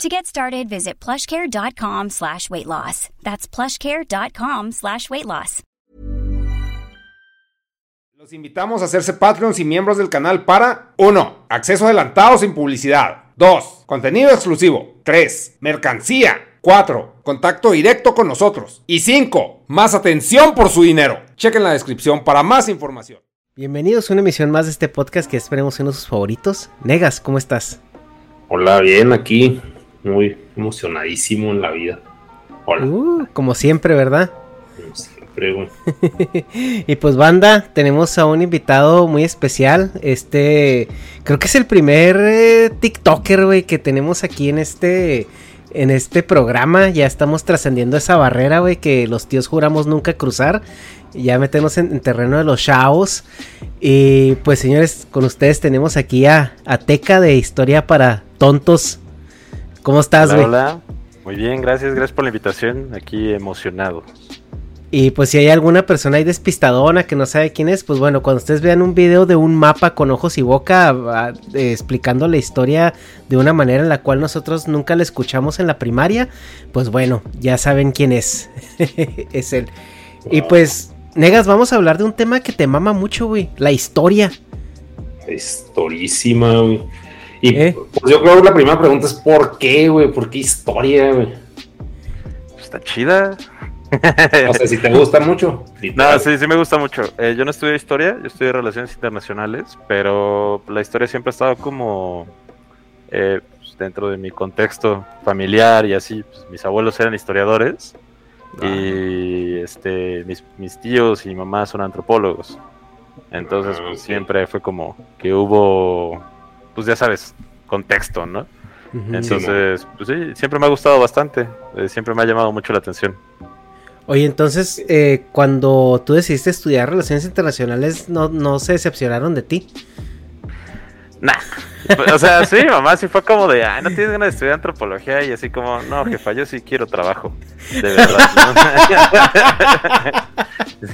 To get started, visit plushcare.com slash weight loss. That's plushcare.com slash weight loss. Los invitamos a hacerse Patreons y miembros del canal para 1. Acceso adelantado sin publicidad. 2. Contenido exclusivo. 3. Mercancía. 4. Contacto directo con nosotros. Y 5. Más atención por su dinero. Chequen la descripción para más información. Bienvenidos a una emisión más de este podcast que esperemos uno de sus favoritos. Negas, ¿cómo estás? Hola, bien, aquí. Muy emocionadísimo en la vida. Hola. Uh, como siempre, ¿verdad? Como siempre, güey. y pues banda, tenemos a un invitado muy especial. Este, creo que es el primer eh, TikToker, güey, que tenemos aquí en este en este programa. Ya estamos trascendiendo esa barrera, güey, que los tíos juramos nunca cruzar. Ya metemos en, en terreno de los chavos. Y pues señores, con ustedes tenemos aquí a, a Teca de Historia para Tontos. ¿Cómo estás, Hola, güey? hola. Muy bien, gracias, gracias por la invitación. Aquí emocionado. Y pues si hay alguna persona ahí despistadona que no sabe quién es, pues bueno, cuando ustedes vean un video de un mapa con ojos y boca ah, eh, explicando la historia de una manera en la cual nosotros nunca la escuchamos en la primaria, pues bueno, ya saben quién es. es él. Y pues, Negas, vamos a hablar de un tema que te mama mucho, güey, la historia. Historiísima, güey. Y ¿Eh? pues yo creo que la primera pregunta es ¿por qué, güey? ¿Por qué historia, güey? Está chida. O sea, si te gusta mucho. No, literal. sí, sí me gusta mucho. Eh, yo no estudié historia, yo estudié relaciones internacionales, pero la historia siempre ha estado como eh, pues, dentro de mi contexto familiar y así. pues, mis abuelos eran historiadores y este mis, mis tíos y mi mamá son antropólogos. Entonces, Ah, pues, siempre fue como que hubo, pues ya sabes, contexto, ¿no? Entonces, pues sí, siempre me ha gustado bastante, eh, siempre me ha llamado mucho la atención. Oye, entonces, eh, cuando tú decidiste estudiar relaciones internacionales, no, no se decepcionaron de ti. Nah. O sea, sí, mamá sí fue como de, ay, no tienes ganas de estudiar antropología y así como, no, jefa, yo sí quiero trabajo. De verdad.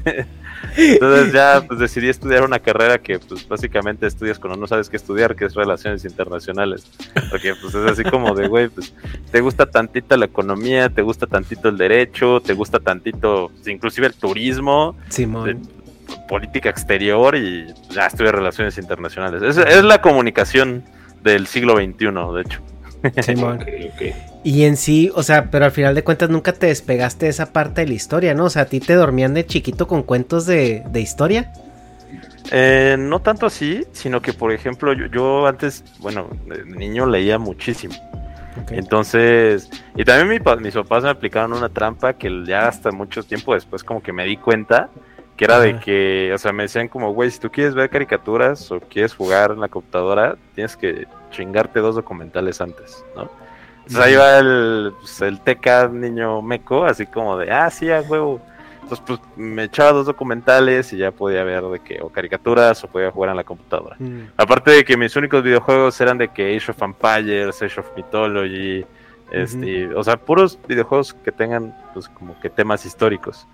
¿no? Entonces ya pues decidí estudiar una carrera que pues básicamente estudias cuando no sabes qué estudiar, que es relaciones internacionales. Porque pues es así como de, güey, pues te gusta tantito la economía, te gusta tantito el derecho, te gusta tantito, pues, inclusive el turismo, Simón. de política exterior y ya estudié relaciones internacionales. Es, es la comunicación del siglo XXI, de hecho. Ok. Y en sí, o sea, pero al final de cuentas nunca te despegaste de esa parte de la historia, ¿no? O sea, a ti te dormían de chiquito con cuentos de, de historia. Eh, no tanto así, sino que, por ejemplo, yo, yo antes, bueno, de niño leía muchísimo. Entonces, y también mi mis papás me aplicaron una trampa que ya hasta mucho tiempo después como que me di cuenta, que era de que, o sea, me decían como, güey, si tú quieres ver caricaturas o quieres jugar en la computadora, tienes que chingarte dos documentales antes, ¿no? Entonces ahí va el, pues, el TK niño meco, así como de, ah, sí, a huevo. Entonces, pues me echaba dos documentales y ya podía ver de que, o caricaturas o podía jugar en la computadora. Mm. Aparte de que mis únicos videojuegos eran de que Age of Empires, Age of Mythology, este, o sea, puros videojuegos que tengan pues como que temas históricos.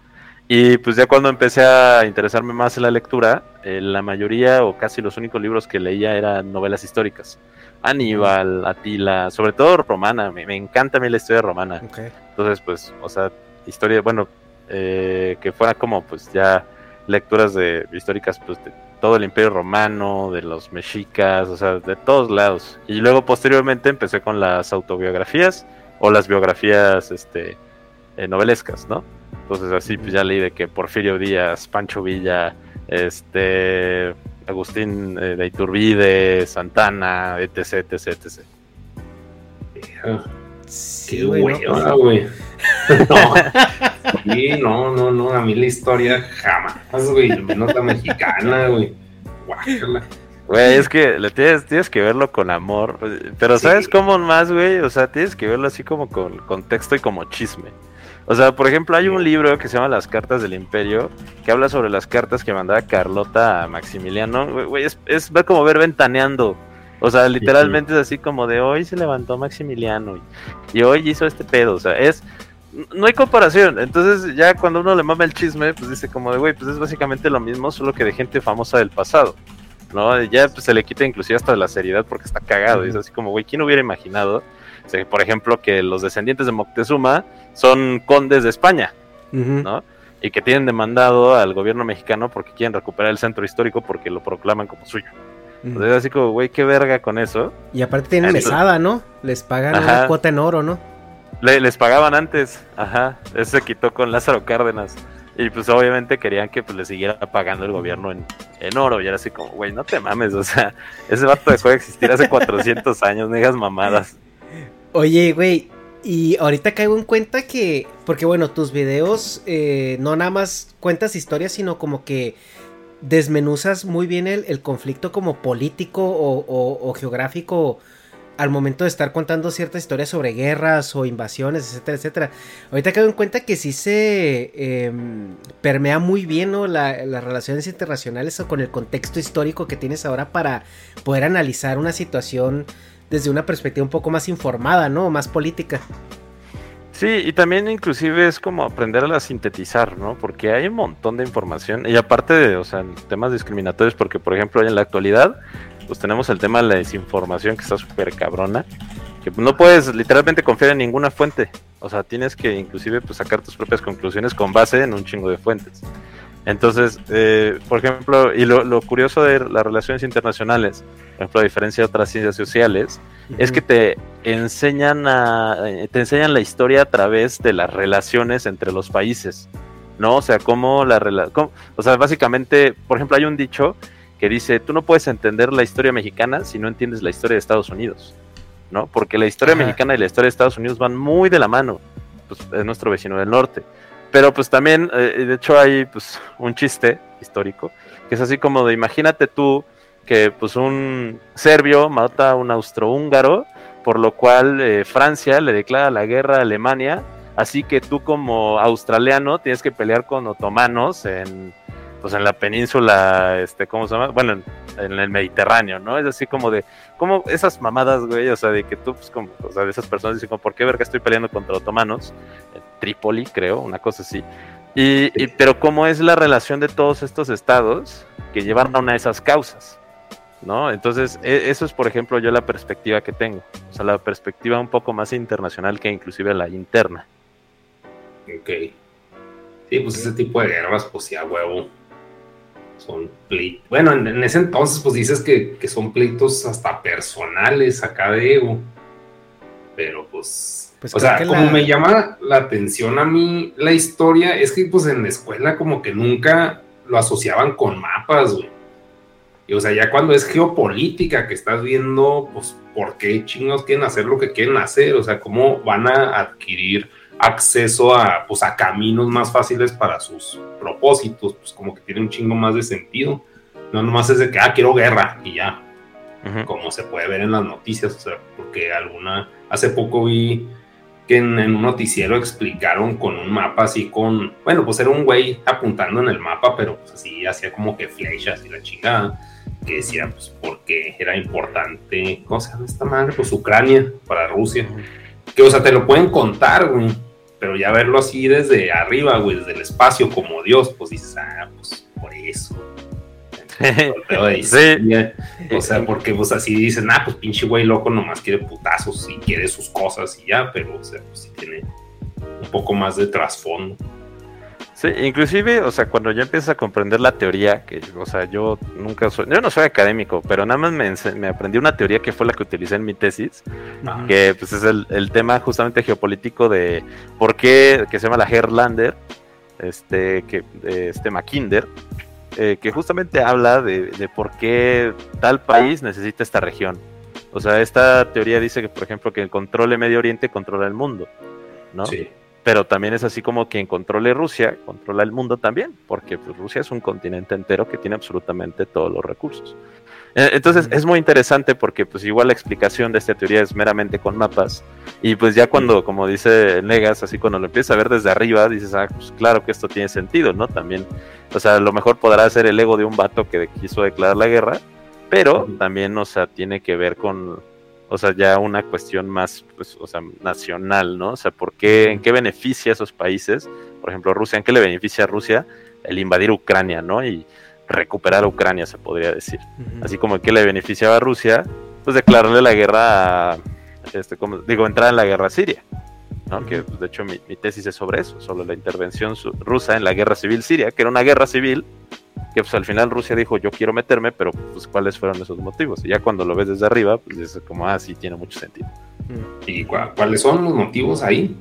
Y pues ya cuando empecé a interesarme más en la lectura, eh, la mayoría o casi los únicos libros que leía eran novelas históricas. Aníbal, Atila, sobre todo romana, me, me encanta a mí la historia romana. Entonces, pues, o sea, historia, bueno, eh, que fuera como pues ya lecturas de históricas pues de todo el imperio romano, de los mexicas, o sea, de todos lados. Y luego posteriormente empecé con las autobiografías o las biografías este eh, novelescas, ¿no? Entonces así pues ya leí de que Porfirio Díaz, Pancho Villa, este Agustín eh, de Iturbide, Santana, etc, etc, etc. Sí, Qué hueva, güey. No. Sí, no, no, no. A mí la historia jamás, güey. Menos la mexicana, güey. Guácala. Güey, es que le tienes, tienes que verlo con amor. Pero Sí. ¿sabes cómo más, güey? O sea, tienes que verlo así como con contexto y como chisme. O sea, por ejemplo, hay un libro que se llama Las Cartas del Imperio, que habla sobre las cartas que mandaba Carlota a Maximiliano. Güey, es, es ver como ver ventaneando. O sea, literalmente es así como de hoy se levantó Maximiliano y, y hoy hizo este pedo. O sea, es. No hay comparación. Entonces, ya cuando uno le mama el chisme, pues dice como de, güey, pues es básicamente lo mismo, solo que de gente famosa del pasado. ¿no? Ya pues, se le quita inclusive hasta la seriedad porque está cagado. Y es así como, güey, ¿quién hubiera imaginado? O sea, por ejemplo, que los descendientes de Moctezuma son condes de España. ¿no? Y que tienen demandado al gobierno mexicano porque quieren recuperar el centro histórico porque lo proclaman como suyo. Entonces, así como, güey, qué verga con eso. Y aparte tienen mesada, ¿no? Les pagan Ajá. una cuota en oro, ¿no? Le- les pagaban antes, ajá. Eso se quitó con Lázaro Cárdenas. Y pues obviamente querían que pues, le siguiera pagando el gobierno en, en oro. Y era así como, güey, no te mames. O sea, ese vato dejó de existir hace 400 años, no digas mamadas. Oye, güey, y ahorita caigo en cuenta que, porque bueno, tus videos eh, no nada más cuentas historias, sino como que desmenuzas muy bien el, conflicto como político o, geográfico al momento de estar contando ciertas historias sobre guerras o invasiones, etcétera, etcétera. Ahorita caigo en cuenta que sí se eh, permea muy bien ¿no? La- las relaciones internacionales o con el contexto histórico que tienes ahora para poder analizar una situación desde una perspectiva un poco más informada, ¿no? Más política. Sí, y también inclusive es como aprender a sintetizar, ¿no? Porque hay un montón de información. Y aparte de, o sea, temas discriminatorios, porque por ejemplo en la actualidad, pues tenemos el tema de la desinformación que está súper cabrona. Que no puedes literalmente confiar en ninguna fuente. O sea, tienes que inclusive pues, sacar tus propias conclusiones con base en un chingo de fuentes. Entonces, eh, por ejemplo, y lo, lo curioso de las relaciones internacionales, por ejemplo, a diferencia de otras ciencias sociales, es que te enseñan a eh, te enseñan la historia a través de las relaciones entre los países, ¿no? O sea, cómo la rela- cómo- o sea, básicamente, por ejemplo, hay un dicho que dice, tú no puedes entender la historia mexicana si no entiendes la historia de Estados Unidos, ¿no? Porque la historia Ajá. mexicana y la historia de Estados Unidos van muy de la mano, pues es nuestro vecino del norte. Pero pues también, eh, de hecho hay pues un chiste histórico, que es así como de, imagínate tú que pues un serbio mata a un austrohúngaro, por lo cual eh, Francia le declara la guerra a Alemania, así que tú como australiano tienes que pelear con otomanos en pues en la península, este, ¿cómo se llama? Bueno, en, el Mediterráneo, ¿no? Es así como de, como esas mamadas, güey, o sea, de que tú, pues, como, o sea, de esas personas dicen, como, ¿por qué verga estoy peleando contra otomanos? Trípoli, creo, una cosa así. Y, pero cómo es la relación de todos estos estados que llevaron a una de esas causas, ¿no? Entonces, e- eso es, por ejemplo, yo la perspectiva que tengo, o sea, la perspectiva un poco más internacional que inclusive la interna. Ok. Sí, pues ese tipo de guerras, pues sí, a huevo. Son pleitos. Bueno, en, en ese entonces, pues dices que, que son pleitos hasta personales acá de ego. Pero pues. Pues o sea, como la- me llama la atención a mí la historia, es que pues en la escuela como que nunca lo asociaban con mapas, güey. Y o sea, ya cuando es geopolítica que estás viendo, pues, por qué chingos quieren hacer lo que quieren hacer, o sea, cómo van a adquirir acceso a, pues, a caminos más fáciles para sus propósitos, pues como que tiene un chingo más de sentido. No nomás es de que, ah, quiero guerra y ya, como se puede ver en las noticias, o sea, porque alguna, hace poco vi que en, un noticiero explicaron con un mapa así con, bueno, pues era un güey apuntando en el mapa, pero pues así hacía como que flechas y la chingada, que decía pues porque era importante, ¿cómo se llama esta madre? Pues Ucrania para Rusia. Que, o sea, te lo pueden contar, pero ya verlo así desde arriba, güey, desde el espacio como Dios, pues dices, ah, pues por eso. sí. O sea, porque pues así dicen, ah, pues pinche güey loco nomás quiere putazos y quiere sus cosas y ya, pero o sea, pues sí tiene un poco más de trasfondo. Sí, inclusive, o sea, cuando ya empiezas a comprender la teoría, que, o sea, yo nunca soy, yo no soy académico, pero nada más me, me aprendí una teoría que fue la que utilicé en mi tesis, que pues es el, el, tema justamente geopolítico de por qué, que se llama la Herlander, este, que, este Mackinder, eh, que justamente habla de, de por qué tal país necesita esta región. O sea, esta teoría dice que, por ejemplo, que el control de Medio Oriente controla el mundo, ¿no? Sí pero también es así como quien controle Rusia, controla el mundo también, porque pues, Rusia es un continente entero que tiene absolutamente todos los recursos. Eh, entonces es muy interesante porque pues igual la explicación de esta teoría es meramente con mapas y pues ya cuando, como dice Negas, así cuando lo empiezas a ver desde arriba, dices, ah, pues claro que esto tiene sentido, ¿no? También, o sea, a lo mejor podrá ser el ego de un vato que quiso declarar la guerra, pero también, o sea, tiene que ver con, o sea, ya una cuestión más, pues, o sea, nacional, ¿no? O sea, ¿por qué, en qué beneficia a esos países? Por ejemplo, Rusia, ¿en qué le beneficia a Rusia el invadir Ucrania, ¿no? Y recuperar Ucrania, se podría decir. Así como qué le beneficiaba a Rusia, pues declararle la guerra, a, este, como, digo, entrar en la guerra Siria, ¿no? Que pues, de hecho mi, mi, tesis es sobre eso, sobre la intervención rusa en la guerra civil siria, que era una guerra civil que pues al final Rusia dijo yo quiero meterme, pero pues cuáles fueron esos motivos. Y ya cuando lo ves desde arriba, pues es como, ah, sí, tiene mucho sentido. ¿Y cuáles son los motivos ahí?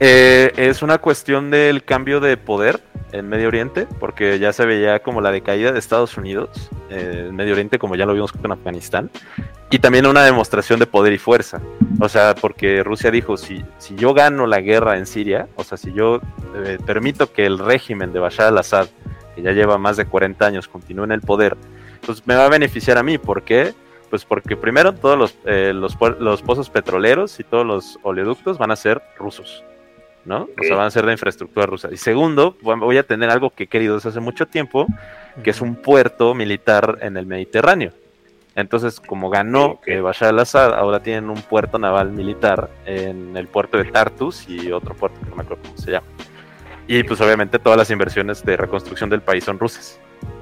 Eh, es una cuestión del cambio de poder en Medio Oriente, porque ya se veía como la decaída de Estados Unidos eh, en Medio Oriente, como ya lo vimos con Afganistán, y también una demostración de poder y fuerza. O sea, porque Rusia dijo, si, si yo gano la guerra en Siria, o sea, si yo eh, permito que el régimen de Bashar al-Assad que ya lleva más de 40 años, continúe en el poder, pues me va a beneficiar a mí. ¿Por qué? Pues porque primero todos los, eh, los, los, pozos petroleros y todos los oleoductos van a ser rusos, ¿no? O sea, van a ser de infraestructura rusa. Y segundo, voy a tener algo que he querido desde hace mucho tiempo, que es un puerto militar en el Mediterráneo. Entonces, como ganó eh, Bashar al-Assad, ahora tienen un puerto naval militar en el puerto de Tartus y otro puerto que no me acuerdo cómo se llama. Y pues obviamente todas las inversiones de reconstrucción del país son rusas.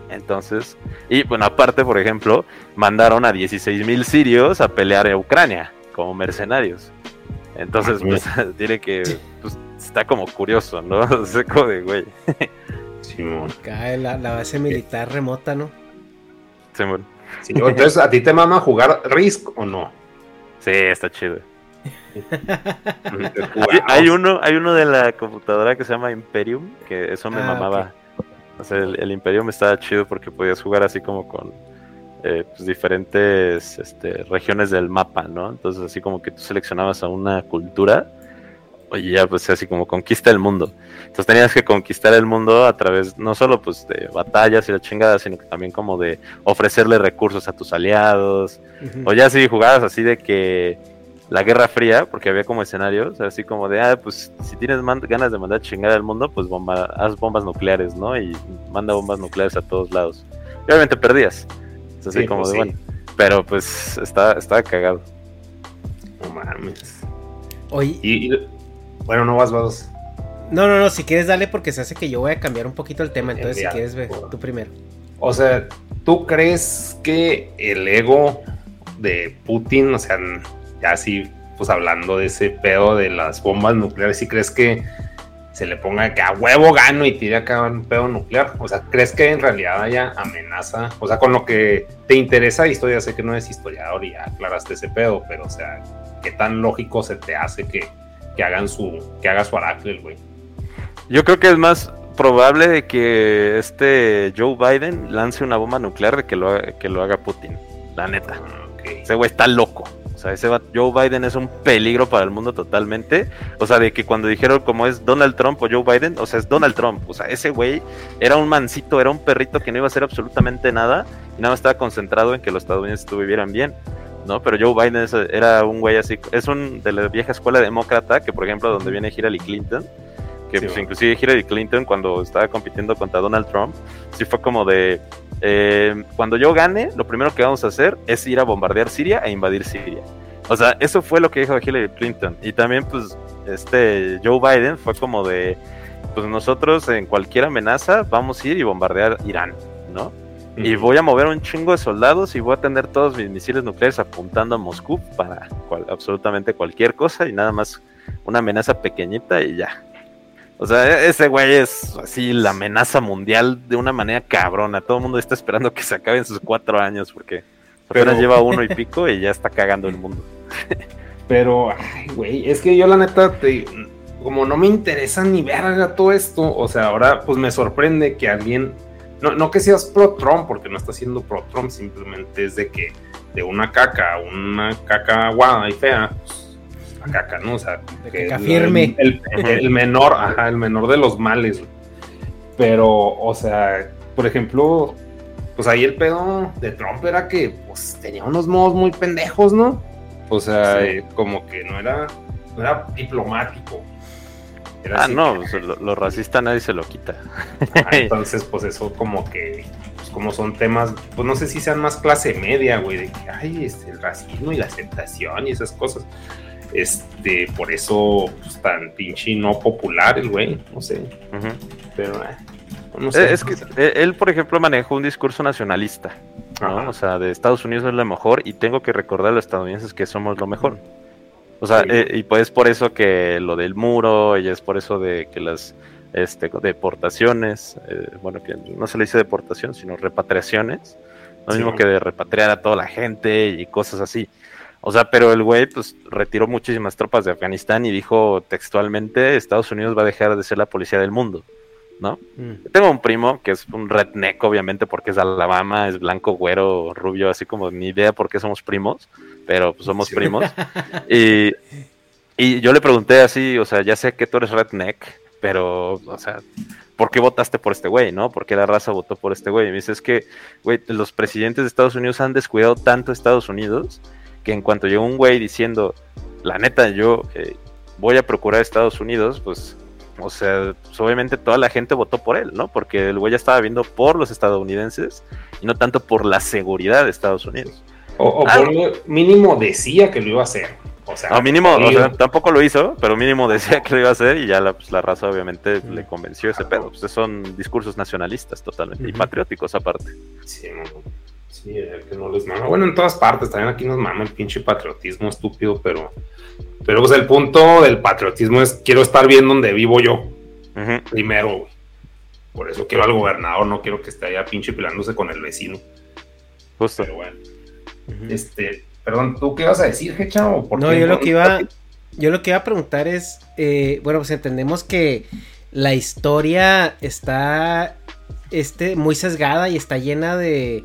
Entonces, y bueno, aparte, por ejemplo, mandaron a 16 mil sirios a pelear en Ucrania como mercenarios. Entonces, pues tiene que, pues está como curioso, ¿no? Seco de güey. Cae la, base militar remota, ¿no? Simón. Sí, entonces, ¿a ti te mama jugar Risk o no? Sí, está chido hay, uno, hay uno de la computadora que se llama Imperium, que eso me ah, mamaba. el, Imperium estaba chido porque podías jugar así como con eh, pues, diferentes este, regiones del mapa, ¿no? Entonces así como que tú seleccionabas a una cultura y ya pues así como conquista el mundo. Entonces tenías que conquistar el mundo a través no solo pues de batallas y la chingada, sino que también como de ofrecerle recursos a tus aliados. O ya si jugabas así de que la Guerra Fría, porque había como escenarios, así como de, ah, pues si tienes ganas de mandar chingar al mundo, pues bomba haz bombas nucleares, ¿no? Y manda bombas nucleares a todos lados. Y obviamente perdías. Es así como pues de, bueno. Pero pues está, estaba cagado. No mames. Oye. Y, bueno, no vas, vas. No, no, no, si quieres dale porque se hace que yo voy a cambiar un poquito el tema, entonces si quieres ve tú primero. O sea, ¿tú crees que el ego de Putin, o sea, ya así, pues hablando de ese pedo de las bombas nucleares, ¿sí crees que se le ponga que a huevo gano y tire acá un pedo nuclear? O sea, ¿crees que en realidad haya amenaza? O sea, con lo que te interesa esto, ya sé que no es historiador y ya aclaraste ese pedo, pero o sea, ¿qué tan lógico se te hace que, que hagan su, que haga su aracle güey? Yo creo que es más probable de que este Joe Biden lance una bomba nuclear de que lo, que lo haga Putin, la neta. Ah, ese güey está loco. O sea, ese Joe Biden es un peligro para el mundo totalmente. O sea, de que cuando dijeron como es Donald Trump o Joe Biden, o sea, es Donald Trump. O sea, ese güey era un mancito, era un perrito que no iba a hacer absolutamente nada y nada más estaba concentrado en que los estadounidenses estuvieran bien. ¿No? Pero Joe Biden era un güey así, es un de la vieja escuela demócrata, que por ejemplo donde viene Hillary Clinton, que pues, inclusive Hillary Clinton cuando estaba compitiendo contra Donald Trump, sí fue como de, eh, cuando yo gane, lo primero que vamos a hacer es ir a bombardear Siria e invadir Siria. O sea, eso fue lo que dijo Hillary Clinton. Y también, pues, este Joe Biden fue como de, pues nosotros en cualquier amenaza vamos a ir y bombardear Irán, ¿no? Y voy a mover un chingo de soldados y voy a tener todos mis misiles nucleares apuntando a Moscú para absolutamente cualquier cosa y nada más una amenaza pequeñita y ya. O sea, e-, ese güey es así la amenaza mundial de una manera cabrona. Todo el mundo está esperando que se acaben sus cuatro años porque apenas lleva uno y pico y ya está cagando el mundo. Pero, ay, güey, es que yo la neta, te, como no me interesa ni verga todo esto, o sea, ahora pues me sorprende que alguien no, no que seas pro Trump, porque no está siendo pro Trump, simplemente es de que de una caca, una caca guada y fea, pues, la caca, ¿no? O sea, que caca firme. El, el, menor, ajá, el menor de los males. Pero, o sea, por ejemplo, pues ahí el pedo de Trump era que pues tenía unos modos muy pendejos, ¿no? O sea, eh, como que no era, no era diplomático ah, no, pues, lo, racista nadie se lo quita. entonces, pues eso como que, pues como son temas, pues no sé si sean más clase media, güey, de que, ay, este, el racismo y la aceptación y esas cosas. Este, por eso, pues tan pinche no popular el güey, no sé. Pero, eh, no sé. Es que eh, él, por ejemplo, manejó un discurso nacionalista, ¿no? O sea, de Estados Unidos es lo mejor y tengo que recordar a los estadounidenses que somos lo mejor. O sea, eh, y pues por eso que lo del muro, y es por eso de que las este, deportaciones, eh, bueno, que no se le dice deportación, sino repatriaciones, lo mismo que de repatriar a toda la gente y cosas así. O sea, pero el güey pues retiró muchísimas tropas de Afganistán y dijo textualmente, Estados Unidos va a dejar de ser la policía del mundo. ¿no? Mm. Tengo un primo que es un redneck, obviamente, porque es de Alabama, es blanco, güero, rubio, así como ni idea por qué somos primos, pero pues somos primos. y, y yo le pregunté así, o sea, ya sé que tú eres redneck, pero, o sea, ¿por qué votaste por este güey, no? ¿Por qué la raza votó por este güey? Y me dice, es que, güey, los presidentes de Estados Unidos han descuidado tanto Estados Unidos que en cuanto llegó un güey diciendo, la neta, yo eh, voy a procurar Estados Unidos, pues o sea, pues, obviamente toda la gente votó por él, ¿no? Porque el güey ya estaba viendo por los estadounidenses y no tanto por la seguridad de Estados Unidos. O, por mínimo decía que lo iba a hacer. O sea, mínimo, tampoco lo hizo, pero mínimo decía que lo iba a hacer y ya la, pues, la raza obviamente le convenció ese pedo. Pues son discursos nacionalistas totalmente y patrióticos aparte. Sí, sí, que no les mama. Bueno, en todas partes, también aquí nos mama el pinche patriotismo estúpido, pero pero pues el punto del patriotismo es quiero estar bien donde vivo yo. Primero, güey. Por eso quiero al gobernador, no quiero que esté allá pinche pilándose con el vecino. Justo. Pero bueno. Este, perdón, ¿tú qué vas a decir, Hecha? no, yo lo que iba, yo lo que iba a preguntar es, eh, bueno, pues entendemos que la historia está este, muy sesgada y está llena de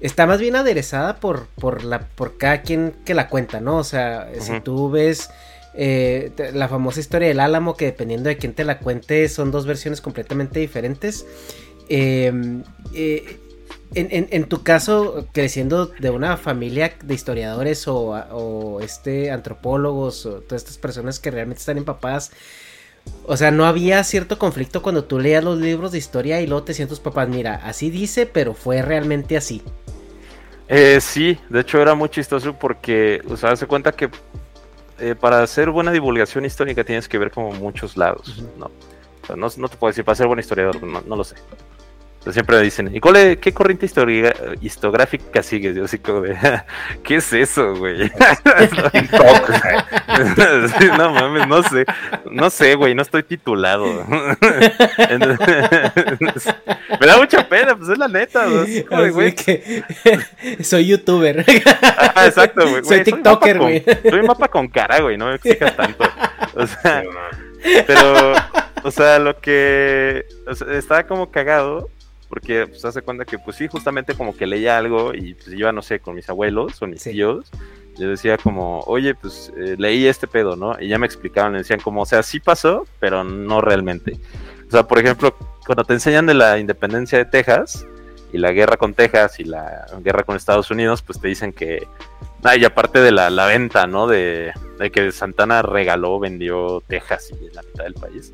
está más bien aderezada por, por, la, por cada quien que la cuenta, ¿no? O sea, si tú ves eh, la famosa historia del Álamo, que dependiendo de quién te la cuente, son dos versiones completamente diferentes. Em, eh, en, tu caso, creciendo de una familia de historiadores o, o, este, antropólogos o todas estas personas que realmente están empapadas, o sea, no había cierto conflicto cuando tú leías los libros de historia y luego te decían tus papás, mira, así dice, pero fue realmente así. Eh, sí, de hecho era muy chistoso porque, o sea, se cuenta que eh, para hacer buena divulgación histórica tienes que ver como muchos lados, ¿no? O sea, no, no, te puedo decir, para ser buen historiador, no, no lo sé siempre me dicen, ¿y cuál qué corriente histográfica sigues? Yo así como de, ¿qué es eso, güey? no mames, no sé, no sé, güey, no estoy titulado. me da mucha pena, pues es la neta, güey. soy youtuber. exacto, güey. Soy tiktoker, güey. Soy un mapa con cara, güey, no me exijas tanto. O sea, pero, o sea, lo que o sea, estaba como cagado porque pues hace cuenta que pues sí, justamente como que leía algo y pues iba, no sé, con mis abuelos o mis tíos, yo decía como, oye, pues eh, leí este pedo, ¿no? Y ya me explicaban, me decían como, o sea, sí pasó, pero no realmente. O sea, por ejemplo, cuando te enseñan de la independencia de Texas y la guerra con Texas y la guerra con Estados Unidos, pues te dicen que Ah, y aparte de la, venta, ¿no? De, que Santana regaló, vendió Texas y la mitad del país.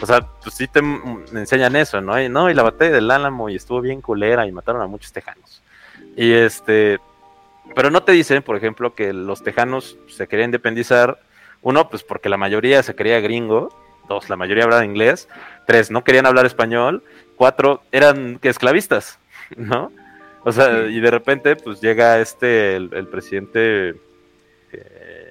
O sea, pues sí te enseñan eso, ¿no? Y, no, y la batalla del Álamo y estuvo bien culera y mataron a muchos tejanos. Y este, pero no te dicen, por ejemplo, que los tejanos se querían independizar Uno, pues porque la mayoría se quería gringo. Dos, la mayoría hablaba inglés. Tres, no querían hablar español. Cuatro, eran que esclavistas, ¿no? O sea, y de repente, pues llega este, el, presidente, eh,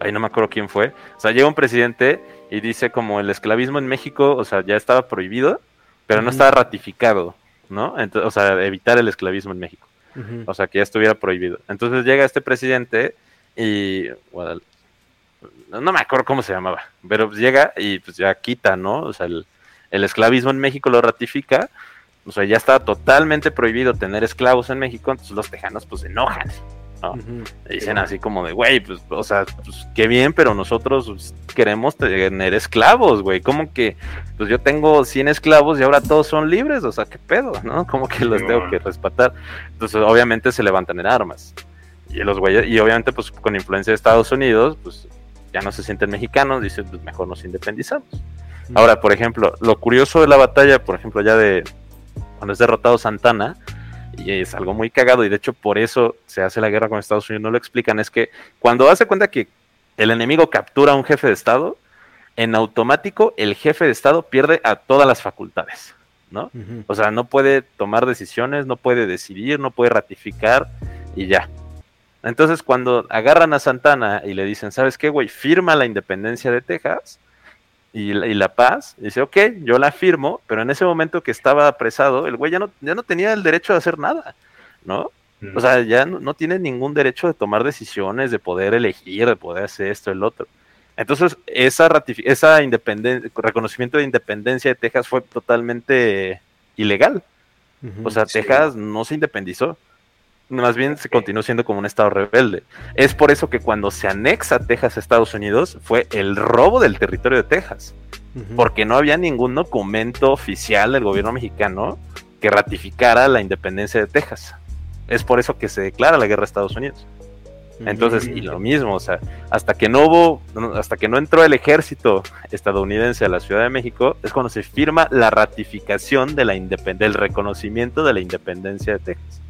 ahí no me acuerdo quién fue, o sea, llega un presidente y dice como el esclavismo en México, o sea, ya estaba prohibido, pero no estaba ratificado, ¿no? Entonces, o sea, evitar el esclavismo en México, o sea, que ya estuviera prohibido. Entonces llega este presidente y, no me acuerdo cómo se llamaba, pero pues llega y pues ya quita, ¿no? O sea, el, el esclavismo en México lo ratifica o sea, ya estaba totalmente prohibido tener esclavos en México, entonces los tejanos pues se enojan, ¿no? Dicen así como de, güey, pues, o sea, pues qué bien, pero nosotros pues, queremos tener esclavos, güey. Como que, pues yo tengo 100 esclavos y ahora todos son libres, o sea, qué pedo, ¿no? Como que los tengo que respetar. Entonces, obviamente se levantan en armas. Y los güeyes, y obviamente, pues con influencia de Estados Unidos, pues ya no se sienten mexicanos, dicen, pues mejor nos independizamos. Ahora, por ejemplo, lo curioso de la batalla, por ejemplo, ya de, cuando es derrotado Santana, y es algo muy cagado, y de hecho por eso se hace la guerra con Estados Unidos, no lo explican, es que cuando hace cuenta que el enemigo captura a un jefe de Estado, en automático el jefe de Estado pierde a todas las facultades, ¿no? O sea, no puede tomar decisiones, no puede decidir, no puede ratificar y ya. Entonces, cuando agarran a Santana y le dicen, ¿sabes qué, güey? Firma la independencia de Texas, y, la paz, dice, ok, yo la firmo, pero en ese momento que estaba apresado, el güey ya no, ya no tenía el derecho de hacer nada, ¿no? O sea, ya no, tiene ningún derecho de tomar decisiones, de poder elegir, de poder hacer esto, el otro. Entonces, esa, esa reconocimiento de independencia de Texas fue totalmente ilegal. o sea, Texas no se independizó más bien se continuó siendo como un estado rebelde. Es por eso que cuando se anexa Texas a Estados Unidos fue el robo del territorio de Texas, porque no había ningún documento oficial del gobierno mexicano que ratificara la independencia de Texas. Es por eso que se declara la guerra a Estados Unidos. Entonces, y lo mismo, o sea, hasta que no hubo, hasta que no entró el ejército estadounidense a la Ciudad de México, es cuando se firma la ratificación de la del reconocimiento de la independencia de Texas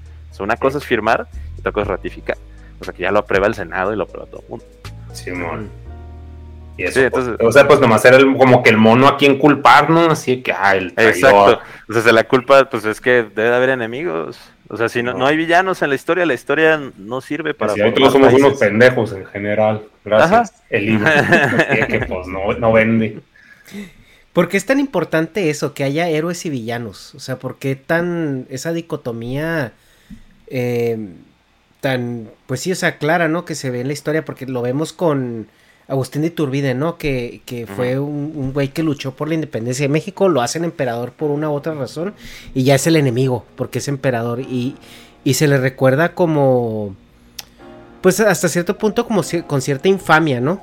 una cosa es firmar y otra cosa es ratificar. O sea, que ya lo aprueba el Senado y lo aprueba todo el mundo. Simón. Y eso, pues, o sea, pues nomás era como que el mono a quien culpar, ¿no? Así que, ah, el traidor. Exacto. Entonces, la culpa, pues es que debe haber enemigos. O sea, si no, no, hay villanos en la historia, la historia no sirve para. Si nosotros somos unos pendejos en general. Gracias. El libro. que pues no, no vende. ¿Por qué es tan importante eso, que haya héroes y villanos? O sea, ¿por qué tan esa dicotomía eh, tan, pues sí, o sea, clara, ¿no? Que se ve en la historia, porque lo vemos con Agustín de Iturbide, ¿no? Que, que fue un, güey que luchó por la independencia de México, lo hacen emperador por una u otra razón, y ya es el enemigo, porque es emperador, y, y se le recuerda como, pues hasta cierto punto como con cierta infamia, ¿no?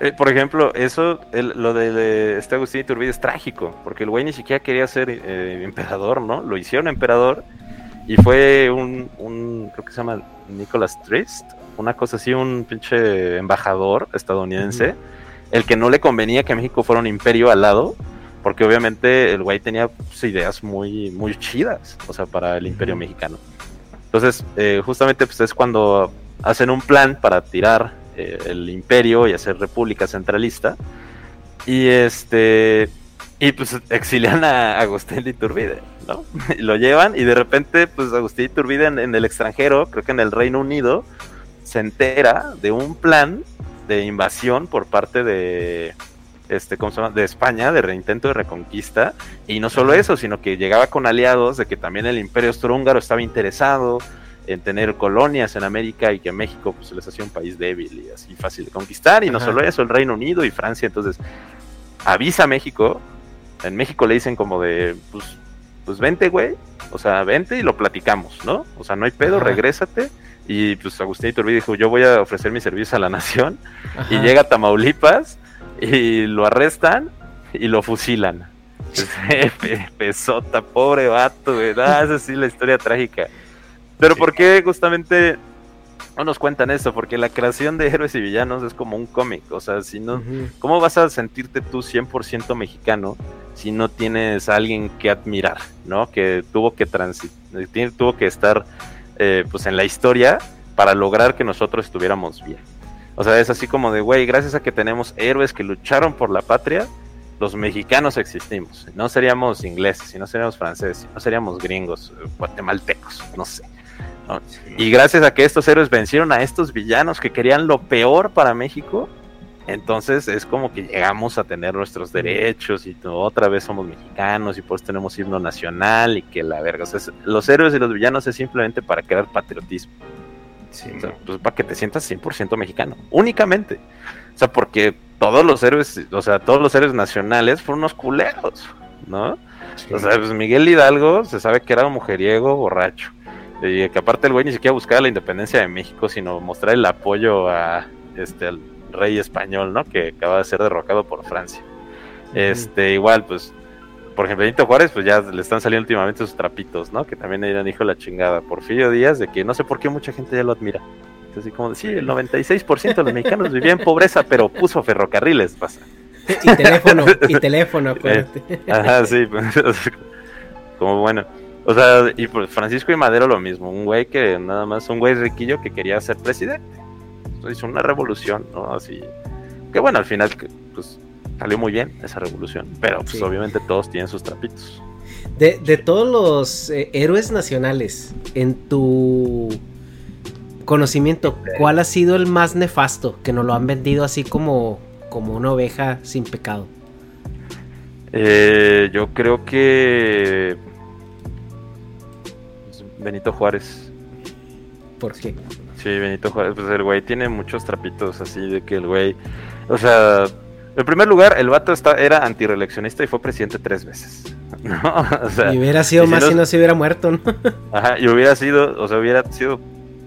Eh, por ejemplo, eso, lo de, este Agustín de Iturbide es trágico, porque el güey ni siquiera quería ser eh, emperador, ¿no? Lo hicieron emperador y fue un, un, creo que se llama Nicholas Trist, una cosa así, un pinche embajador estadounidense, el que no le convenía que México fuera un imperio al lado, porque obviamente el güey tenía pues, ideas muy, muy chidas, o sea, para el imperio mexicano. Entonces, eh, justamente pues es cuando hacen un plan para tirar eh, el imperio y hacer república centralista. Y este, y pues exilian a Agustín de Iturbide, ¿no? Y lo llevan y de repente, pues Agustín de Iturbide en, el extranjero, creo que en el Reino Unido, se entera de un plan de invasión por parte de, este, ¿cómo se llama? De España, de reintento de reconquista. Y no solo eso, sino que llegaba con aliados de que también el Imperio Austrohúngaro estaba interesado en tener colonias en América y que México pues les hacía un país débil y así fácil de conquistar. Y no solo eso, el Reino Unido y Francia. Entonces avisa a México en México le dicen como de, pues, pues vente, güey. O sea, vente y lo platicamos, ¿no? O sea, no hay pedo, regrésate. Y pues Agustín Iturbide dijo, yo voy a ofrecer mi servicio a la nación. Y llega a Tamaulipas y lo arrestan y lo fusilan. Pesota, pobre vato, güey. Ah, esa sí la historia trágica. Pero ¿por qué justamente no nos cuentan eso, porque la creación de héroes y villanos es como un cómic, o sea, si no, ¿cómo vas a sentirte tú 100% mexicano si no tienes a alguien que admirar, ¿no? Que tuvo que transitar, tuvo que estar eh, pues en la historia para lograr que nosotros estuviéramos bien. O sea, es así como de, güey, gracias a que tenemos héroes que lucharon por la patria, los mexicanos existimos. No seríamos ingleses, si no seríamos franceses, si no seríamos gringos, eh, guatemaltecos, no sé. ¿No? Y gracias a que estos héroes vencieron a estos villanos que querían lo peor para México, entonces es como que llegamos a tener nuestros derechos y todo, otra vez somos mexicanos y pues tenemos himno nacional y que la verga. O sea, los héroes y los villanos es simplemente para crear patriotismo. Sí, O sea, pues para que te sientas 100% mexicano, únicamente. O sea, porque todos los héroes, o sea, todos los héroes nacionales fueron unos culeros, ¿no? sí. O sea, pues Miguel Hidalgo se sabe que era un mujeriego borracho. Y que aparte el güey ni siquiera buscaba la independencia de México, sino mostrar el apoyo a este al rey español, ¿no? Que acaba de ser derrocado por Francia. Este, igual, pues, por ejemplo, Benito Juárez, pues ya le están saliendo últimamente sus trapitos, ¿no? Que también eran hijo de la chingada. Porfirio Díaz, de que no sé por qué mucha gente ya lo admira. Así como, sí, el 96% de los mexicanos vivía en pobreza, pero puso ferrocarriles, pasa. Y teléfono, y teléfono, acuérdate. Ajá, sí. pues, como bueno. O sea, y pues Francisco y Madero lo mismo. Un güey que nada más, un güey riquillo que quería ser presidente. Hizo una revolución, ¿no? Así. Que bueno, al final, pues salió muy bien esa revolución. Pero pues Sí. obviamente todos tienen sus trapitos. De, de todos los eh, héroes nacionales, en tu conocimiento, ¿cuál ha sido el más nefasto? Que nos lo han vendido así como, como una oveja sin pecado. Eh, yo creo que. Benito Juárez. ¿Por qué? Sí, Benito Juárez, pues el güey tiene muchos trapitos así de que el güey, o sea, en primer lugar, el vato está, era antireeleccionista y fue presidente tres veces, ¿no? O sea, Y hubiera sido y si más si no se hubiera muerto, ¿no? ajá, y hubiera sido, o sea, hubiera sido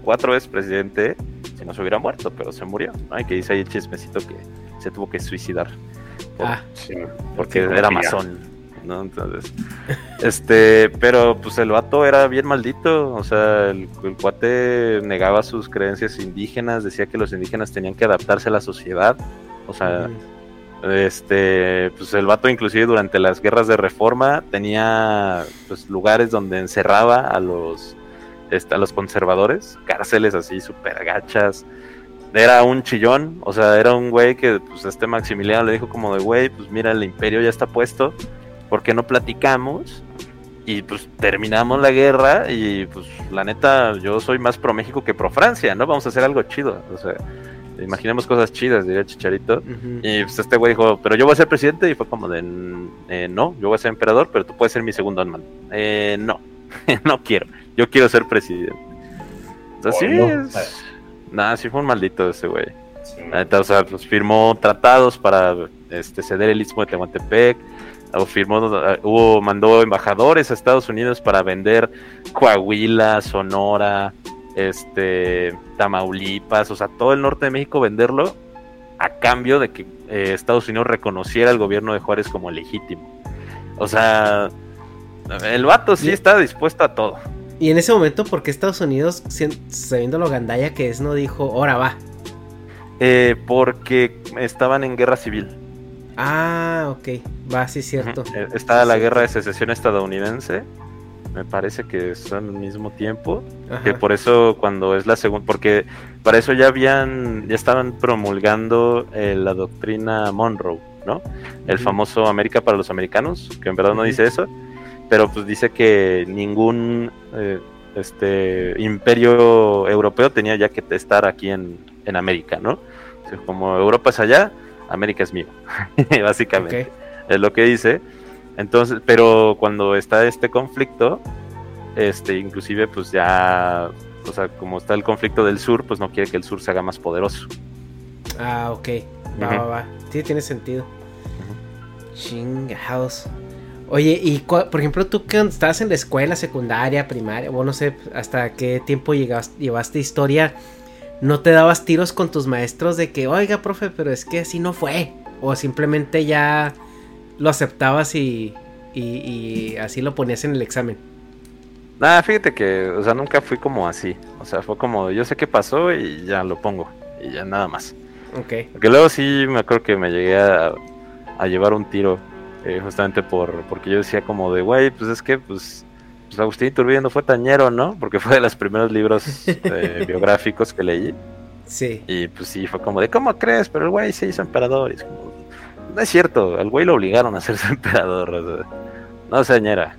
cuatro veces presidente si no se hubiera muerto, pero se murió, ¿no? Y que dice ahí el chismecito que se tuvo que suicidar. por- Ah, Sí, porque era masón, ¿no? Entonces, este, pero pues el vato era bien maldito, o sea, el, el cuate negaba sus creencias indígenas, decía que los indígenas tenían que adaptarse a la sociedad, o sea, este, pues el vato inclusive durante las guerras de reforma tenía pues lugares donde encerraba a los, este, a los conservadores, cárceles así súper gachas, era un chillón, o sea, era un güey que pues este Maximiliano le dijo como de güey, pues mira, el imperio ya está puesto, ¿por qué no platicamos? Y pues terminamos la guerra y pues la neta yo soy más pro México que pro Francia, ¿no? Vamos a hacer algo chido, o sea, imaginemos cosas chidas, diría Chicharito. Ujú. Y pues este güey dijo, pero yo voy a ser presidente y fue como de, "Eh, no, yo voy a ser emperador, pero tú puedes ser mi segundo hermano. Eh, no, no quiero, yo quiero ser presidente. Así Bueno, es. Nada, sí fue un maldito ese güey. Sí. La neta, o sea, pues firmó tratados para este, ceder el istmo de Tehuantepec. O firmó, hubo, mandó embajadores a Estados Unidos para vender Coahuila, Sonora, este, Tamaulipas, o sea, todo el norte de México venderlo a cambio de que eh, Estados Unidos reconociera el gobierno de Juárez como legítimo. O sea, el vato sí Y- está dispuesto a todo. Y en ese momento, ¿por qué Estados Unidos, sabiendo lo gandalla que es, no dijo, ahora va? Eh, porque estaban en guerra civil. Ah, ok, va, sí, cierto. Eh, Está la guerra de secesión estadounidense. Me parece que son al mismo tiempo. Ajá. Que por eso cuando es la segunda, porque para eso ya habían, ya estaban promulgando eh, la doctrina Monroe, ¿no? El famoso América para los americanos, que en verdad no dice eso, pero pues dice que ningún eh, este imperio europeo tenía ya que estar aquí en, en América, ¿no? O sea, como Europa es allá, América es mío, básicamente es lo que dice. Entonces, pero cuando está este conflicto, este, inclusive, pues ya, o sea, como está el conflicto del sur, pues no quiere que el sur se haga más poderoso. Ah, ok. Va, va, va. Sí, tiene sentido. Chingados. Oye, y por ejemplo, tú que estabas en la escuela secundaria, primaria, o no sé hasta qué tiempo llegas- llevaste historia, ¿no te dabas tiros con tus maestros de que, oiga, profe, pero es que así no fue? O simplemente ya lo aceptabas y, y, y así lo ponías en el examen. Nada, fíjate que, o sea, nunca fui como así. O sea, fue como, yo sé qué pasó y ya lo pongo. Y ya nada más. Ok. Porque luego sí me acuerdo que me llegué a, a llevar un tiro. eh, justamente por porque yo decía como de, güey, pues es que, pues, pues Agustín Iturbide no fue tañero, ¿no? Porque fue de los primeros libros eh, biográficos que leí. Sí. Y pues sí, fue como de, ¿cómo crees? Pero el güey se hizo emperador. Y es como, no es cierto, al güey lo obligaron a hacerse emperador. o sea, no señora.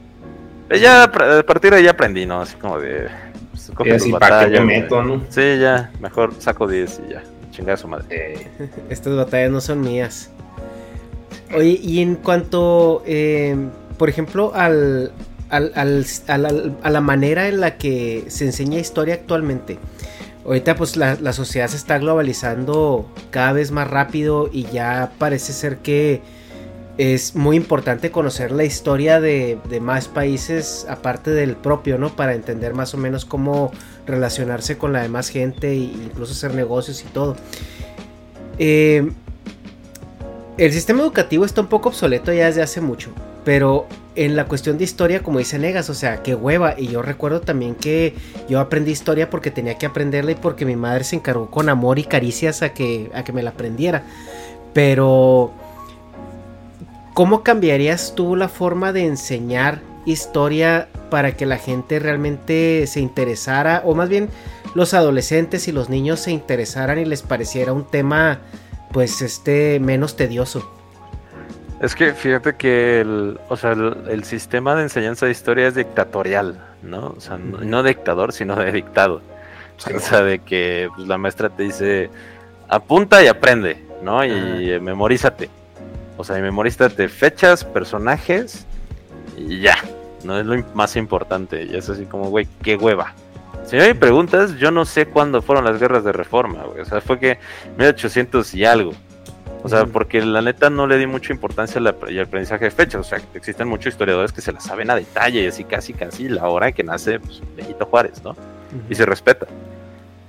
Eh, Ya a partir de ahí aprendí, ¿no? Así como de. pues, coge Y tus así, ¿para qué batallas, me güey. meto, no? Sí, ya, mejor saco 10 y ya. Chingada su madre. Eh, Estas batallas no son mías. Oye, y en cuanto, eh, por ejemplo, al, a la manera en la que se enseña historia actualmente. Ahorita pues la, sociedad se está globalizando cada vez más rápido y ya parece ser que es muy importante conocer la historia de, de más países aparte del propio, ¿no? Para entender más o menos cómo relacionarse con la demás gente e incluso hacer negocios y todo. Eh, el sistema educativo está un poco obsoleto ya desde hace mucho, pero en la cuestión de historia, como dice Negas, o sea, qué hueva. Y yo recuerdo también que yo aprendí historia porque tenía que aprenderla y porque mi madre se encargó con amor y caricias a que, a que me la aprendiera. Pero, ¿cómo cambiarías tú la forma de enseñar historia para que la gente realmente se interesara, o más bien los adolescentes y los niños se interesaran y les pareciera un tema, pues, este, menos tedioso? Es que fíjate que el, o sea, el, el sistema de enseñanza de historia es dictatorial, ¿no? O sea, no, no dictador, sino de dictado. O sea, de que pues, la maestra te dice, apunta y aprende, ¿no? Y eh, memorízate. O sea, y memorízate fechas, personajes y ya. No es lo más importante. Y es así como, güey, qué hueva. Si me preguntas, yo no sé cuándo fueron las guerras de reforma, güey. O sea, fue que 1800 y algo. O sea, porque la neta no le di mucha importancia al aprendizaje de fechas. O sea, existen muchos historiadores que se la saben a detalle, y así casi casi la hora en que nace pues, Benito Juárez, ¿no? Y se respeta.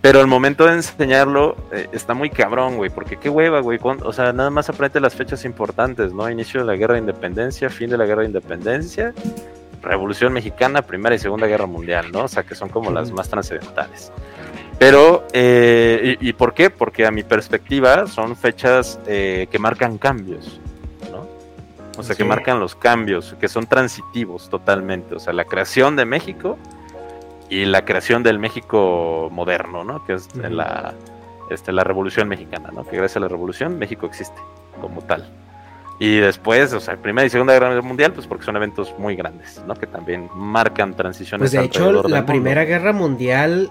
Pero al momento de enseñarlo, eh, está muy cabrón, güey, porque qué hueva, güey. O sea, nada más aprende las fechas importantes, ¿no? Inicio de la guerra de independencia, fin de la guerra de independencia, Revolución Mexicana, Primera y Segunda Guerra Mundial, ¿no? O sea, que son como las más trascendentales. Pero, eh, y, y por qué? Porque a mi perspectiva son fechas eh, que marcan cambios, ¿no? O sea, que Sí. marcan los cambios, que son transitivos totalmente. O sea, la creación de México y la creación del México moderno, ¿no? Que es Ujú. la, este, la Revolución Mexicana, ¿no? Que gracias a la Revolución México existe como tal. Y después, o sea, Primera y Segunda Guerra Mundial, pues porque son eventos muy grandes, ¿no? Que también marcan transiciones. Pues de hecho, la. Primera Guerra Mundial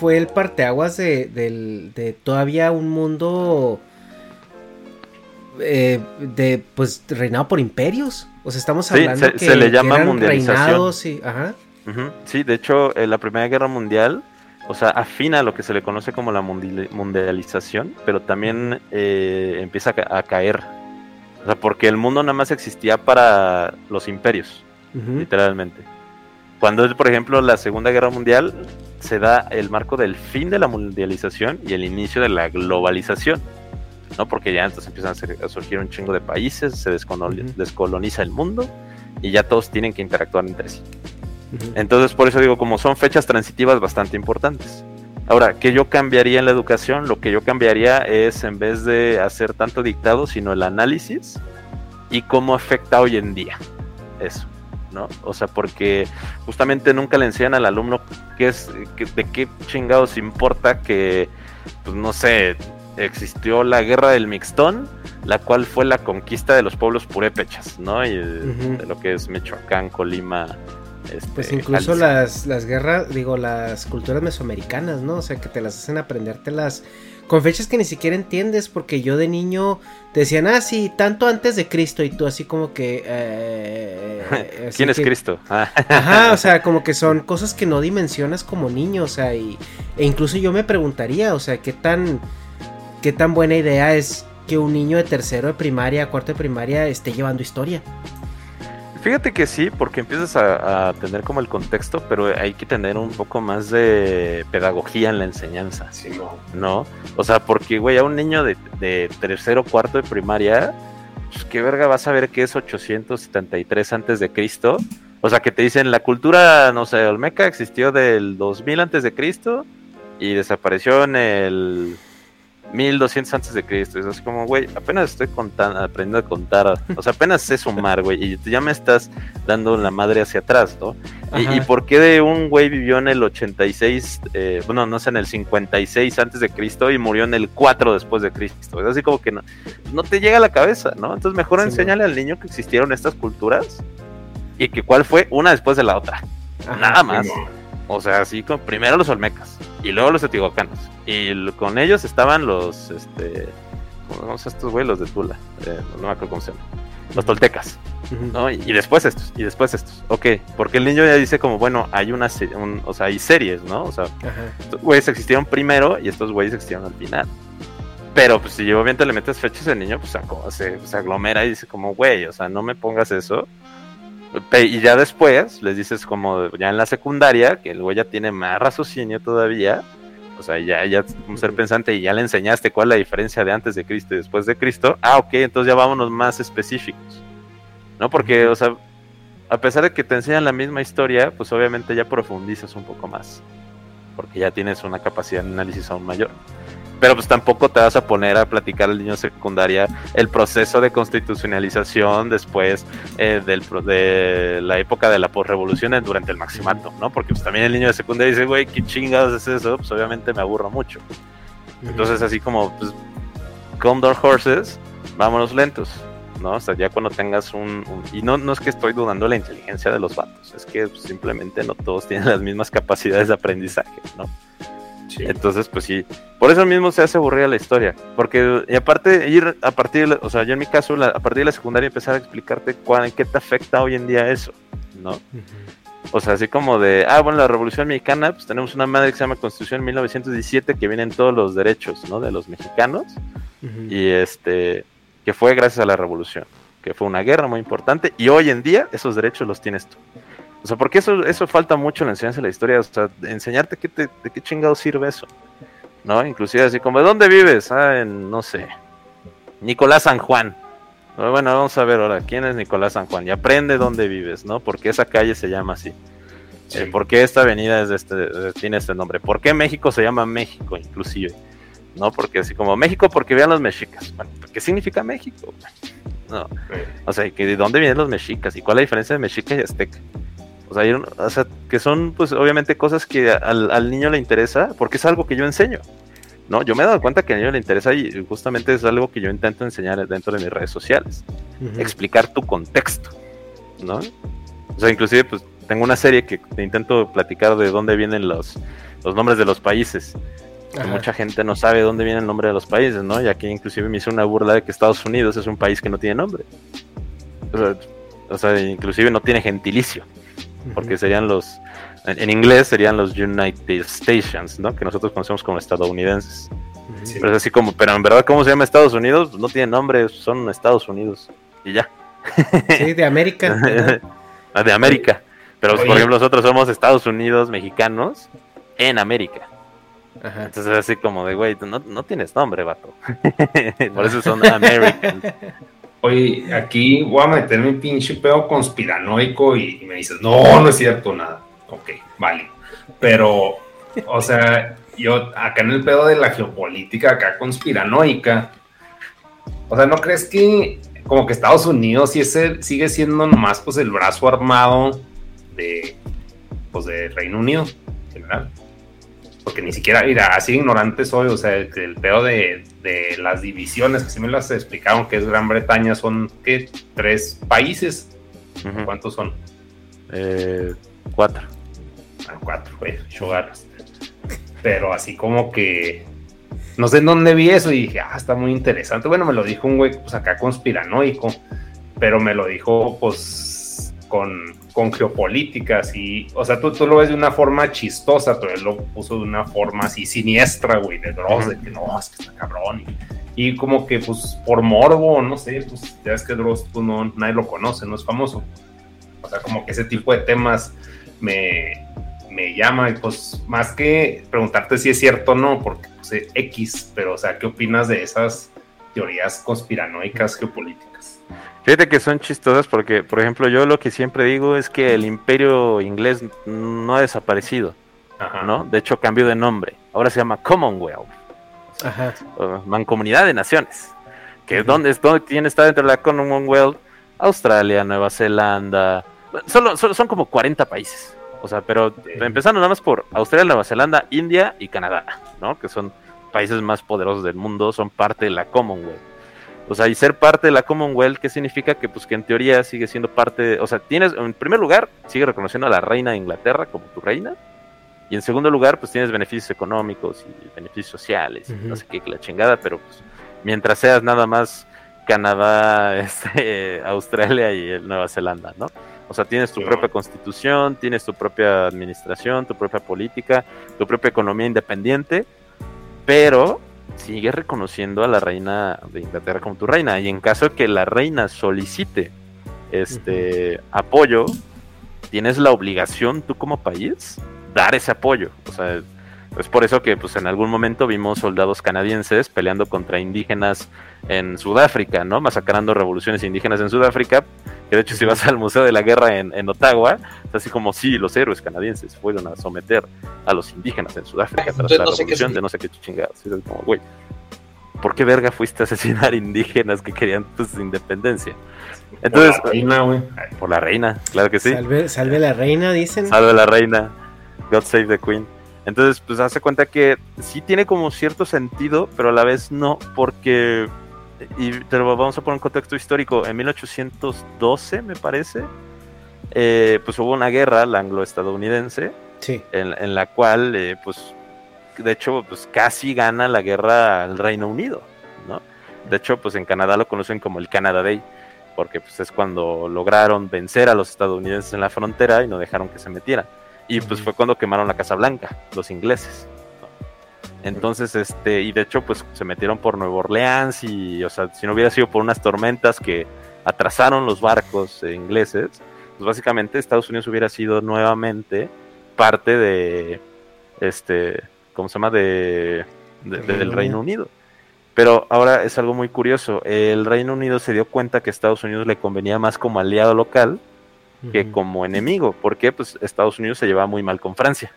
Fue el parteaguas de, del- de todavía un mundo eh, de pues reinado por imperios. O sea, estamos Sí, hablando se- que, se le llama mundialización. reinados y ajá. Sí, de hecho, en la Primera Guerra Mundial, o sea, afina lo que se le conoce como la mundi- mundialización, pero también eh, empieza a, ca- a caer. O sea, porque el mundo nada más existía para los imperios, literalmente. Cuando es, por ejemplo, la Segunda Guerra Mundial, se da el marco del fin de la mundialización y el inicio de la globalización. ¿no? Porque ya entonces empiezan a, ser- a surgir un chingo de países, se descoloniza el mundo y ya todos tienen que interactuar entre sí. Entonces, por eso digo, como son fechas transitivas bastante importantes. Ahora, ¿qué yo cambiaría en la educación? Lo que yo cambiaría es, en vez de hacer tanto dictado, sino el análisis y cómo afecta hoy en día eso, ¿no? O sea, porque justamente nunca le enseñan al alumno qué es, que- de qué chingados importa que, pues no sé, existió la guerra del Mixtón, la cual fue la conquista de los pueblos purépechas, ¿no? Y de, lo que es Michoacán, Colima, este, Pues incluso las, las guerras, digo, las culturas mesoamericanas, ¿no? O sea, que te las hacen aprendértelas con fechas que ni siquiera entiendes, porque yo de niño te decían, ah, sí, tanto antes de Cristo, y tú así como que... eh, así ¿Quién es que- Cristo? Ah, Ajá, o sea, como que son cosas que no dimensionas como niño, o sea, y, e incluso yo me preguntaría, o sea, qué tan, qué tan buena idea es que un niño de tercero de primaria, cuarto de primaria, esté llevando historia. Fíjate que sí, porque empiezas a, a tener como el contexto, pero hay que tener un poco más de pedagogía en la enseñanza, Sí, no. ¿no? O sea, porque, güey, a un niño de, de tercero cuarto de primaria, pues qué verga vas a ver que es 873 antes de Cristo. O sea, que te dicen la cultura, no sé, olmeca existió del 2000 antes de Cristo y desapareció en el 1200 antes de Cristo. Es así como, güey, apenas estoy contando, aprendiendo a contar. O sea, apenas sé sumar, güey, y ya me estás dando la madre hacia atrás, ¿no? Y, por qué de un güey vivió en el 86, eh, bueno, no sé, en el 56 antes de Cristo y murió en el 4 después de Cristo? Es así como que no, no te llega a la cabeza, ¿no? Entonces mejor Sí, enséñale al niño que existieron estas culturas y que cuál fue una después de la otra. Ajá. Nada más. Sí, no. O sea, así con primero los olmecas y luego los teotihuacanos. Y con ellos estaban los, este, ¿cómo se estos güey? Los de Tula. Eh, no me acuerdo cómo se llaman. Los toltecas. ¿no? Y, después estos, y después estos. Ok, porque el niño ya dice como, bueno, hay una, se- un- o sea, hay series, ¿no? O sea, estos güeyes existieron primero y estos güeyes existieron al final. Pero pues si obviamente le metes fechas al niño, pues se, se aglomera y dice como, güey, o sea, no me pongas eso. Y ya después les dices como ya en la secundaria, que el güey ya tiene más raciocinio todavía. O sea, ya, ya es un ser pensante y ya le enseñaste cuál es la diferencia de antes de Cristo y después de Cristo. Ah, ok, entonces ya vámonos más específicos. ¿No? Porque, o sea, a pesar de que te enseñan la misma historia, pues obviamente ya profundizas un poco más. Porque ya tienes una capacidad de análisis aún mayor. Pero pues tampoco te vas a poner a platicar al niño secundaria el proceso de constitucionalización después eh, del, de la época de la posrevolución durante el maximato, ¿no? Porque pues también el niño de secundaria dice, güey, ¿qué chingados es eso? Pues obviamente me aburro mucho. Entonces así como, pues, Condor Horses, vámonos lentos, ¿no? O sea, ya cuando tengas un... un- y no, no es que estoy dudando la inteligencia de los vatos, es que pues, simplemente no todos tienen las mismas capacidades de aprendizaje, ¿no? Sí. Entonces, pues sí, por eso mismo se hace aburrida la historia, porque y aparte ir a partir, de o sea, yo en mi caso, la- a partir de la secundaria empezar a explicarte cuál, en qué te afecta hoy en día eso, ¿no? O sea, así como de, ah, bueno, la Revolución Mexicana, pues tenemos una madre que se llama Constitución 1917 que vienen todos los derechos, ¿no? De los mexicanos y este, que fue gracias a la Revolución, que fue una guerra muy importante y hoy en día esos derechos los tienes tú. O sea, porque eso, eso falta mucho en la enseñanza de la historia, o sea, enseñarte qué te- de qué chingado sirve eso, ¿no? Inclusive así como, ¿de dónde vives? Ah, en, no sé, Nicolás San Juan. Bueno, vamos a ver ahora, ¿quién es Nicolás San Juan? Y aprende dónde vives, ¿no? Porque esa calle se llama así. Sí. Eh, ¿Por qué esta avenida es de este, de- tiene este nombre? ¿Por qué México se llama México, inclusive? ¿No? Porque así como México, porque vean los mexicas. Bueno, ¿qué significa México? No. O sea, ¿de dónde vienen los mexicas? ¿Y cuál es la diferencia de mexica y azteca? O sea, o que son, pues, obviamente cosas que al, al niño le interesa, porque es algo que yo enseño. ¿No? Yo me he dado cuenta que al niño le interesa y justamente es algo que yo intento enseñar dentro de mis redes sociales explicar tu contexto, ¿no? O sea, inclusive pues tengo una serie que te intento platicar de dónde vienen los, los nombres de los países. Que mucha gente no sabe dónde viene el nombre de los países, ¿no? Y aquí inclusive me hizo una burla de que Estados Unidos es un país que no tiene nombre. O sea, o sea, inclusive no tiene gentilicio, porque serían los, en, inglés serían los United Stations, ¿no? Que nosotros conocemos como estadounidenses. Sí. Pero es así como, pero en verdad, ¿cómo se llama Estados Unidos? Pues no tiene nombre, son Estados Unidos. Y ya. Sí, de América. Ah, de América. Pero Oye. por ejemplo, nosotros somos Estados Unidos mexicanos en América. Ajá. Entonces es así como de, güey, no, no tienes nombre, vato. por eso son Americans. Oye, aquí voy a meter mi pinche pedo conspiranoico y, y me dices, no, no es cierto nada. Ok, vale. Pero, o sea, yo acá en el pedo de la geopolítica, acá conspiranoica, o sea, ¿no crees que como que Estados Unidos sí es el- sigue siendo nomás pues el brazo armado de, pues, de Reino Unido en general? Porque ni siquiera, mira, así ignorante soy, o sea, el, el pedo de, de las divisiones, que sí me las explicaron, que es Gran Bretaña, son, ¿qué? Tres países. ¿Cuántos son? Eh, Cuatro. Ah, cuatro, güey, garras. Pero así como que no sé en dónde vi eso y dije, ah, está muy interesante. Bueno, me lo dijo un güey, pues acá conspiranoico, pero me lo dijo, pues, con, con geopolíticas y, o sea, tú, tú lo ves de una forma chistosa, pero él lo puso de una forma así siniestra, güey, de Dross, de que no, es que está cabrón. Y, y como que, pues, por morbo, no sé, pues, ya es que Dross, pues, no, nadie lo conoce, no es famoso. O sea, como que ese tipo de temas me, me llama y pues más que preguntarte si es cierto o no, porque pues, es X, pero o sea, ¿qué opinas de esas teorías conspiranoicas geopolíticas? Fíjate que son chistosas porque, por ejemplo, yo lo que siempre digo es que el imperio inglés no ha desaparecido, Ajá. ¿no? De hecho, cambió de nombre. Ahora se llama Commonwealth, Ajá. Mancomunidad de Naciones. Que es donde, es donde quién está dentro de la Commonwealth, Australia, Nueva Zelanda, solo, solo son como 40 países. O sea, pero empezando nada más por Australia, Nueva Zelanda, India y Canadá, ¿no? Que son países más poderosos del mundo, son parte de la Commonwealth. O sea, y ser parte de la Commonwealth, ¿qué significa? Que pues que en teoría sigue siendo parte, de- o sea, tienes, en primer lugar, sigue reconociendo a la reina de Inglaterra como tu reina, y en segundo lugar, pues tienes beneficios económicos y beneficios sociales, y no sé qué, la chingada, pero pues mientras seas nada más Canadá, este, Australia y Nueva Zelanda, ¿no? O sea, tienes tu propia constitución, tienes tu propia administración, tu propia política, tu propia economía independiente, pero sigues reconociendo a la reina de Inglaterra como tu reina. Y en caso de que la reina solicite este apoyo, tienes la obligación tú como país dar ese apoyo. O sea, es por eso que pues en algún momento vimos soldados canadienses peleando contra indígenas en Sudáfrica, ¿no? Masacrando revoluciones indígenas en Sudáfrica. Que de hecho si vas al Museo de la Guerra en, en Ottawa, es así como sí, los héroes canadienses fueron a someter a los indígenas en Sudáfrica tras Entonces la no revolución de no sé qué chingados. Es como, güey, ¿por qué verga fuiste a asesinar indígenas que querían pues, independencia? Entonces, Por la reina, güey. por la reina, claro que sí. Salve, salve la reina, dicen. Salve la reina. God save the queen. Entonces, pues hace cuenta que sí tiene como cierto sentido, pero a la vez no, porque. Y te lo vamos a poner en contexto histórico. En 1812, me parece, eh, pues hubo una guerra, la anglo-estadounidense, Sí. en, en la cual, eh, pues, de hecho, pues casi gana la guerra al Reino Unido, ¿no? De hecho, pues en Canadá lo conocen como el Canada Day, porque pues es cuando lograron vencer a los estadounidenses en la frontera y no dejaron que se metieran. Y pues fue cuando quemaron la Casa Blanca, los ingleses. ¿no? Entonces, este, y de hecho, pues se metieron por Nueva Orleans y, o sea, si no hubiera sido por unas tormentas que atrasaron los barcos eh, ingleses, pues básicamente Estados Unidos hubiera sido nuevamente parte de, este, ¿cómo se llama? De, de- de- del Reino Unido. Pero ahora es algo muy curioso. El Reino Unido se dio cuenta que Estados Unidos le convenía más como aliado local que como enemigo. porque Pues Estados Unidos se llevaba muy mal con Francia.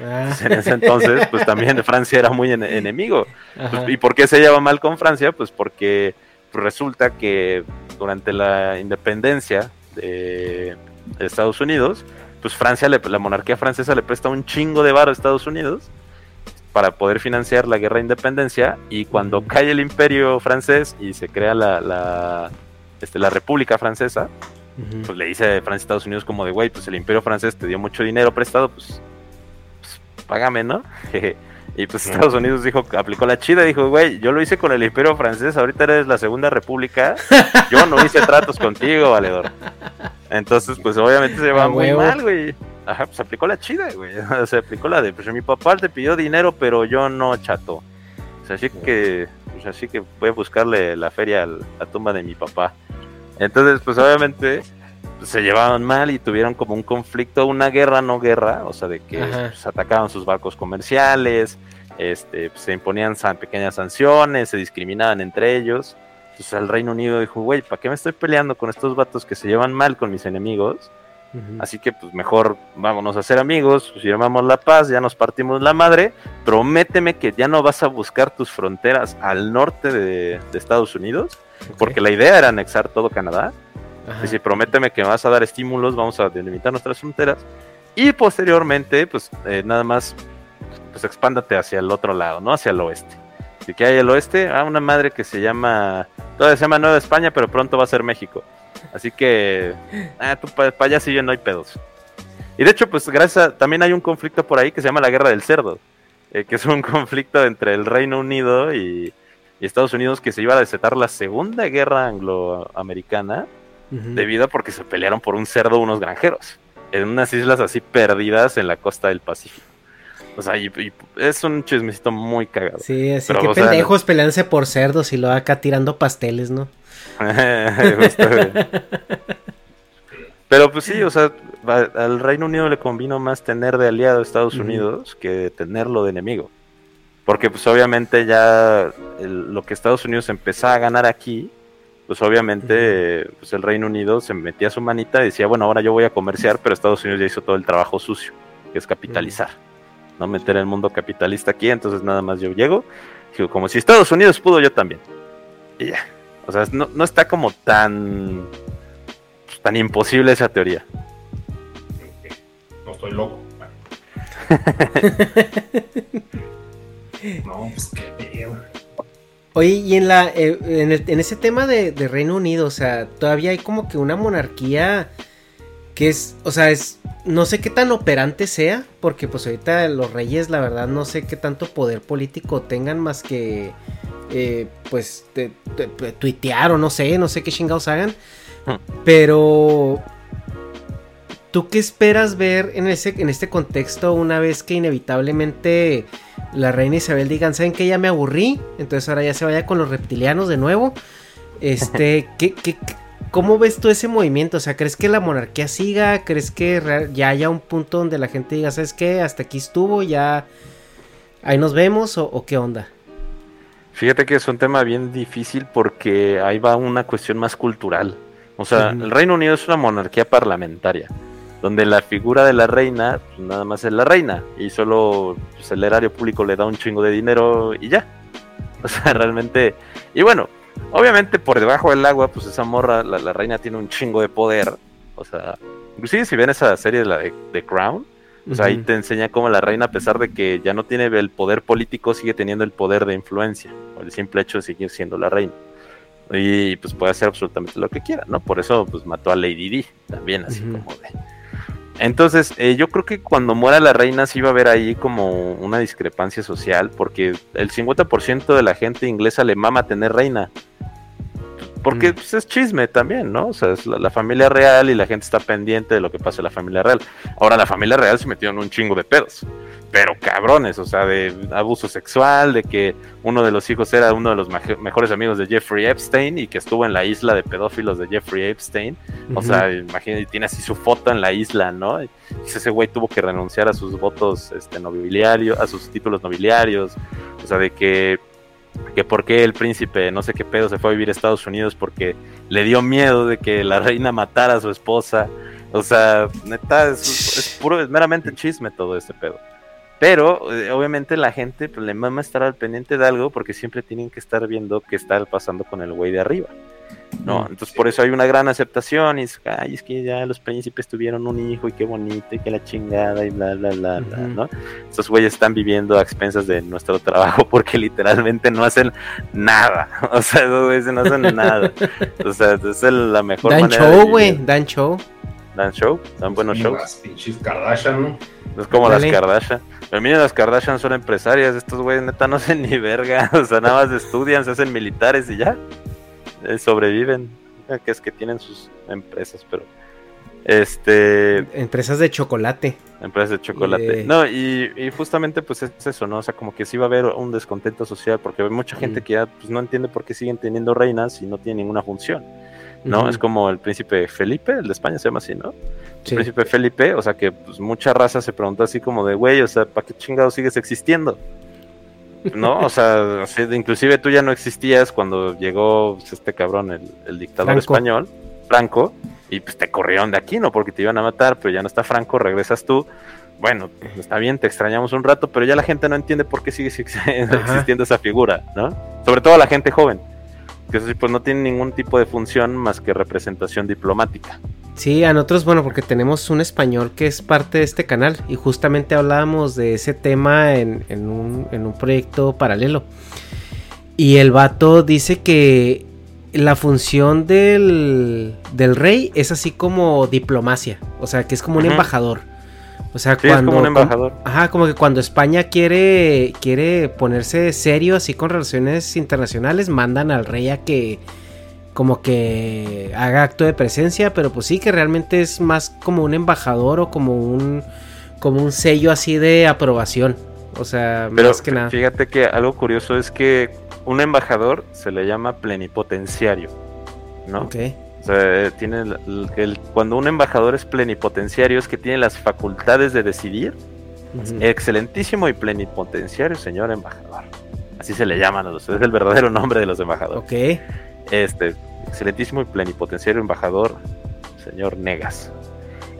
Ah. En ese entonces, pues también Francia era muy ene- enemigo. Pues. ¿Y por qué se lleva mal con Francia? Pues porque resulta que durante la independencia de Estados Unidos, pues Francia, le- la monarquía francesa le presta un chingo de varo a Estados Unidos para poder financiar la guerra de independencia y cuando cae el imperio francés y se crea la, la, este, la República Francesa, Pues le dice Francia a Estados Unidos como de, güey, pues el imperio francés te dio mucho dinero prestado, pues, pues págame, ¿no? y pues Estados Unidos dijo, aplicó la chida, dijo, güey, yo lo hice con el imperio francés, ahorita eres la segunda república, yo no hice tratos contigo, valedor. Entonces, pues obviamente se lleva A muy mal, güey. Ajá, pues aplicó la chida, güey. Se aplicó la de, pues mi papá te pidió dinero, pero yo no chato. O sea, así que, pues así que voy a buscarle la feria a la tumba de mi papá. Entonces, pues obviamente pues, se llevaban mal y tuvieron como un conflicto, una guerra, no guerra, o sea, de que pues, atacaban sus barcos comerciales, este, pues, se imponían san- pequeñas sanciones, se discriminaban entre ellos. Entonces el Reino Unido dijo, güey, ¿para qué me estoy peleando con estos vatos que se llevan mal con mis enemigos? Así que pues mejor vámonos a ser amigos, pues llamamos la paz, ya nos partimos la madre, prométeme que ya no vas a buscar tus fronteras al norte de, de Estados Unidos, Porque la idea era anexar todo Canadá. Ajá. Dice, prométeme que me vas a dar estímulos, vamos a delimitar nuestras fronteras. Y posteriormente, pues eh, nada más, pues expándate hacia el otro lado, ¿no? Hacia el oeste. ¿Y que hay el oeste? Ah, una madre que se llama, todavía se llama Nueva España, pero pronto va a ser México. Así que, ah, tú para allá sí yo no hay pedos. Y de hecho, pues gracias a, también hay un conflicto por ahí que se llama la Guerra del Cerdo, eh, que es un conflicto entre el Reino Unido y, y Estados Unidos que se iba a desatar la Segunda Guerra Angloamericana Ujú. debido a porque se pelearon por un cerdo unos granjeros en unas islas así perdidas en la costa del Pacífico. O sea, y- y es un chismecito muy cagado. Sí, así Pero, que o sea, pendejos peleándose por cerdos y luego acá tirando pasteles, ¿no? Pero pues sí, o sea, al Reino Unido le convino más tener de aliado a Estados. Unidos que tenerlo de enemigo. Porque pues obviamente ya el- lo que Estados Unidos empezaba a ganar aquí, pues obviamente pues el Reino Unido se metía su manita y decía, bueno, ahora yo voy a comerciar, pero Estados Unidos ya hizo todo el trabajo sucio, que es capitalizar. No meter el mundo capitalista aquí, entonces nada más yo llego, digo, como si Estados Unidos pudo, yo también. Y ya. O sea, no, no está como tan pues, tan imposible esa teoría. No estoy loco. no, pues qué pedo. Oye, y en la eh, en, el- en ese tema de, de Reino Unido, o sea, todavía hay como que una monarquía que es, o sea, es no sé qué tan operante sea, porque pues ahorita los reyes, la verdad, no sé qué tanto poder político tengan más que eh, pues te- te- te- tuitear o no sé, no sé qué chingados hagan. Hmm. Pero ¿tú qué esperas ver en ese en este contexto una vez que inevitablemente la reina Isabel digan, ¿saben que Ya me aburrí, entonces ahora ya se vaya con los reptilianos de nuevo. Este, ¿qué, cómo ves tú ese movimiento? O sea, ¿crees que la monarquía siga? ¿Crees que ya haya un punto donde la gente diga, ¿sabes qué? Hasta aquí estuvo, ya ahí nos vemos o, o qué onda? Fíjate que es un tema bien difícil porque ahí va una cuestión más cultural. O sea, el Reino Unido es una monarquía parlamentaria, donde la figura de la reina pues, nada más es la reina y solo pues, el erario público le da un chingo de dinero y ya. O sea, realmente... Y bueno, obviamente por debajo del agua, pues esa morra, la, la reina tiene un chingo de poder. O sea, inclusive si ven esa serie, la de The Crown, o sea, ahí te enseña cómo la reina, a pesar de que ya no tiene el poder político, sigue teniendo el poder de influencia, o el simple hecho de seguir siendo la reina. Y pues puede hacer absolutamente lo que quiera, ¿no? Por eso pues mató a Lady Di también, así como de... Entonces, eh, yo creo que cuando muera la reina sí va a haber ahí como una discrepancia social, porque el 50% de la gente inglesa le mama tener reina. Porque Mm. pues, es chisme también, ¿no? O sea, es la, la familia real y la gente está pendiente de lo que pasa en la familia real. Ahora, la familia real se metió en un chingo de pedos. Pero cabrones, o sea, de abuso sexual, de que uno de los hijos era uno de los mejores amigos de Jeffrey Epstein y que estuvo en la isla de pedófilos de Jeffrey Epstein. O sea, imagínate, tiene así su foto en la isla, ¿no? Y ese güey tuvo que renunciar a sus votos este, nobiliarios, a sus títulos nobiliarios. O sea, de que, que por qué el príncipe, no sé qué pedo, se fue a vivir a Estados Unidos porque le dio miedo de que la reina matara a su esposa. O sea, neta, es, es puro, es meramente chisme todo este pedo. Pero eh, obviamente la gente pues, le mama estar al pendiente de algo porque siempre tienen que estar viendo qué está pasando con el güey de arriba. ¿No? Mm, Entonces por eso hay una gran aceptación y es, ay, es que ya los príncipes tuvieron un hijo y qué bonito y que la chingada y bla, bla, bla, bla. ¿no? Estos güeyes están viviendo a expensas de nuestro trabajo porque literalmente no hacen nada. O sea, esos güeyes no hacen nada. O sea, es el- la mejor Dan manera de show, güey, dan show. Dan show, dan buenos Como shows. Las pinches Kardashian, ¿no? Es como Dale. las Kardashian. Pero miren, las Kardashian son empresarias. Estos güeyes neta no hacen ni verga. O sea, nada más estudian, se hacen militares y ya. Eh, sobreviven. Que es que tienen sus empresas, pero. Este. Empresas de chocolate. Empresas de chocolate. Eh. No, y, y justamente pues es eso, ¿no? O sea, como que sí va a haber un descontento social porque hay mucha gente Mm. que ya pues, no entiende por qué siguen teniendo reinas y no tienen ninguna función, ¿no? Es como el príncipe Felipe, el de España se llama así, ¿no? Sí. Príncipe Felipe, o sea que pues mucha raza se preguntó así como de, güey, o sea, ¿para qué chingado sigues existiendo? ¿No? O sea, así inclusive tú ya no existías cuando llegó pues, este cabrón, el, el dictador Franco. español, Franco, y pues te corrieron de aquí, ¿no? Porque te iban a matar, pero ya no está Franco, regresas tú. Bueno, pues, está bien, te extrañamos un rato, pero ya la gente no entiende por qué sigue ex- existiendo esa figura, ¿no? Sobre todo la gente joven, que eso sí, pues no tiene ningún tipo de función más que representación diplomática. Sí, a nosotros, bueno, porque tenemos un español que es parte de este canal y justamente hablábamos de ese tema en, en un, en un proyecto paralelo. Y el vato dice que la función del, del rey es así como diplomacia, o sea, que es como un embajador. O sea, Sí, es cuando como un embajador. Ajá, como que cuando España quiere quiere ponerse serio así con relaciones internacionales, mandan al rey a que como que haga acto de presencia, pero pues sí que realmente es más como un embajador o como un como un sello así de aprobación. O sea, Pero más que nada. fíjate que algo curioso es que un embajador se le llama plenipotenciario, ¿no? Ok. O sea, tiene el- cuando un embajador es plenipotenciario es que tiene las facultades de decidir. Excelentísimo y plenipotenciario, señor embajador. Así se le llaman a los, es el verdadero nombre de los embajadores. Ok. Este, excelentísimo y plenipotenciario embajador, señor Negas.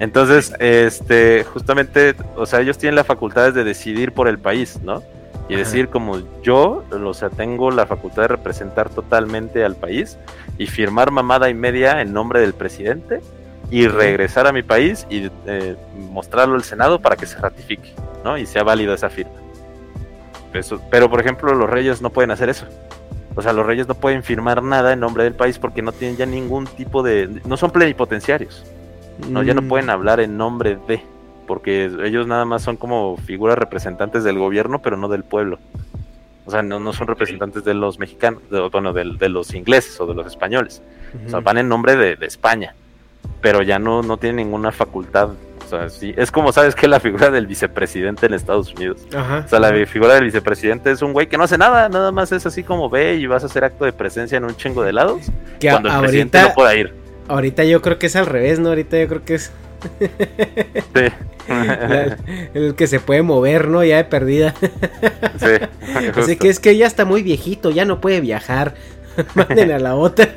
Entonces, este, justamente, o sea, ellos tienen las facultades de decidir por el país, ¿no? Y decir como yo, o sea, tengo la facultad de representar totalmente al país y firmar mamada y media en nombre del presidente y regresar a mi país y eh, mostrarlo al Senado para que se ratifique, ¿no? Y sea válida esa firma. Eso- pero, por ejemplo, los reyes no pueden hacer eso. O sea, los reyes no pueden firmar nada en nombre del país porque no tienen ya ningún tipo de... No son plenipotenciarios. No, ya no Mm, pueden hablar en nombre de... Porque ellos nada más son como figuras representantes del gobierno, pero no del pueblo. O sea, no, no son representantes de los mexicanos, de- bueno, del- de, los ingleses o de los españoles. O sea, van en nombre de, de España. Pero ya no, no tienen ninguna facultad. O sea, sí. Es como, ¿sabes qué? La figura del vicepresidente en Estados Unidos. Ajá. O sea, la figura del vicepresidente es un güey que no hace nada, nada más es así como ve y vas a hacer acto de presencia en un chingo de lados que cuando el presidente ahorita, no pueda ir. ahorita yo creo que es al revés, ¿no? Ahorita yo creo que es Sí. la- el que se puede mover, ¿no? Ya de perdida. sí. Así que es que ya está muy viejito, ya no puede viajar. Manden a la otra.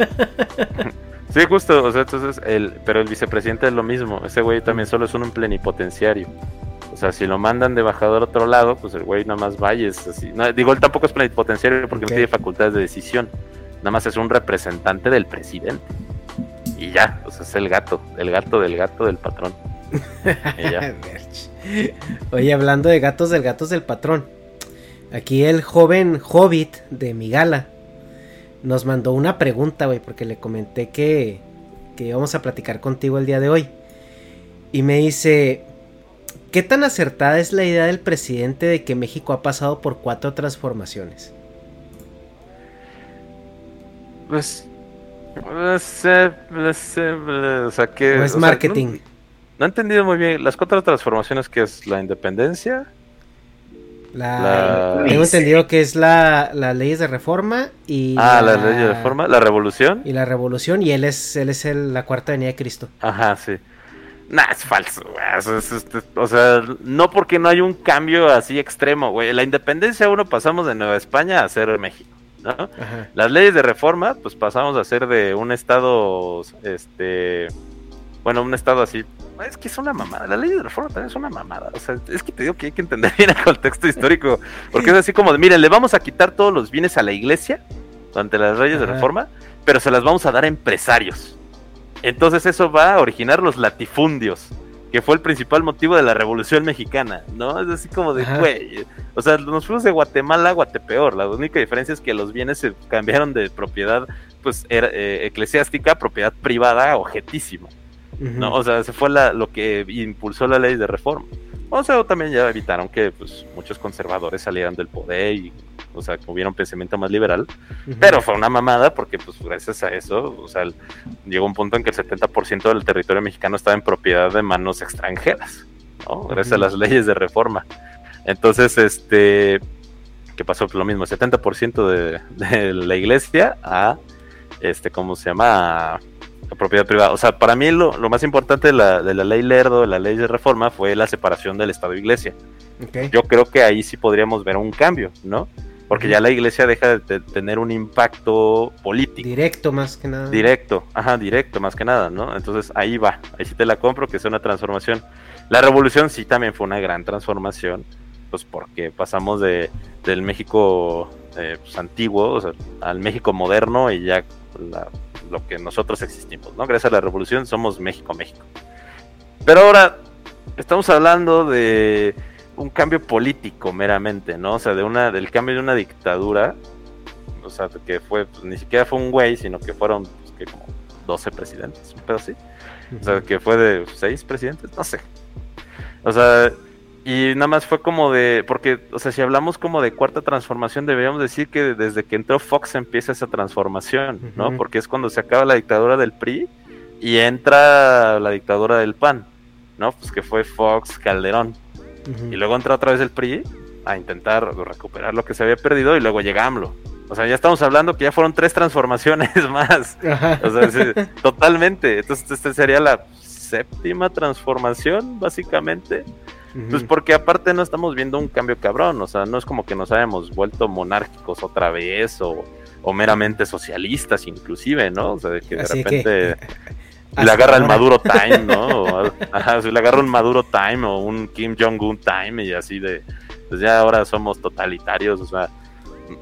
Sí, justo, o sea, entonces, el, pero el vicepresidente es lo mismo, ese güey también solo es un plenipotenciario. O sea, si lo mandan de embajador a otro lado, pues el güey nada más vaya, es así. No, digo, él tampoco es plenipotenciario porque no tiene facultades de decisión. Nada más es un representante del presidente. Y ya, pues es el gato, el gato del gato del patrón. Y ya. Oye, hablando de gatos del gatos del patrón. Aquí el joven hobbit de Migala nos mandó una pregunta, güey, porque le comenté que, que íbamos a platicar contigo el día de hoy. Y me dice, ¿qué tan acertada es la idea del presidente de que México ha pasado por cuatro transformaciones? Pues, o sea que... ¿O es o sea, marketing? no, no he entendido muy bien las cuatro transformaciones que es la independencia, La, La- Tengo entendido que es la, las leyes de reforma y ah, la ley de reforma, la revolución. y la revolución y él es él es el- la cuarta venida de Cristo. Ajá, sí. Nah, es falso, güey. O sea, es- es- o sea, no porque no hay un cambio así extremo, güey. La independencia uno pasamos de Nueva España a ser México, ¿no? Ajá. Las leyes de reforma, pues pasamos a ser de un estado, este, bueno, un estado así. Es que es una mamada. La ley de reforma también es una mamada. O sea, es que te digo que hay que entender bien el contexto histórico. Porque es así como de, miren, le vamos a quitar todos los bienes a la iglesia durante las leyes de reforma, pero se las vamos a dar a empresarios. Entonces eso va a originar los latifundios, que fue el principal motivo de la Revolución Mexicana, ¿no? Es así como de, güey, o sea, nos fuimos de Guatemala a Guatepeor. La única diferencia es que los bienes se cambiaron de propiedad, pues, era, eh, eclesiástica a propiedad privada, ¿no? O sea, se fue la, lo que impulsó la ley de reforma. O sea, también ya evitaron que, pues, muchos conservadores salieran del poder y, o sea, que hubiera un pensamiento más liberal. Pero fue una mamada porque, pues, gracias a eso, o sea, el- llegó un punto en que el 70% del territorio mexicano estaba en propiedad de manos extranjeras, ¿no? Gracias a las leyes de reforma. Entonces, este, ¿qué pasó? Pues lo mismo, 70% de, de la iglesia a, este, ¿cómo se llama? A, a propiedad privada. O sea, para mí lo, lo más importante de la, de la ley Lerdo, de la ley de reforma, fue la separación del Estado e Iglesia Ok. yo creo que ahí sí podríamos ver un cambio, ¿no? Porque ya la iglesia deja de te- tener un impacto político. Directo más que nada. Directo, ajá, directo más que nada, ¿no? Entonces ahí va, ahí sí te la compro que es una transformación. La revolución sí también fue una gran transformación, pues porque pasamos de del México eh, pues, antiguo o sea, al México moderno y ya la- lo que nosotros existimos, ¿no? Gracias a la revolución somos México, México. Pero ahora estamos hablando de un cambio político meramente, ¿no? O sea, de una, del cambio de una dictadura, o sea, que fue, pues, ni siquiera fue un güey, sino que fueron, pues, que como 12 presidentes, un pedo así. O sea, que fue de seis presidentes, no sé. O sea, y nada más fue como de, porque, o sea, si hablamos como de cuarta transformación, deberíamos decir que desde que entró Fox empieza esa transformación, ¿no? Porque es cuando se acaba la dictadura del PRI y entra la dictadura del PAN, ¿no? Pues que fue Fox Calderón. Y luego entra otra vez el PRI a intentar recuperar lo que se había perdido y luego llega AMLO. O sea, ya estamos hablando que ya fueron tres transformaciones más. Ajá. O sea, sí, totalmente. Entonces, esta sería la séptima transformación, básicamente. Pues porque aparte no estamos viendo un cambio cabrón, o sea, no es como que nos hayamos vuelto monárquicos otra vez o, o meramente socialistas inclusive, ¿no? O sea, de que de Así repente le agarra el. Maduro Time, ¿no? O, ajá, le agarra un Maduro Time o un Kim Jong-un Time y así de, pues ya ahora somos totalitarios, o sea,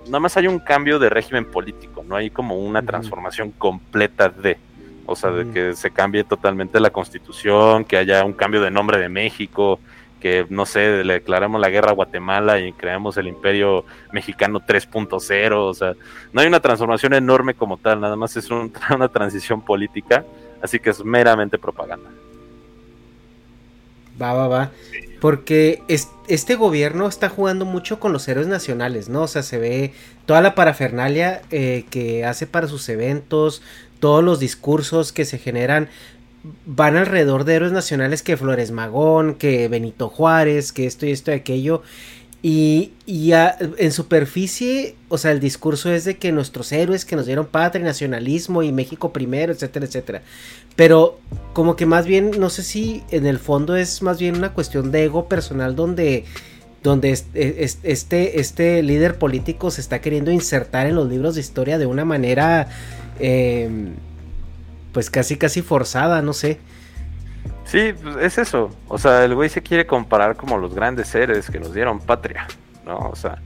nada más hay un cambio de régimen político, no hay como una transformación completa de, o sea, de que se cambie totalmente la constitución, que haya un cambio de nombre de México, que no sé, le declaramos la guerra a Guatemala y creamos el imperio mexicano 3.0, o sea, no hay una transformación enorme como tal, nada más es un- una transición política, así que es meramente propaganda. Va, va, va. Porque es- este gobierno está jugando mucho con los héroes nacionales, ¿no? O sea, se ve toda la parafernalia eh, que hace para sus eventos, todos los discursos que se generan van alrededor de héroes nacionales que Flores Magón, que Benito Juárez, que esto y esto y aquello. Y, y en superficie, o sea, el discurso es de que nuestros héroes que nos dieron patria, nacionalismo y México primero, etcétera, etcétera. Pero como que más bien, no sé si en el fondo es más bien una cuestión de ego personal donde, donde es- este, este líder político se está queriendo insertar en los libros de historia de una manera, eh, pues casi, casi forzada, no sé. Sí, pues es eso, o sea, el güey se quiere comparar como los grandes seres que nos dieron patria, ¿no? O sea,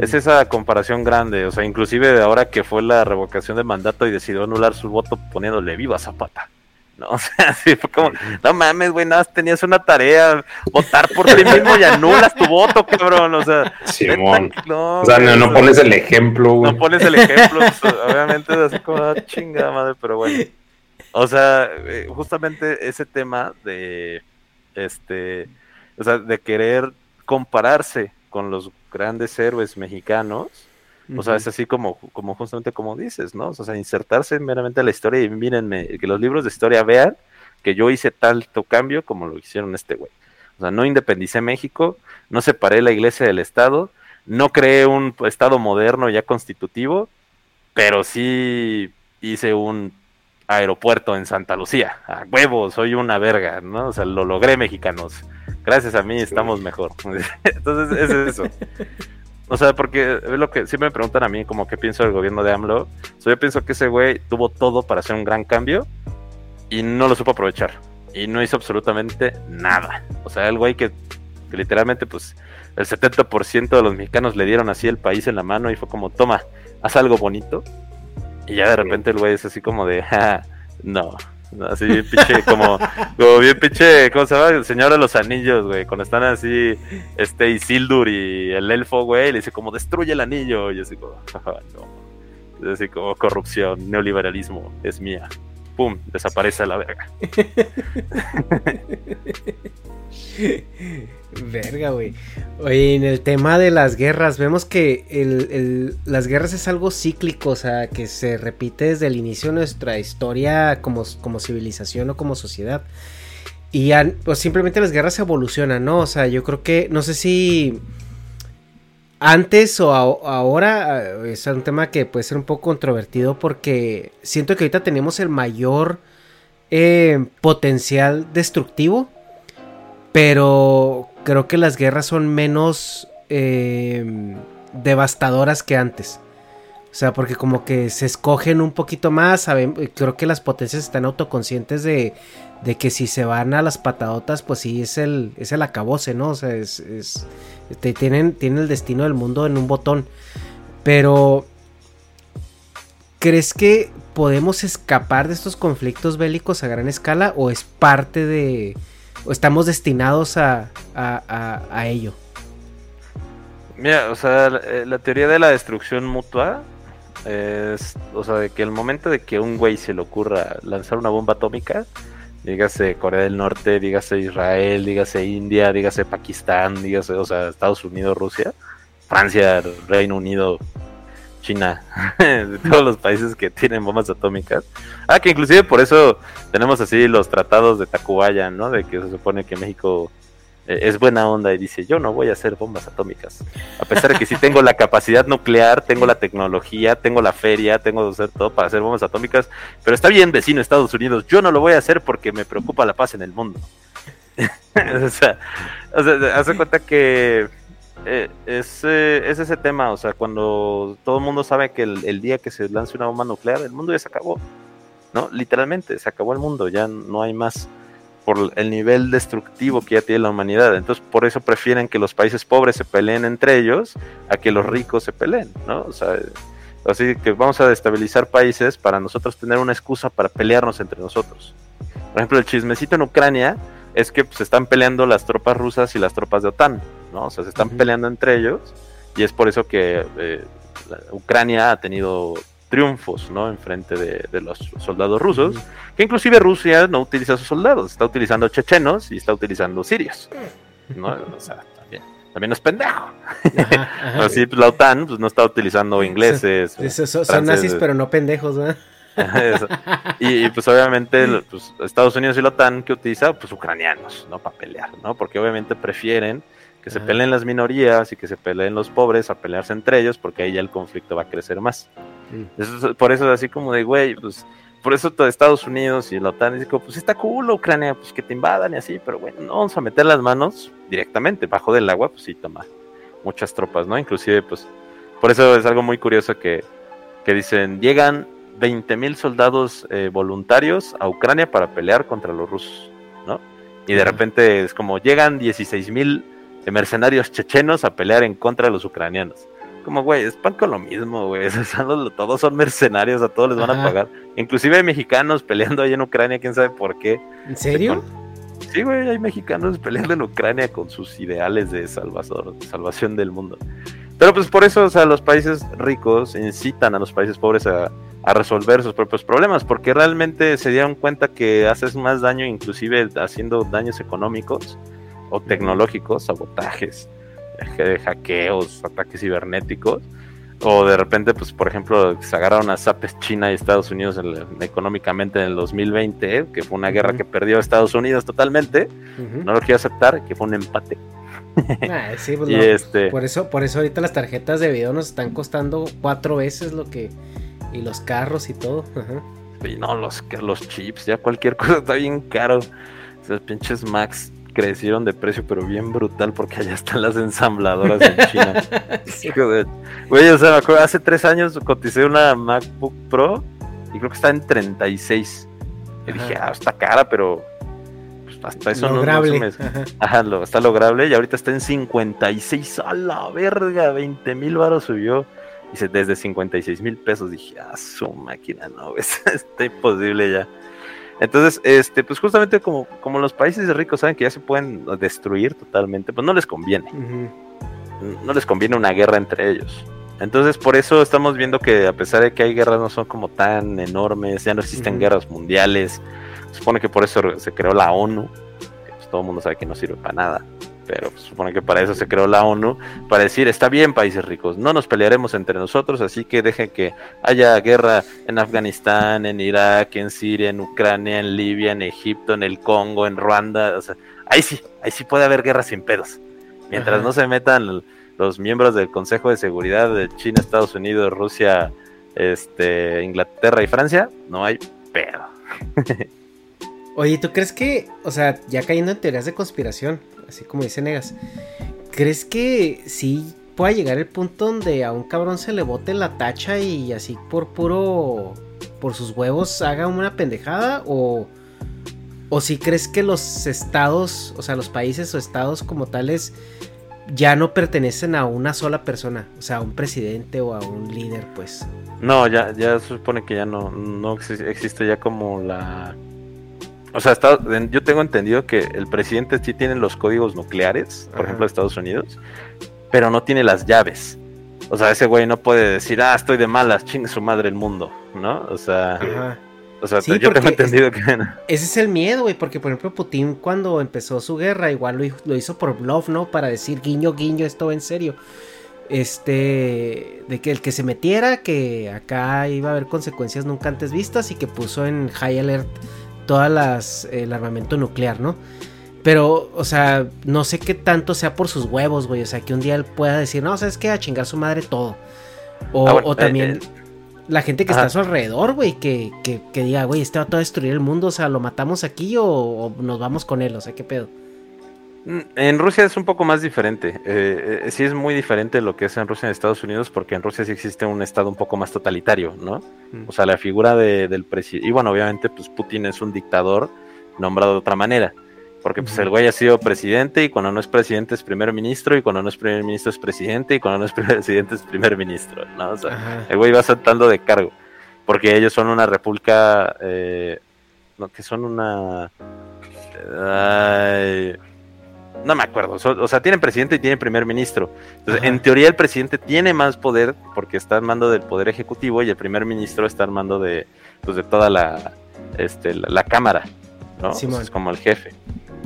es esa comparación grande, o sea, inclusive de ahora que fue la revocación de mandato y decidió anular su voto poniéndole viva Zapata. No, o sea, sí fue como, no mames, güey, nada más tenías una tarea, votar por ti mismo y anulas tu voto, cabrón, o sea, Simón. neta, no, O sea, no, no pones el ejemplo, güey. no pones el ejemplo, pues, obviamente es así como, ah, chingada madre, pero bueno. O sea, eh, justamente ese tema de, este, o sea, de querer compararse con los grandes héroes mexicanos, o sea, es así como, como justamente como dices, ¿no? O sea, insertarse meramente en la historia y mírenme, que los libros de historia vean que yo hice tanto cambio como lo hicieron este güey. O sea, no independicé México, no separé la iglesia del Estado, no creé un Estado moderno ya constitutivo, pero sí hice un aeropuerto en Santa Lucía. A huevo, soy una verga, ¿no? O sea, lo logré, mexicanos. Gracias a mí estamos mejor. Entonces, es eso. O sea, porque es lo que siempre me preguntan a mí, como que pienso del gobierno de AMLO. O sea, yo pienso que ese güey tuvo todo para hacer un gran cambio y no lo supo aprovechar. Y no hizo absolutamente nada. O sea, el güey que, que literalmente, pues, el 70% de los mexicanos le dieron así el país en la mano y fue como, toma, haz algo bonito. Y ya de repente el güey es así como de, "Ja, no. Así bien pinche, como, como bien pinche, ¿cómo se llama? El Señor de los Anillos, güey. Cuando están así, este Isildur y el elfo, güey, le dice como, destruye el anillo. Y así como, "Jaja, no. Es así como, corrupción, neoliberalismo, es mía. Pum, desaparece a la verga. Verga, güey. Oye, en el tema de las guerras, vemos que el- el- las guerras es algo cíclico, o sea, que se repite desde el inicio de nuestra historia como, como civilización o como sociedad. Y ya, pues simplemente las guerras evolucionan, ¿no? O sea, yo creo que, no sé si antes o ahora eh, es un tema que puede ser un poco controvertido porque siento que ahorita tenemos el mayor eh, potencial destructivo pero creo que las guerras son menos eh, devastadoras que antes. O sea, porque como que se escogen un poquito más. saben- creo que las potencias están autoconscientes de, que si se van a las patadotas, pues sí, es el, es el acabose, ¿no? O sea, es, tienen, tienen el destino del mundo en un botón. Pero, ¿crees que podemos escapar de estos conflictos bélicos a gran escala? ¿O es parte de... o estamos destinados a, a, a- ello? Mira, o sea, la, eh, la teoría de la destrucción mutua es, o sea, de que el momento de que un güey se le ocurra lanzar una bomba atómica, dígase Corea del Norte, dígase Israel, dígase India, dígase Pakistán, dígase, o sea, Estados Unidos, Rusia, Francia, Reino Unido, China, de todos los países que tienen bombas atómicas. Ah, que inclusive por eso tenemos así los tratados de Tacubaya, ¿no? De que se supone que México eh, es buena onda y dice, yo no voy a hacer bombas atómicas. A pesar de que sí tengo la capacidad nuclear, tengo la tecnología, tengo la feria, tengo todo para hacer bombas atómicas, pero está bien, vecino Estados Unidos, yo no lo voy a hacer porque me preocupa la paz en el mundo. o sea, o sea, hace cuenta que eh, es, eh, es, ese tema, o sea, cuando todo el mundo sabe que el, día que se lance una bomba nuclear, el mundo ya se acabó, ¿no? Literalmente, se acabó el mundo, ya no hay más por el nivel destructivo que ya tiene la humanidad. Entonces, por eso prefieren que los países pobres se peleen entre ellos a que los ricos se peleen, ¿no? O sea, así que vamos a destabilizar países para nosotros tener una excusa para pelearnos entre nosotros. Por ejemplo, el chismecito en Ucrania es que se pues, están peleando las tropas rusas y las tropas de OTAN. ¿No? O sea, se están peleando entre ellos y es por eso que eh, Ucrania ha tenido triunfos, ¿no? En frente de, los soldados rusos, que inclusive Rusia no utiliza a sus soldados, está utilizando chechenos y está utilizando sirios, ¿no? O sea, también, también es pendejo. Así pues, la OTAN pues, no está utilizando ingleses. son, nazis, pero no pendejos, ¿verdad? y, pues obviamente pues, Estados Unidos y la OTAN que utiliza pues ucranianos, ¿no? Para pelear, ¿no? Porque obviamente prefieren que se peleen las minorías y que se peleen los pobres a pelearse entre ellos, porque ahí ya el conflicto va a crecer más. por eso es así como de, güey, pues por eso todo Estados Unidos y la OTAN dice, pues está cool Ucrania, pues que te invadan y así, pero bueno, no vamos a meter las manos directamente bajo del agua, pues sí toma muchas tropas, ¿no? Inclusive, pues, por eso es algo muy curioso que, que dicen, llegan 20 mil soldados eh, voluntarios a Ucrania para pelear contra los rusos, ¿no? Y de repente es como, llegan 16 mil de mercenarios chechenos a pelear en contra de los ucranianos. Como, güey, es pan con lo mismo, güey. todos son mercenarios, a todos les van a pagar. Inclusive hay mexicanos peleando ahí en Ucrania, quién sabe por qué. ¿En serio? Sí, güey, hay mexicanos peleando en Ucrania con sus ideales de salvador, salvación del mundo. Pero pues por eso, o sea, los países ricos incitan a los países pobres a, a resolver sus propios problemas, porque realmente se dieron cuenta que haces más daño, inclusive haciendo daños económicos, o tecnológicos, sabotajes, hackeos, ataques cibernéticos, o de repente, pues por ejemplo, se agarraron a Zapes China y Estados Unidos económicamente en el 2020, que fue una guerra que perdió Estados Unidos totalmente, no lo quiero aceptar, que fue un empate. Ah, sí, pues este... por eso, por eso ahorita las tarjetas de video nos están costando cuatro veces lo que y los carros y todo. Y no, los, los chips, ya cualquier cosa está bien caro. Esos pinches Max crecieron de precio, pero bien brutal, porque allá están las ensambladoras en China. Güey, o sea, me acuerdo, hace tres años coticé una MacBook Pro y creo que está en 36. Y dije, ah, está cara, pero pues, hasta eso lograble. no, Ajá, lo, está lograble y ahorita está en 56. A la verga, 20 mil baros subió. Dice, desde 56 mil pesos. Dije, ah, su máquina, no, está imposible ya. Entonces, este, pues justamente como, como los países ricos saben que ya se pueden destruir totalmente, pues no les conviene. No les conviene una guerra entre ellos. Entonces, por eso estamos viendo que a pesar de que hay guerras no son como tan enormes, ya no existen guerras mundiales. Se supone que por eso se creó la ONU, que pues todo el mundo sabe que no sirve para nada pero pues, supone que para eso se creó la ONU, para decir, está bien países ricos, no nos pelearemos entre nosotros, así que dejen que haya guerra en Afganistán, en Irak, en Siria, en Ucrania, en Libia, en Egipto, en el Congo, en Ruanda, o sea, ahí sí, ahí sí puede haber guerra sin pedos. Mientras no se metan los miembros del Consejo de Seguridad de China, Estados Unidos, Rusia, este, Inglaterra y Francia, no hay pedo. Oye, ¿tú crees que, o sea, ya cayendo en teorías de conspiración, así como dice Negas, ¿crees que sí pueda llegar el punto donde a un cabrón se le bote la tacha y así por puro, por sus huevos haga una pendejada? ¿O, o si crees que los estados, o sea, los países o estados como tales, ya no pertenecen a una sola persona, o sea, a un presidente o a un líder, pues. No, ya, ya se supone que ya no, no existe ya como la o sea, yo tengo entendido que el presidente sí tiene los códigos nucleares, por ejemplo, de Estados Unidos, pero no tiene las llaves. O sea, ese güey no puede decir, ah, estoy de malas, chingue su madre el mundo, ¿no? O sea, O sea, Sí, yo tengo entendido que... Ese es el miedo, güey, porque por ejemplo Putin cuando empezó su guerra igual lo, lo hizo por bluff, ¿no? Para decir guiño, guiño, esto en serio. Este, de que el que se metiera, que acá iba a haber consecuencias nunca antes vistas y que puso en high alert todas las, el armamento nuclear, ¿no? Pero, o sea, no sé qué tanto sea por sus huevos, güey. O sea, que un día él pueda decir, no, ¿sabes qué? A chingar su madre todo. O, Ah, bueno, o eh, también eh, la gente que ajá. está a su alrededor, güey, que, que, que diga, güey, este va a destruir el mundo. O sea, ¿lo matamos aquí o, o nos vamos con él? O sea, ¿qué pedo? En Rusia es un poco más diferente. Eh, eh, sí es muy diferente lo que es en Rusia y en Estados Unidos, porque en Rusia sí existe un estado un poco más totalitario, ¿no? Mm. O sea, la figura de- del presidente. Y bueno, obviamente, pues Putin es un dictador nombrado de otra manera. Porque pues el güey ha sido presidente y cuando no es presidente es primer ministro y cuando no es primer ministro es presidente y cuando no es presidente es primer ministro, ¿no? O sea, Ajá. el güey va saltando de cargo. Porque ellos son una república. eh, no, que son una. ay, no me acuerdo. o sea, tienen presidente y tienen primer ministro. Entonces, Ajá. en teoría, el presidente tiene más poder porque está al mando del poder ejecutivo y el primer ministro está al mando de, pues, de toda la, este, la, la cámara, ¿no? Simón. es como el jefe.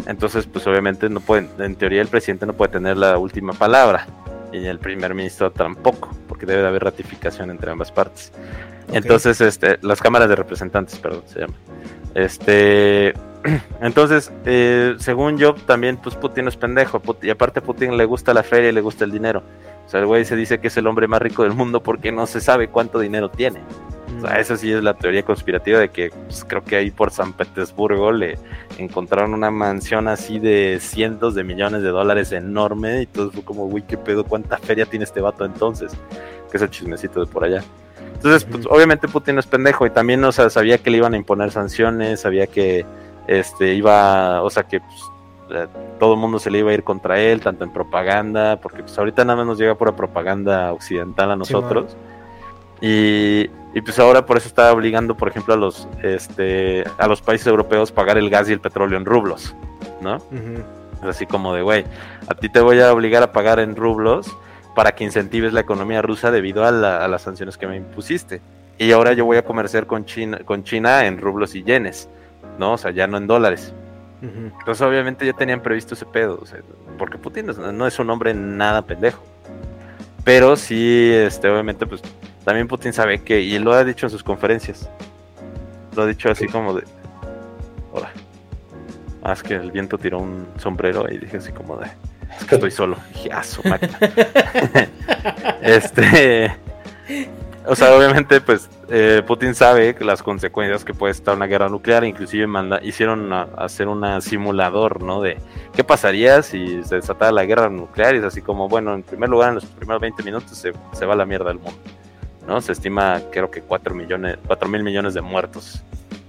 Entonces, pues obviamente no pueden, en teoría el presidente no puede tener la última palabra y el primer ministro tampoco, porque debe de haber ratificación entre ambas partes. Ok. Entonces, este, las cámaras de representantes, perdón, se llama. Este, entonces, eh, según yo, también, pues Putin es pendejo, Put- y aparte a Putin le gusta la feria y le gusta el dinero. O sea, el güey se dice que es el hombre más rico del mundo porque no se sabe cuánto dinero tiene. O sea, esa sí es la teoría conspirativa de que pues, creo que ahí por San Petersburgo le encontraron una mansión así de cientos de millones de dólares enorme y todo fue como, güey, qué pedo, cuánta feria tiene este vato entonces, que es el chismecito de por allá. Entonces, pues, obviamente Putin no es pendejo y también, o sea, sabía que le iban a imponer sanciones, sabía que este iba, o sea, que pues, eh, todo el mundo se le iba a ir contra él, tanto en propaganda, porque pues ahorita nada más nos llega pura propaganda occidental a nosotros. Y, y pues ahora por eso está obligando, por ejemplo, a los este a los países europeos pagar el gas y el petróleo en rublos, ¿no? Es así como de, güey, a ti te voy a obligar a pagar en rublos para que incentives la economía rusa debido a, la- a las sanciones que me impusiste. Y ahora yo voy a comerciar con China, con China en rublos y yenes, ¿no? O sea, ya no en dólares. Entonces obviamente ya tenían previsto ese pedo, o sea, porque Putin no es un hombre nada pendejo. Pero sí, este, obviamente, pues también Putin sabe que, y lo ha dicho en sus conferencias, lo ha dicho así como de, hola, más que el viento tiró un sombrero y dije así como de, es que estoy solo. Y dije, ah, su máquina. este, o sea, obviamente, pues eh, Putin sabe las consecuencias que puede estar una guerra nuclear, inclusive manda, hicieron a- hacer un simulador, ¿no? De qué pasaría si se desatara la guerra nuclear y es así como, bueno, en primer lugar, en los primeros 20 minutos se, se va a la mierda el mundo, ¿no? Se estima, creo que 4 millones, 4 mil millones de muertos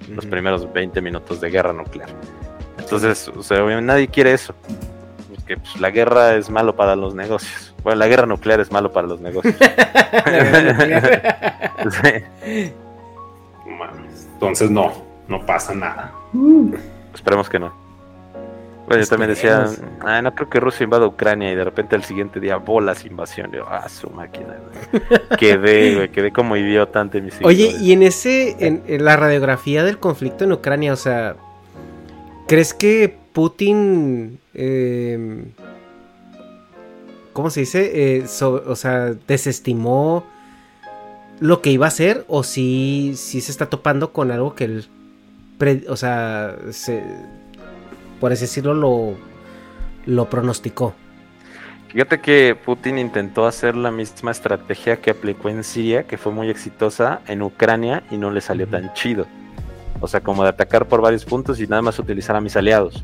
en los primeros 20 minutos de guerra nuclear. Entonces, o sea, obviamente nadie quiere eso. Porque pues, la guerra es malo para los negocios. Bueno, la guerra nuclear es malo para los negocios. Sí. Entonces no, no pasa nada. esperemos que no. Bueno, yo también decía, Esperemos. "Ah, no creo que Rusia invada Ucrania y de repente el siguiente día bolas invasión. Yo, ah, su máquina. Quedé, güey, quedé como idiota ante mis Oye, seguidores. y en ese, en, en la radiografía del conflicto en Ucrania, o sea, ¿crees que Putin, eh, ¿cómo se dice? Eh, so- o sea, desestimó lo que iba a hacer o si, si se está topando con algo que él, pre- o sea, se, por así decirlo, lo, lo pronosticó. Fíjate que Putin intentó hacer la misma estrategia que aplicó en Siria, que fue muy exitosa en Ucrania y no le salió tan chido. O sea, como de atacar por varios puntos y nada más utilizar a mis aliados,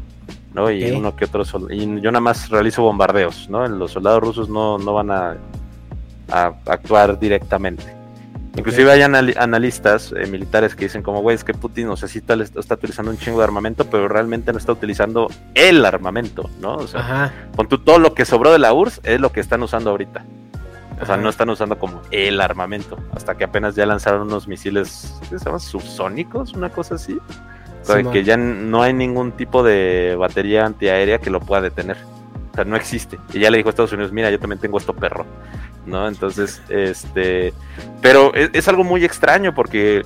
¿no? Y uno que otro y yo nada más realizo bombardeos, ¿no? Los soldados rusos no, no van a, a actuar directamente. Inclusive hay anali- analistas eh, militares que dicen como, güey, es que Putin, o sea, sí está, está utilizando un chingo de armamento, pero realmente no está utilizando el armamento, ¿no? O sea, Ajá. Pon tú, todo lo que sobró de la URSS es lo que están usando ahorita. O sea, Ajá. no están usando como el armamento. Hasta que apenas ya lanzaron unos misiles, ¿qué se llaman? Subsónicos, una cosa así. O sea, que ya no hay ningún tipo de batería antiaérea que lo pueda detener. O sea, no existe. Y ya le dijo a Estados Unidos, mira, yo también tengo esto perro. ¿No? Entonces, este... Pero es, es algo muy extraño porque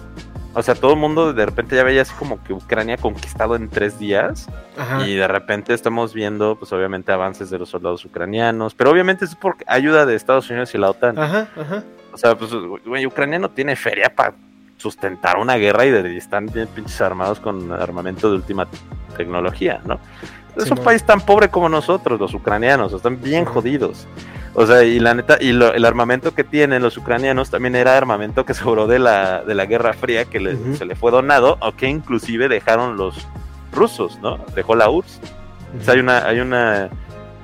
o sea, todo el mundo de repente ya veía así como que Ucrania conquistado en tres días. Ajá. Y de repente estamos viendo, pues obviamente, avances de los soldados ucranianos. Pero obviamente es por ayuda de Estados Unidos y la OTAN. Ajá, ajá. O sea, pues, güey, Ucrania no tiene feria para sustentar una guerra y, de- y están bien pinches armados con armamento de última tecnología, ¿no? Es Sí, un no. país tan pobre como nosotros, los ucranianos, están bien jodidos. O sea, y la neta, y lo- el armamento que tienen los ucranianos también era armamento que sobró de la, de la Guerra Fría, que le- se le fue donado, o que inclusive dejaron los rusos, ¿no? Dejó la URSS. O sea, hay una, hay una,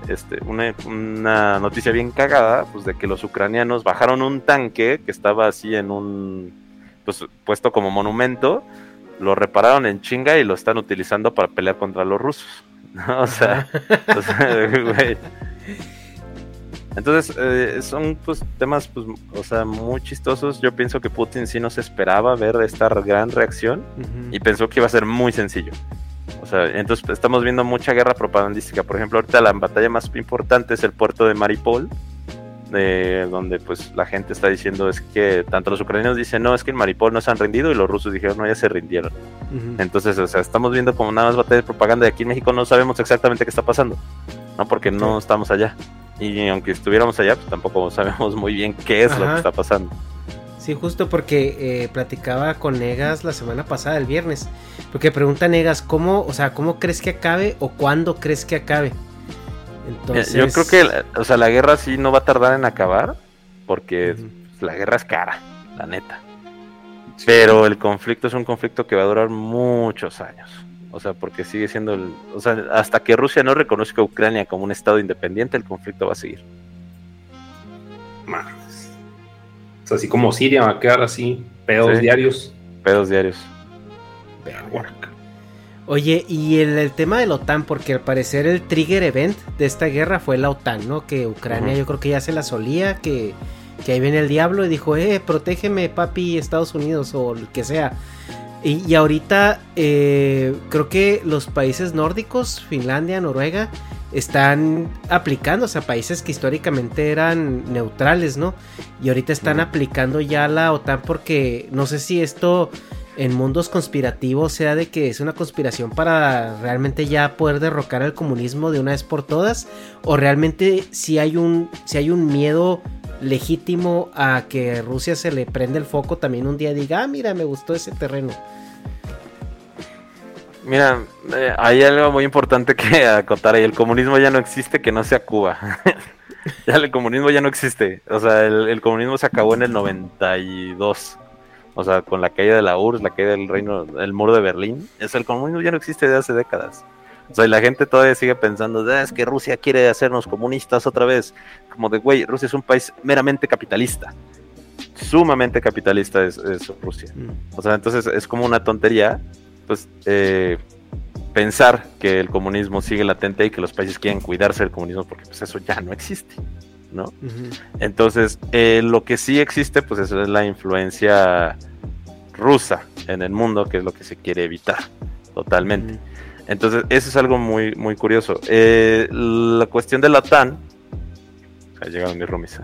este, una, una noticia bien cagada, pues de que los ucranianos bajaron un tanque que estaba así en un, pues puesto como monumento, lo repararon en chinga y lo están utilizando para pelear contra los rusos. ¿No? O sea, o sea, güey. Entonces, eh, son pues temas, pues, o sea, muy chistosos. Yo pienso que Putin sí no se esperaba ver esta gran reacción y pensó que iba a ser muy sencillo. O sea, entonces estamos viendo mucha guerra propagandística. Por ejemplo, ahorita la batalla más importante es el puerto de Maripol, de donde pues la gente está diciendo es que tanto los ucranianos dicen no, es que en Maripol no se han rendido y los rusos dijeron no, ya se rindieron. Entonces, o sea, estamos viendo como nada más batalla de propaganda y aquí en México no sabemos exactamente qué está pasando, ¿no? Porque no estamos allá. Y aunque estuviéramos allá, pues tampoco sabemos muy bien qué es lo que está pasando. Sí, justo porque eh, platicaba con Negas la semana pasada, el viernes. Porque pregunta Negas, ¿cómo, o sea, cómo crees que acabe o cuándo crees que acabe? Entonces, Yo creo que, la- o sea, la guerra sí no va a tardar en acabar, porque pues, la guerra es cara, la neta. Pero el conflicto es un conflicto que va a durar muchos años. O sea, porque sigue siendo el... O sea, hasta que Rusia no reconozca a Ucrania como un estado independiente, el conflicto va a seguir. Madres. O sea, así como Siria va a quedar así, pedos Sí. diarios. Pedos diarios. Oye, y el, el tema de la OTAN, porque al parecer el trigger event de esta guerra fue la OTAN, ¿no? Que Ucrania yo creo que ya se la solía, que, que ahí viene el diablo y dijo, eh, protégeme papi Estados Unidos o el que sea. Y, y ahorita eh, creo que los países nórdicos, Finlandia, Noruega, están aplicando, o sea, países que históricamente eran neutrales, ¿no? Y ahorita están aplicando ya la OTAN porque no sé si esto en mundos conspirativos sea de que es una conspiración para realmente ya poder derrocar al comunismo de una vez por todas o realmente si hay un si hay un miedo legítimo a que Rusia se le prende el foco también un día diga, ah, mira, me gustó ese terreno. Mira, eh, hay algo muy importante que acotar ahí. El comunismo ya no existe que no sea Cuba. ya el comunismo ya no existe. O sea, el comunismo se acabó en el 92. O sea, con la caída de la URSS, la caída del reino, el muro de Berlín. El comunismo ya no existe desde hace décadas. O sea, y la gente todavía sigue pensando, "Ah, es que Rusia quiere hacernos comunistas otra vez. Como de, güey, Rusia es un país meramente capitalista. Sumamente capitalista es, es Rusia. O sea, entonces es como una tontería, pues, eh, pensar que el comunismo sigue latente y que los países quieren cuidarse del comunismo porque pues eso ya no existe, ¿no? Entonces, eh, lo que sí existe, pues es la influencia rusa en el mundo, que es lo que se quiere evitar totalmente. Entonces, eso es algo muy, muy curioso. Eh, la cuestión de la OTAN, ya llegaron mis roomies.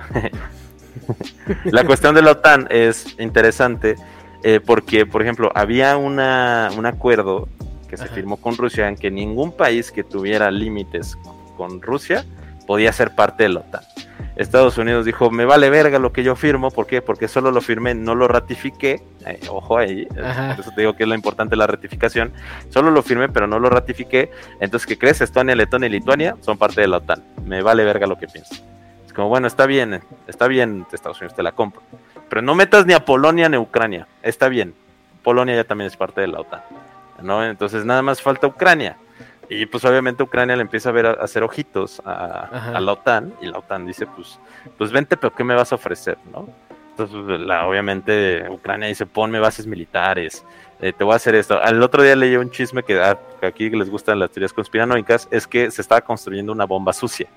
la cuestión de la OTAN es interesante eh, porque, por ejemplo, había una, un acuerdo que se Ajá. firmó con Rusia en que ningún país que tuviera límites con Rusia podía ser parte de la OTAN. Estados Unidos dijo, me vale verga lo que yo firmo, ¿por qué? Porque solo lo firmé, no lo ratifiqué, Eh, ojo ahí, eh, Ajá. eso te digo que es lo importante la ratificación, solo lo firmé pero no lo ratifiqué, entonces ¿qué crees? Estonia, Letonia y Lituania son parte de la OTAN, me vale verga lo que pienso. Es como, bueno, está bien, está bien, Estados Unidos te la compro, pero no metas ni a Polonia ni a Ucrania, está bien, Polonia ya también es parte de la OTAN, ¿no? Entonces nada más falta Ucrania. Y pues obviamente Ucrania le empieza a ver a, a hacer ojitos a, la OTAN y la OTAN dice, pues, pues vente, pero ¿qué me vas a ofrecer? ¿no? Entonces, pues, la, obviamente Ucrania dice, ponme bases militares, eh, te voy a hacer esto. Al otro día leí un chisme que, ah, que aquí les gustan las teorías conspiranoicas, es que se estaba construyendo una bomba sucia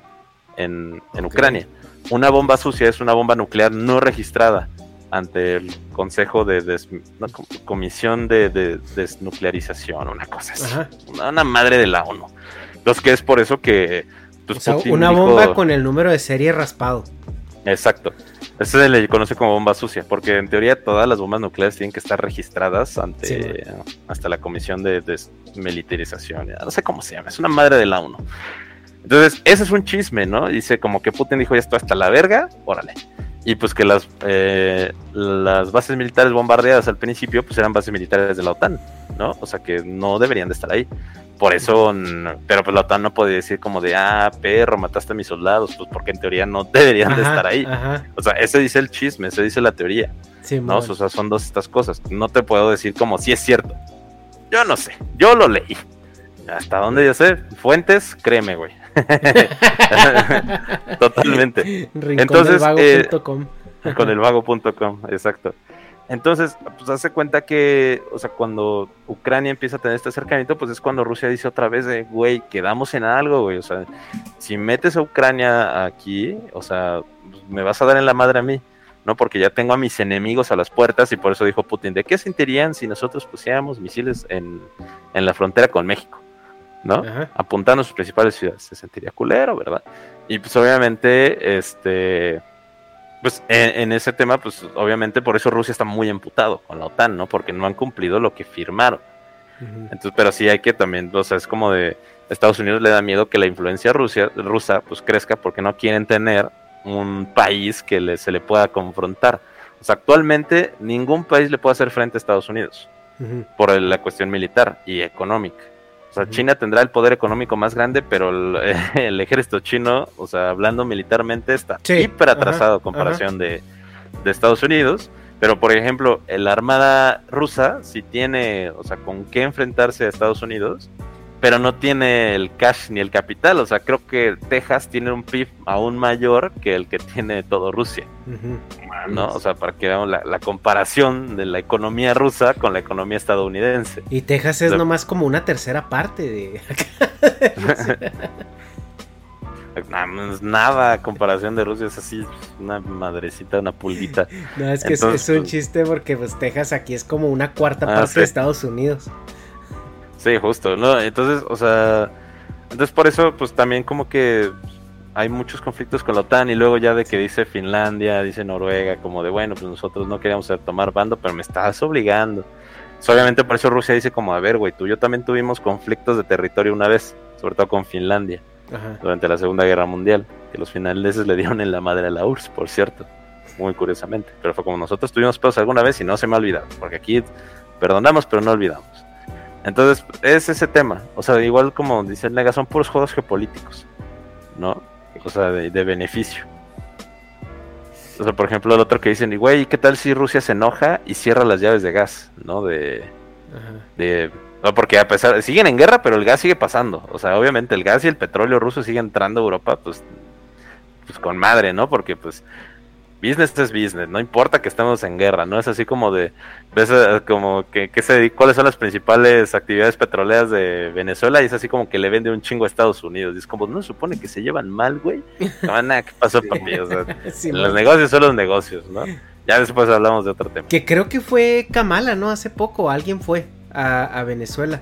en, en. Ucrania. Una bomba sucia es una bomba nuclear no registrada ante el Consejo de des- no, Comisión de, de Desnuclearización, una cosa así. Ajá. Una, madre de la ONU. Entonces, que es por eso que... pues, O sea, Putin una dijo- bomba con el número de serie raspado. Exacto. Eso se le conoce como bomba sucia, porque en teoría todas las bombas nucleares tienen que estar registradas ante Sí, hasta la Comisión de Desmilitarización. No sé cómo se llama, es una madre de la ONU. Entonces, ese es un chisme, ¿no? Dice como que Putin dijo ya esto hasta la verga, órale. Y pues que las, eh, las bases militares bombardeadas al principio pues eran bases militares de la OTAN, ¿no? O sea que no deberían de estar ahí. Por eso, pero pues la OTAN no puede decir como de, ah, perro, mataste a mis soldados, pues porque en teoría no deberían de estar ahí. Ajá. O sea, ese dice el chisme, ese dice la teoría, Sí, ¿no? O sea, son dos estas cosas. No te puedo decir como si es cierto. Yo no sé, yo lo leí. Hasta donde yo sé, fuentes, créeme, güey. Totalmente. Entonces, eh, con el vago.com, exacto. Entonces, pues hace cuenta que, o sea, cuando Ucrania empieza a tener este acercamiento, pues es cuando Rusia dice otra vez de, güey, quedamos en algo, güey. O sea, si metes a Ucrania aquí, o sea, me vas a dar en la madre a mí, ¿no? Porque ya tengo a mis enemigos a las puertas y por eso dijo Putin, ¿de qué sentirían si nosotros pusiéramos misiles en, en la frontera con México? ¿No? Ajá. apuntando a sus principales ciudades. Se sentiría culero, ¿verdad? Y pues obviamente, este, pues en, en ese tema, pues obviamente por eso Rusia está muy emputado con la OTAN, ¿no? Porque no han cumplido lo que firmaron. Entonces, pero sí hay que también, o sea, es como de Estados Unidos le da miedo que la influencia rusia, rusa pues crezca porque no quieren tener un país que le- se le pueda confrontar. O sea, actualmente ningún país le puede hacer frente a Estados Unidos por la cuestión militar y económica. O sea. China tendrá el poder económico más grande, pero el, el ejército chino, o sea, hablando militarmente, está Sí, hiper atrasado ajá, a comparación de, de Estados Unidos. Pero, por ejemplo, la armada rusa sí tiene, o sea, con qué enfrentarse a Estados Unidos, pero no tiene el cash ni el capital. O sea, creo que Texas tiene un PIB aún mayor que el que tiene todo Rusia. ¿no? O sea, para que veamos la, la comparación de la economía rusa con la economía estadounidense. Y Texas es Lo- nomás como una tercera parte de. No es nada a comparación de Rusia, es así, una madrecita, una pulguita. No, es que es- Entonces, es, un pues- chiste porque pues Texas aquí es como una cuarta Ah, parte sí. de Estados Unidos. Sí, justo, ¿no? Entonces, o sea, entonces por eso, pues también como que hay muchos conflictos con la OTAN y luego ya de que dice Finlandia, dice Noruega, como de, bueno, pues nosotros no queríamos tomar bando, pero me estás obligando. Pues, obviamente por eso Rusia dice como, a ver, güey, tú y yo también tuvimos conflictos de territorio una vez, sobre todo con Finlandia. Ajá. durante la Segunda Guerra Mundial, que los finlandeses le dieron en la madre a la URSS, por cierto, muy curiosamente. Pero fue como nosotros tuvimos pedos alguna vez y no se me ha olvidado, porque aquí perdonamos pero no olvidamos. Entonces, es ese tema. O sea, igual como dice el Nega, son puros juegos geopolíticos, ¿no? O sea, de, de beneficio. O sea, por ejemplo, el otro que dicen, y güey, ¿qué tal si Rusia se enoja y cierra las llaves de gas, ¿no? De, Ajá. de no, porque a pesar siguen en guerra, pero el gas sigue pasando. O sea, obviamente el gas y el petróleo ruso siguen entrando a Europa, pues, pues con madre, ¿no? Porque pues business es business, no importa que estemos en guerra, ¿no? Es así como de, ves eh, como que, que se, cuáles son las principales actividades petroleras de Venezuela y es así como que le vende un chingo a Estados Unidos. Y es como, no se supone que se llevan mal, güey. No, nada, ¿qué pasó, papi? O sea, Sí, los negocios son los negocios, ¿no? Ya después hablamos de otro tema. Que creo que fue Kamala, ¿no? Hace poco alguien fue a, a Venezuela.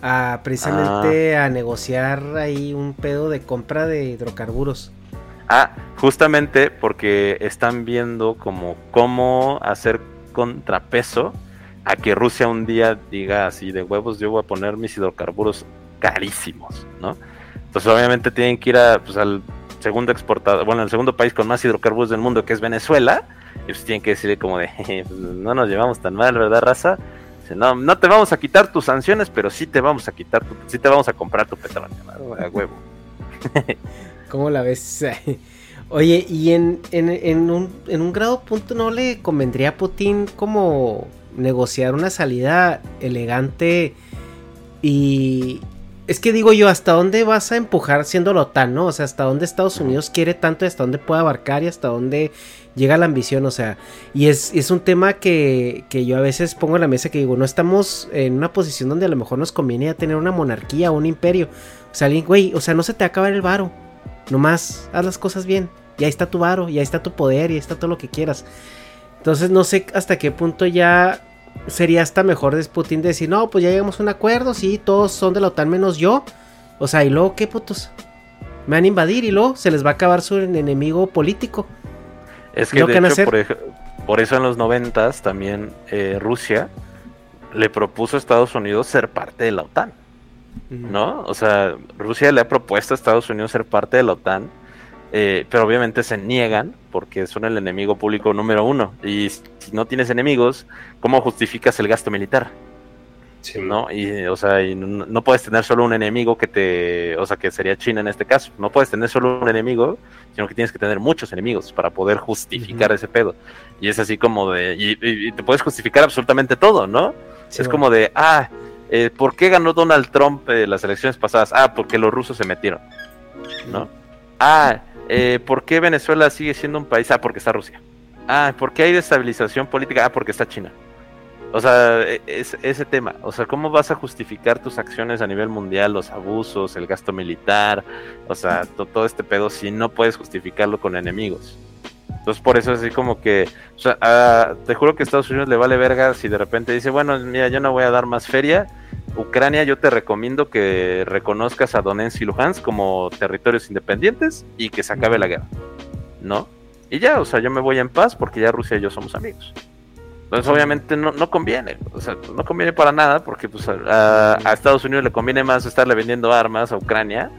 A precisamente Ah. a negociar ahí un pedo de compra de hidrocarburos. Ah, justamente porque están viendo como cómo hacer contrapeso a que Rusia un día diga así de huevos, yo voy a poner mis hidrocarburos carísimos, ¿no? Entonces obviamente tienen que ir a, pues, al segundo exportador, bueno, el segundo país con más hidrocarburos del mundo que es Venezuela, y pues tienen que decirle como de, "Jeje, pues, no nos llevamos tan mal, ¿verdad, raza? No, no te vamos a quitar tus sanciones, pero sí te vamos a quitar, tu, sí te vamos a comprar tu petróleo, a huevo. ¿Cómo la ves? Oye, y en, en, en un, en un grado punto no le convendría a Putin como negociar una salida elegante y... Es que digo yo, ¿hasta dónde vas a empujar siendo la OTAN, no? O sea, ¿hasta dónde Estados Unidos quiere tanto y hasta dónde puede abarcar y hasta dónde llega la ambición? O sea, y es, es un tema que, que yo a veces pongo en la mesa que digo, no estamos en una posición donde a lo mejor nos conviene ya tener una monarquía o un imperio. O sea, alguien, güey, o sea, no se te va a acabar el varo. Nomás haz las cosas bien. Y ahí está tu varo, y ahí está tu poder, y ahí está todo lo que quieras. Entonces no sé hasta qué punto ya sería hasta mejor de Putin decir, no, pues ya llegamos a un acuerdo, sí, todos son de la OTAN menos yo. O sea, y luego, ¿qué putos? Me van a invadir y luego se les va a acabar su en- enemigo político. Es que ¿No de hecho, hacer? por, ej- por eso en los noventas también eh, Rusia le propuso a Estados Unidos ser parte de la OTAN, ¿no? O sea, Rusia le ha propuesto a Estados Unidos ser parte de la OTAN, eh, pero obviamente se niegan porque son el enemigo público número uno. Y si no tienes enemigos, ¿cómo justificas el gasto militar? Sí, ¿no? Y, o sea, y no, no puedes tener solo un enemigo que te, o sea, que sería China en este caso. No puedes tener solo un enemigo, sino que tienes que tener muchos enemigos para poder justificar ese pedo. Y es así como de, y, y- y te puedes justificar absolutamente todo, ¿no? Sí, es bueno. como de, ah, eh, ¿por qué ganó Donald Trump eh, las elecciones pasadas? Ah, porque los rusos se metieron, ¿no? Ah, eh, ¿por qué Venezuela sigue siendo un país? Ah, porque está Rusia. Ah, ¿por qué hay desestabilización política? Ah, porque está China. O sea, e- es, ese tema. O sea, ¿cómo vas a justificar tus acciones a nivel mundial, los abusos, el gasto militar? O sea, to- todo este pedo si no puedes justificarlo con enemigos. Entonces, por eso es así como que, o sea, te juro que a Estados Unidos le vale verga si de repente dice, bueno, mira, yo no voy a dar más feria. Ucrania, yo te recomiendo que reconozcas a Donetsk y Luhansk como territorios independientes y que se acabe la guerra. ¿No? Y ya, o sea, yo me voy en paz porque ya Rusia y yo somos amigos. Entonces, obviamente, no, no conviene. O sea, no conviene para nada porque pues, a, a Estados Unidos le conviene más estarle vendiendo armas a Ucrania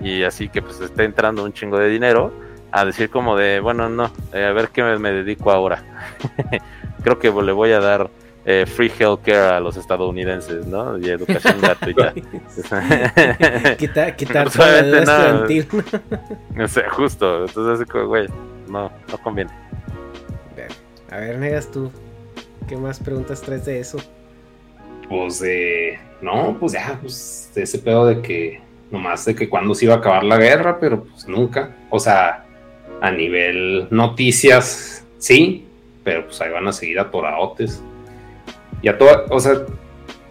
y así que pues esté entrando un chingo de dinero a decir como de, bueno, no, eh, a ver qué me, me dedico ahora. Creo que le voy a dar eh, free healthcare a los estadounidenses, ¿no? Y educación gratuita. Quita- quitar toda la obviamente deuda no. estudiantil. o sea, justo. Entonces, así como, güey, no, no conviene. A ver, negas tú. ¿Qué más preguntas traes de eso? Pues de. No, pues ya, pues de ese pedo de que. Nomás de que cuándo se iba a acabar la guerra, pero pues nunca. O sea, a nivel noticias, sí, pero pues ahí van a seguir atoradotes. Y a toda. O sea,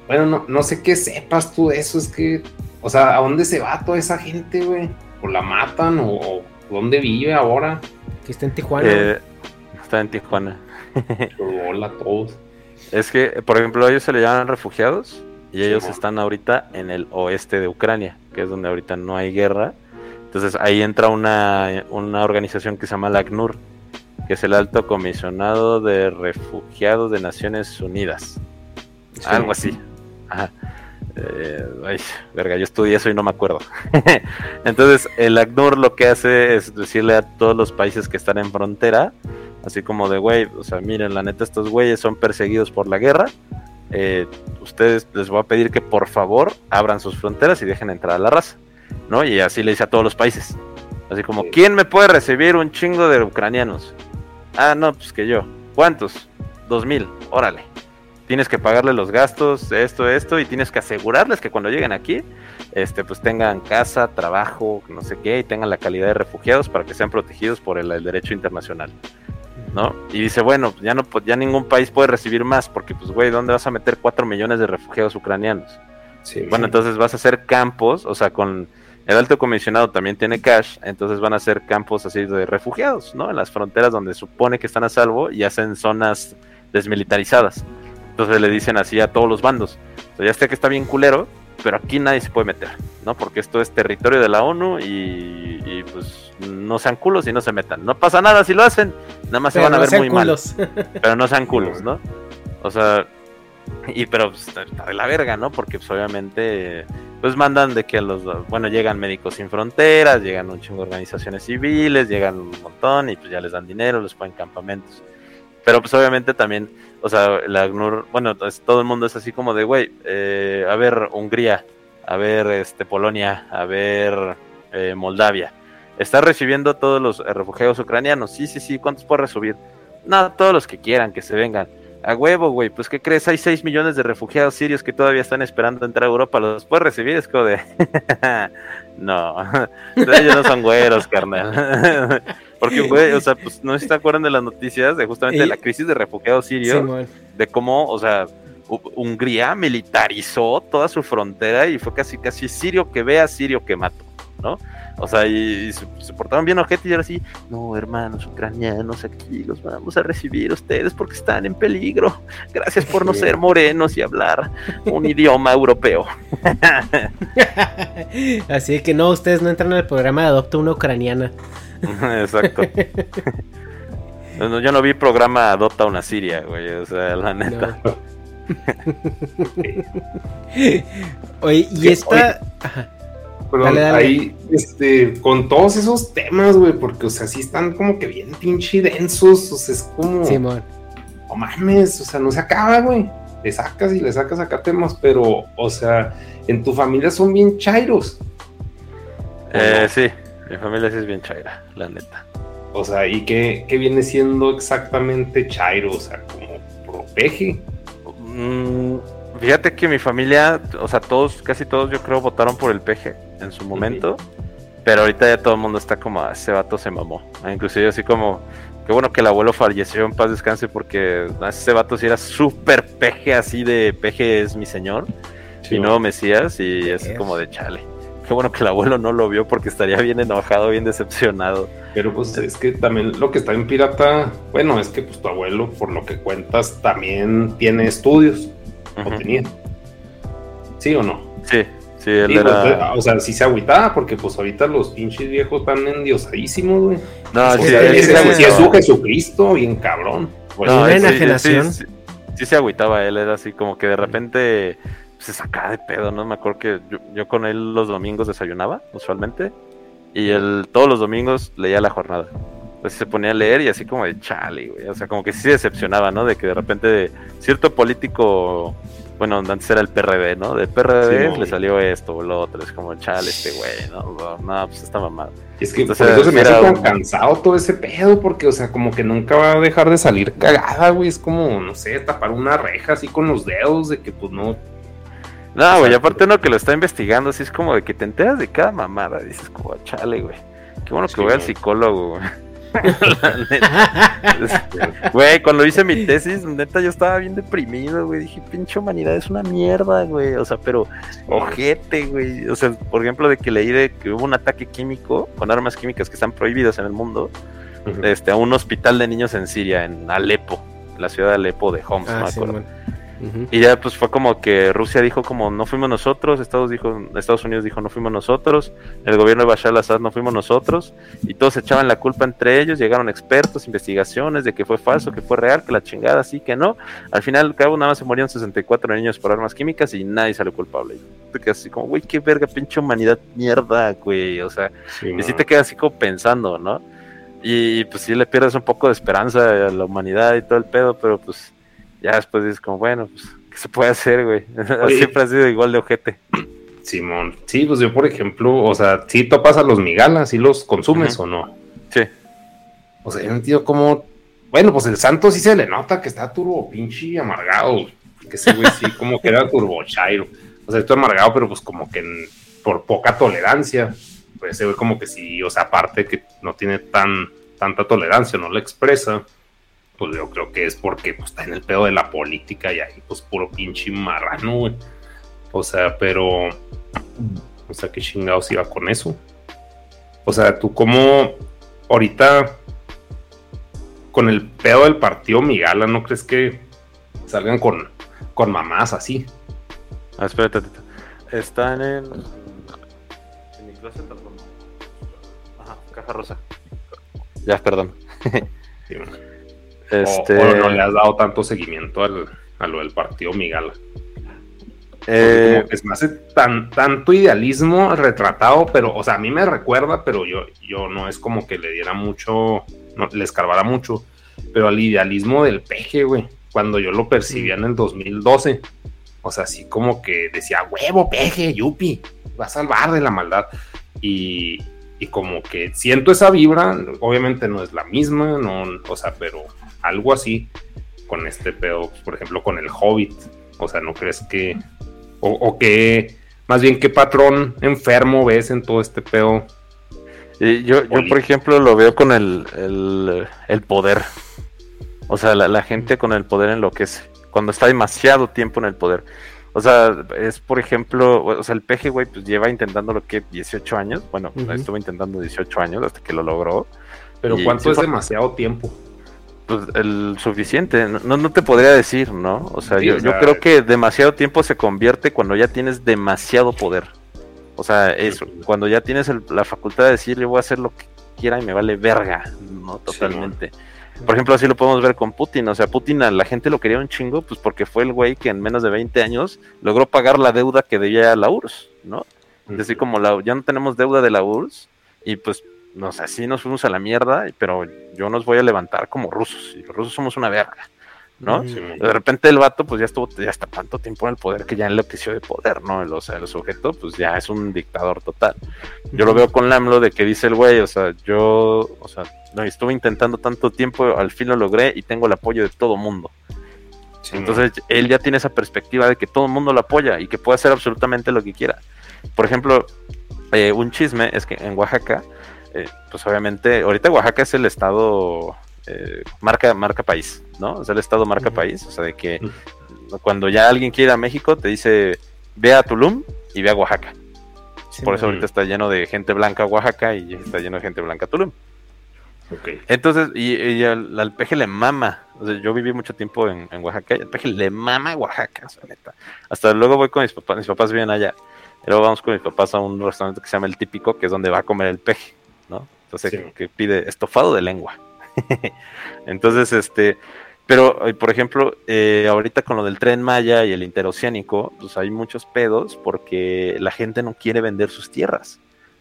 bueno, no, no sé qué sepas tú de eso, es que. O sea, ¿a dónde se va toda esa gente, güey? ¿O la matan? ¿O, o dónde vive ahora? Que está en Tijuana. Eh, está en Tijuana. Hola a todos. Es que, por ejemplo, ellos se le llaman refugiados y ellos están ahorita en el oeste de Ucrania, que es donde ahorita no hay guerra. Entonces ahí entra una, una organización que se llama la ACNUR, que es el Alto Comisionado de Refugiados de Naciones Unidas. Algo así. Ajá. Eh, ay, verga, yo estudié eso y no me acuerdo. Entonces, el ACNUR lo que hace es decirle a todos los países que están en frontera, así como de, güey, o sea, miren, la neta, estos güeyes son perseguidos por la guerra. eh, ustedes les voy a pedir que por favor abran sus fronteras y dejen entrar a la raza, ¿no? Y así le dice a todos los países. Así como, ¿quién me puede recibir un chingo de ucranianos? Ah, no, pues que yo. ¿Cuántos? Dos mil, órale tienes que pagarle los gastos, esto, esto, y tienes que asegurarles que cuando lleguen aquí, este, pues tengan casa, trabajo, no sé qué, y tengan la calidad de refugiados para que sean protegidos por el, el derecho internacional, ¿no? Y dice, bueno, ya no, pues, ya ningún país puede recibir más, porque, pues, güey, ¿dónde vas a meter cuatro millones de refugiados ucranianos? Sí, Bueno, entonces vas a hacer campos, o sea, con el alto comisionado también tiene cash, entonces van a hacer campos así de refugiados, ¿no? En las fronteras donde supone que están a salvo y hacen zonas desmilitarizadas. Entonces le dicen así a todos los bandos. O sea, ya sé que está bien culero, pero aquí nadie se puede meter, ¿no? Porque esto es territorio de la ONU y, y, pues no sean culos y no se metan. No pasa nada si lo hacen, nada más Pero se van a ver muy culos. mal. Pero no sean culos, ¿no? O sea, y pero pues, está de la verga, ¿no? Porque pues obviamente pues mandan de que los bueno, llegan médicos sin fronteras, llegan un chingo de organizaciones civiles, llegan un montón y pues ya les dan dinero, les ponen campamentos. Pero pues obviamente también, o sea, la ACNUR, bueno, pues, todo el mundo es así como de, güey, eh, a ver Hungría, a ver este Polonia, a ver eh, Moldavia. ¿Está recibiendo todos los eh, refugiados ucranianos? Sí, sí, sí, ¿cuántos puede recibir? No, todos los que quieran, que se vengan. A huevo, güey, pues ¿qué crees? Hay 6 millones de refugiados sirios que todavía están esperando entrar a Europa. ¿Los puedes recibir? Es como de... no, ellos no son güeros, carnal. Porque, güey, o sea, pues no si te acuerdan de las noticias de justamente la crisis de refugiados sirios, de cómo, o sea, Hungría militarizó toda su frontera y fue casi, casi sirio que vea, sirio que mato, ¿no? O sea, y, y se, se portaron bien ojete y ahora sí, no, hermanos ucranianos, aquí los vamos a recibir ustedes porque están en peligro. Gracias por no ser morenos y hablar un idioma europeo. Así que no, ustedes no entran al programa de Adopta una Ucraniana. Exacto. No, Yo no vi programa Adopta una Siria, güey. O sea, la neta. Oye, y esta. Ajá. Pero Dale, dale. ahí, este, con todos esos temas, güey, porque, o sea, sí están como que bien pinche densos, o sea, es como, Simón. no mames, o sea, no se acaba, güey. Le sacas y le sacas acá temas, pero, o sea, en tu familia son bien chairos. Eh, sí, mi familia sí es bien chaira, la neta. O sea, ¿y qué, qué viene siendo exactamente chairo? O sea, como propeje. Mm, fíjate que mi familia, o sea, todos, casi todos yo creo votaron por el peje en su momento. Pero ahorita ya todo el mundo está como, "Ah, ese vato se mamó. Ah, Inclusive así como, qué bueno que el abuelo falleció en paz descanse porque ah, ese vato sí era súper peje, así de peje es mi señor. y no Mesías y es como de chale. Qué bueno que el abuelo no lo vio porque estaría bien enojado, bien decepcionado. Pero pues es que también lo que está en pirata, bueno, es que pues tu abuelo, por lo que cuentas, también tiene estudios. O Ujú. tenía. ¿Sí o no? Sí, sí, él Sí, pues, era... o sea, sí se agüitaba, porque pues ahorita los pinches viejos están endiosadísimos, güey. No, O sí, sea, él ese sí se sí es su. Jesucristo, bien cabrón. Pues, No, Una él sí- él enajenación. Sí, sí- sí se agüitaba él, era así como que de repente se sacaba de pedo, ¿no? Me acuerdo que yo, yo con él los domingos desayunaba, usualmente, y él todos los domingos leía la jornada. Entonces se ponía a leer y así como de chale, güey. O sea, como que sí se decepcionaba, ¿no? De que de repente cierto político, bueno, antes era el PRD, ¿no? Del PRD Sí, le salió esto o lo otro. Es como chale este güey, ¿no? No, pues esta mamada. Es que Entonces, por eso se me hace un- cansado todo ese pedo, porque, o sea, como que nunca va a dejar de salir cagada, güey. Es como, no sé, tapar una reja así con los dedos, de que pues no. No, güey, aparte uno que lo está investigando, así es como de que te enteras de cada mamada. Dices, como, chale, güey. Qué bueno que voy al psicólogo, güey. Neta. Güey, cuando hice mi tesis, neta, yo estaba bien deprimido, güey. Dije, pinche humanidad es una mierda, güey. O sea, pero ojete, güey. O sea, por ejemplo, de que leí de que hubo un ataque químico con armas químicas que están prohibidas en el mundo, este, a un hospital de niños en Siria, en Alepo, la ciudad de Alepo de Homs, no Ah, me acuerdo. Y ya pues fue como que Rusia dijo como no fuimos nosotros, Estados, dijo, Estados Unidos dijo no fuimos nosotros, el gobierno de Bashar al-Assad no fuimos nosotros, y todos echaban la culpa entre ellos, llegaron expertos, investigaciones de que fue falso, que fue real, que la chingada, sí, que no. Al final al cabo nada más se murieron 64 niños por armas químicas y nadie salió culpable. Y te quedas así como, güey, qué verga, pinche humanidad, mierda, güey, o sea, Sí, y sí te quedas así como pensando, ¿no? Y pues sí le pierdes un poco de esperanza a la humanidad y todo el pedo, pero pues ya después dices como, bueno, pues, ¿qué se puede hacer, güey? Siempre ha sido igual de ojete. Simón. Sí, pues yo, por ejemplo, o sea, si topas a los migalas, si los consumes o no. Sí. O sea, yo no entiendo cómo. Bueno, pues el santo sí se le nota que está turbo pinche amargado. Que ese güey sí, como que era turbo chairo. O sea, estoy amargado, pero pues como que en- por poca tolerancia. Pues ese güey, como que sí, o sea, aparte que no tiene tan tanta tolerancia, no la expresa. Pues yo creo que es porque pues, está en el pedo de la política y ahí, pues puro pinche marrano, güey. O sea, pero. O sea, qué chingados iba con eso. O sea, tú como ahorita con el pedo del partido Migala, ¿no crees que salgan con, con mamás así? Ah, espérate. Están en. En mi perdón. Ajá, caja rosa. Ya, perdón. Sí, o- Este. O, no le has dado tanto seguimiento al, a lo del partido Migala. Eh, me hace tan, tanto idealismo retratado, pero, o sea, a mí me recuerda, pero yo, yo no es como que le diera mucho, no, le escarbara mucho, pero al idealismo del peje, güey, cuando yo lo percibía en el 2012, o sea, así como que decía, huevo, peje, yupi, va a salvar de la maldad, y, y como que siento esa vibra, obviamente no es la misma, no, o sea, pero algo así con este pedo, por ejemplo, con el Hobbit, o sea, ¿no crees que o, o qué, más bien qué patrón enfermo ves en todo este pedo? Y yo, yo, por ejemplo, lo veo con el, el, el poder. O sea, la, la gente con el poder enloquece. Cuando está demasiado tiempo en el poder. O sea, es por ejemplo, o sea, el peje, güey, pues lleva intentando lo que 18 años. Bueno, estuvo intentando 18 años hasta que lo logró. Pero Y ¿cuánto es demasiado tiempo? Pues el suficiente, no, no te podría decir, ¿no? O sea, Sí, yo, o yo creo que demasiado tiempo se convierte cuando ya tienes demasiado poder. O sea, eso, cuando ya tienes el- la facultad de decir, yo voy a hacer lo que quiera y me vale verga, ¿no? Totalmente. Por ejemplo, así lo podemos ver con Putin. O sea, Putin a la gente lo quería un chingo, pues porque fue el güey que en menos de 20 años logró pagar la deuda que debía la URSS, ¿no? Es decir, como la, ya no tenemos deuda de la URSS, y pues, no sé, sí nos fuimos a la mierda, pero yo nos voy a levantar como rusos, y los rusos somos una verga. ¿no? De repente el vato, pues ya estuvo, ya está tanto tiempo en el poder que ya enloqueció de poder, ¿no? o sea, el sujeto, pues ya es un dictador total. Yo lo veo con Lamlo de que dice el güey, o sea, yo, o sea, no, estuve intentando tanto tiempo, al fin lo logré y tengo el apoyo de todo mundo. Entonces él ya tiene esa perspectiva de que todo el mundo lo apoya y que puede hacer absolutamente lo que quiera. Por ejemplo, eh, un chisme es que en Oaxaca, eh, pues obviamente, ahorita Oaxaca es el estado eh, marca, marca país, ¿no? Es el estado marca país, o sea, de que cuando ya alguien quiere ir a México, te dice, ve a Tulum y ve a Oaxaca. Por eso ahorita está lleno de gente blanca Oaxaca y está lleno de gente blanca Tulum. Entonces, y, al, peje le mama. O sea, yo viví mucho tiempo en, Oaxaca y al peje le mama Oaxaca, o neta. Hasta luego voy con mis papás, mis papás viven allá. Luego vamos con mis papás a un restaurante que se llama El Típico, que es donde va a comer el peje, ¿no? Entonces, que pide estofado de lengua. Entonces, este, pero, eh, por ejemplo, eh, ahorita con lo del tren Maya y el interoceánico, pues hay muchos pedos porque la gente no quiere vender sus tierras,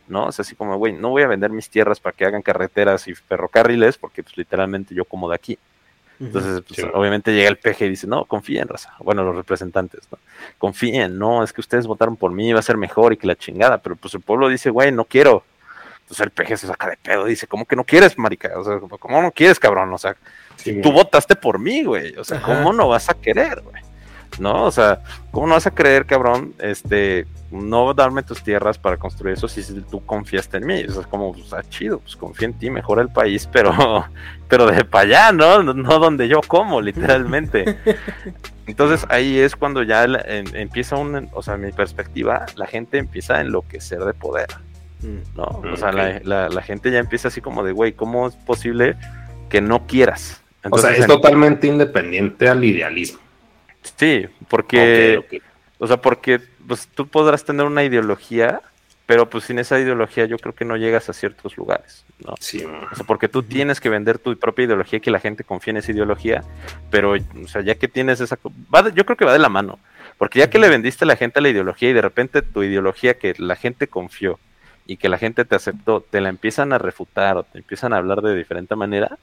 ¿no? Es así como, güey, no voy a vender mis tierras para que hagan carreteras y ferrocarriles porque, pues, literalmente yo como de aquí. Entonces, pues, obviamente llega el PG y dice, no, confíen, raza. Bueno, los representantes, ¿no? Confíen, no, es que ustedes votaron por mí, va a ser mejor y que la chingada. Pero pues el pueblo dice, güey, no quiero. Entonces el peje se saca de pedo, dice, ¿cómo que no quieres, marica? O sea, ¿cómo no quieres, cabrón? O sea, tú votaste por mí, güey. O sea, ¿cómo no vas a querer, güey? ¿No? O sea, ¿cómo no vas a creer, cabrón? Este, no darme tus tierras para construir eso si tú confiaste en mí. O sea, es como, pues, ah, chido, pues confía en ti, mejora el país, pero, pero de para allá, ¿no? No donde yo como, literalmente. Entonces ahí es cuando ya empieza un, o sea, mi perspectiva, la gente empieza a enloquecer de poder. ¿No? O sea, la, gente ya empieza así como de, güey, ¿cómo es posible que no quieras? o sea, es totalmente independiente al idealismo. Sí, porque, o sea, porque pues, tú podrás tener una ideología, pero pues sin esa ideología yo creo que no llegas a ciertos lugares, ¿no? Sí. O sea, porque tú tienes que vender tu propia ideología y que la gente confíe en esa ideología, pero, o sea, ya que tienes esa... yo creo que va de la mano, porque ya que le vendiste a la gente la ideología y de repente tu ideología que la gente confió y que la gente te aceptó, te la empiezan a refutar o te empiezan a hablar de diferente manera,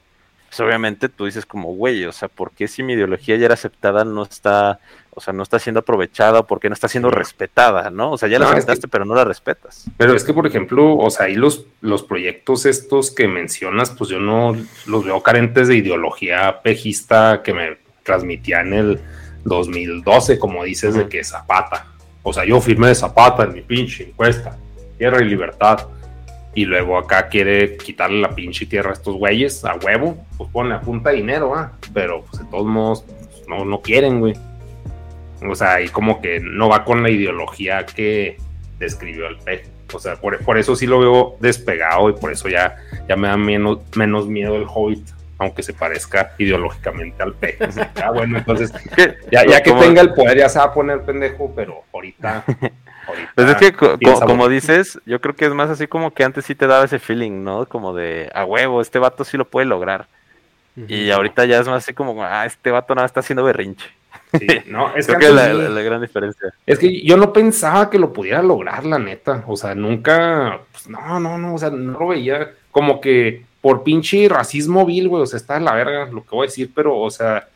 pues obviamente tú dices como, güey, o sea, ¿por qué si mi ideología ya era aceptada no está, o sea, no está siendo aprovechada o por qué no está siendo respetada, ¿no? O sea, ya la aceptaste, pero no la respetas. Pero es que, por ejemplo, o sea, ahí los, los proyectos estos que mencionas, pues yo no los veo carentes de ideología pejista que me transmitía en el 2012, como dices, de que Zapata. O sea, yo firmé de Zapata en mi pinche encuesta tierra y libertad. Y luego acá quiere quitarle la pinche tierra a estos güeyes a huevo, pues pone a punta dinero, ¿ah? Pero pues de todos modos no, no quieren, güey. O sea, y como que no va con la ideología que describió el pez. O sea, por, por, eso sí lo veo despegado y por eso ya, ya me da menos, menos miedo el Hobbit, aunque se parezca ideológicamente al pez. Ah, bueno, entonces, ya, ya que tenga el poder ya se va a poner pendejo, pero ahorita pues es que, como dices, yo creo que es más así como que antes sí te daba ese feeling, ¿no? Como de, a huevo, este vato sí lo puede lograr. Y ahorita ya es más así como, ah, este vato nada está haciendo berrinche. Sí, no, es que, es la, gran diferencia. Es que yo no pensaba que lo pudiera lograr, la neta. O sea, nunca, pues, no, no, no, o sea, no lo veía como que por pinche racismo vil, güey, o sea, está en la verga lo que voy a decir, pero, o sea,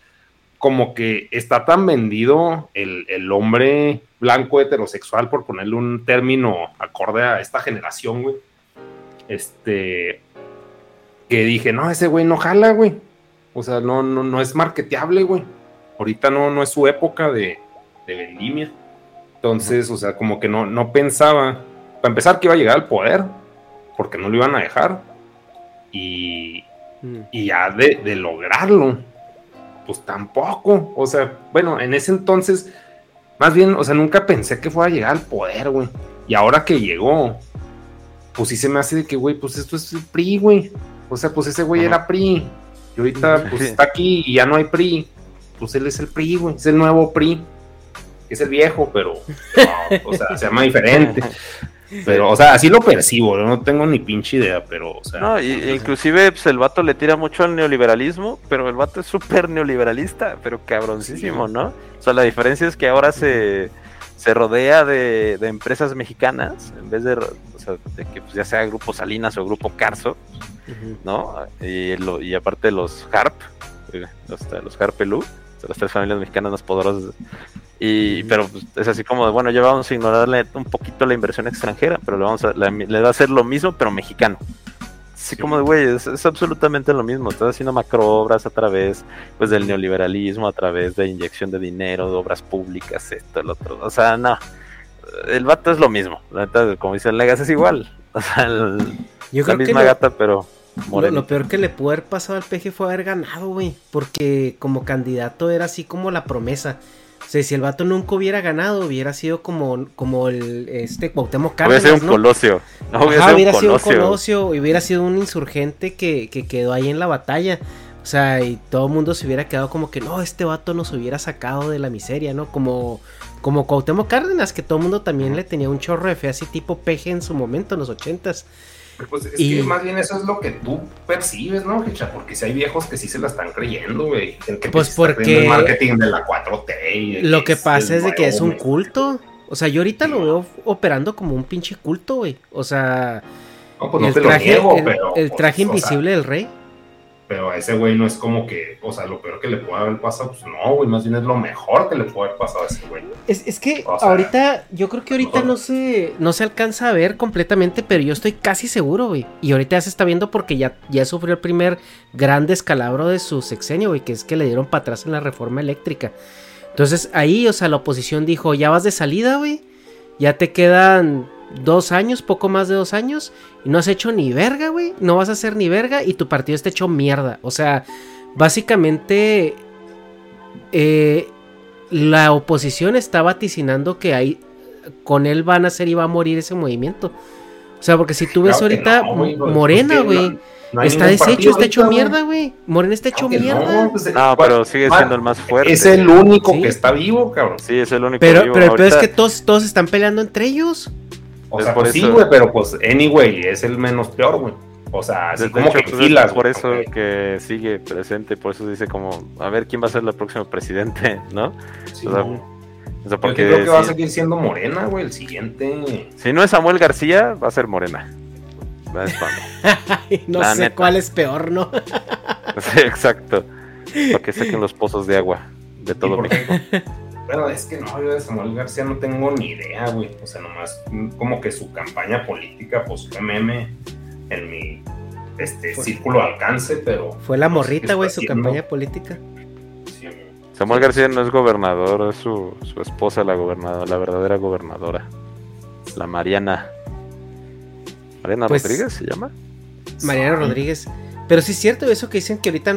como que está tan vendido el, el, hombre blanco heterosexual, por ponerle un término acorde a esta generación, güey. Este, que dije, no, ese güey no jala, güey. O sea, no, no, no es marketeable, güey. Ahorita no, no es su época de, de vendimia. Entonces, o sea, como que no, no pensaba, para empezar, que iba a llegar al poder, porque no lo iban a dejar. Y, mm. y ya de, de lograrlo pues tampoco. O sea, bueno, en ese entonces, más bien, o sea, nunca pensé que fuera a llegar al poder, güey. Y ahora que llegó, pues sí se me hace de que, güey, pues esto es el PRI, güey. O sea, pues ese güey era PRI. Y ahorita, pues está aquí y ya no hay PRI. Pues él es el PRI, güey. Es el nuevo PRI. Es el viejo, pero, o sea, se llama diferente. Pero, o sea, así lo percibo, no tengo ni pinche idea, pero, o sea. No, y, inclusive pues, el vato le tira mucho al neoliberalismo, pero el vato es súper neoliberalista, pero cabroncísimo, ¿no? O sea, la diferencia es que ahora se, se rodea de, de empresas mexicanas, en vez de, o sea, de que pues, ya sea Grupo Salinas o Grupo Carso, ¿no? Y, lo- y aparte los HARP, eh, los, los O sea, las tres familias mexicanas más poderosas. Y, pero pues, es así como de, bueno, ya vamos a ignorarle un poquito la inversión extranjera, pero le, vamos a, le, le va a hacer lo mismo, pero mexicano. Así como de, güey, es, es absolutamente lo mismo. Estás haciendo macroobras a través pues, del neoliberalismo, a través de inyección de dinero, de obras públicas, esto, el otro. O sea, no. El vato es lo mismo. La como dice el Legas, es igual. O sea, el- Yo la que misma lo- gata, pero Lo, peor que le pudo haber pasado al PG fue haber ganado, güey. Porque como candidato era así como la promesa. O sea, si el vato nunca hubiera ganado, hubiera sido como, como el este Cuauhtémoc Hubiera Cárdenas, sido un ¿no? colosio. No, hubiera Ajá, sido hubiera un sido un colosio. colosio y hubiera sido un insurgente que, que quedó ahí en la batalla. O sea, y todo el mundo se hubiera quedado como que no, este vato nos hubiera sacado de la miseria, ¿no? Como, como Cuauhtémoc Cárdenas, que todo el mundo también le tenía un chorro de fe así tipo peje en su momento, en los ochentas. Pues es Y- que más bien eso es lo que tú percibes, ¿no? Porque si hay viejos que sí se la están creyendo, güey. El que Pues creyendo porque- El marketing de la 4T. y de Lo que pasa es de que es un culto. O sea, yo ahorita lo veo operando como un pinche culto, güey. O sea, No, pues no el te lo traje, niego, el, pero, el pues, o sea, invisible del rey. Pero a ese güey no es como que, o sea, lo peor que le puede haber pasado, pues no, güey, más bien es lo mejor que le puede haber pasado a ese güey. Es, es que O sea, ahorita, yo creo que ahorita no se, no se alcanza a ver completamente, pero yo estoy casi seguro, güey. Y ahorita ya se está viendo porque ya, ya sufrió el primer gran descalabro de su sexenio, güey, que es que le dieron para atrás en la reforma eléctrica. Entonces ahí, o sea, la oposición dijo, ya vas de salida, güey. Ya te quedan dos años, poco más de dos años, y no has hecho ni verga, güey. No vas a hacer ni verga y tu partido está hecho mierda. O sea, básicamente eh, la oposición está vaticinando que ahí con él van a ser y va a morir ese movimiento. O sea, porque si tú ves Claro ahorita no, pues, Morena, pues, que güey, no- no hay está deshecho, está hecho mierda, güey. Morena está hecho mierda. no, pues, No, pero sigue siendo el más fuerte. Es el único Sí. que está vivo, cabrón. Sí, es el único pero, vivo. pero el peor es que todos, todos están peleando entre ellos. O Es sea, por pues sí, güey, pero pues, anyway, es el menos peor, güey. O sea, así como hecho, que pues, es filas, por eso porque- que sigue presente, por eso dice como, a ver quién va a ser el próximo presidente, ¿no? sí, o sea, no. O sea, Yo porque creo que va a seguir siendo Morena, güey, el siguiente. si no es Samuel García, va a ser Morena. Va a no La sé neta. cuál es peor, ¿no? Sí, exacto. Para que saquen los pozos de agua de todo México. Bueno, es que no, yo de Samuel García no tengo ni idea, güey. O sea, nomás como que su campaña política, pues fue meme en mi este Fue- círculo de alcance, pero. Fue la qué morrita, güey, su haciendo. campaña política. Sí, Samuel García no es gobernador, es su, su esposa la gobernadora, la verdadera gobernadora. La Mariana. ¿Mariana Pues- Rodríguez se llama? Mariana. Rodríguez. Pero sí es cierto eso que dicen que ahorita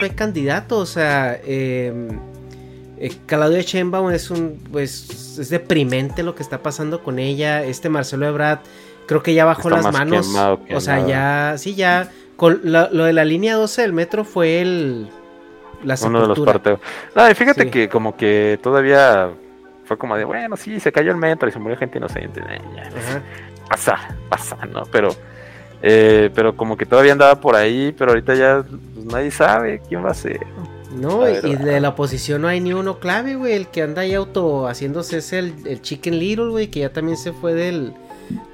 Fue candidato, o sea, eh, Eh, Claudia Sheinbaum es un, pues, es deprimente lo que está pasando con ella. Este Marcelo Ebrard creo que ya bajó Está las manos. quemado O sea, ya, sí, ya. Con lo, lo de la línea 12 del metro fue el, la Uno de los parteos. No, y fíjate Sí. que como que todavía fue como de, bueno, sí, se cayó el metro y se murió gente inocente. eh, ya. Pasa, pasa, ¿no? Pero, eh, pero como que todavía andaba por ahí, pero ahorita ya pues, nadie sabe quién va a ser. No, y de la oposición no hay ni uno clave, güey. El que anda ahí auto haciéndose es el, el Chicken Little, güey, que ya también se fue del,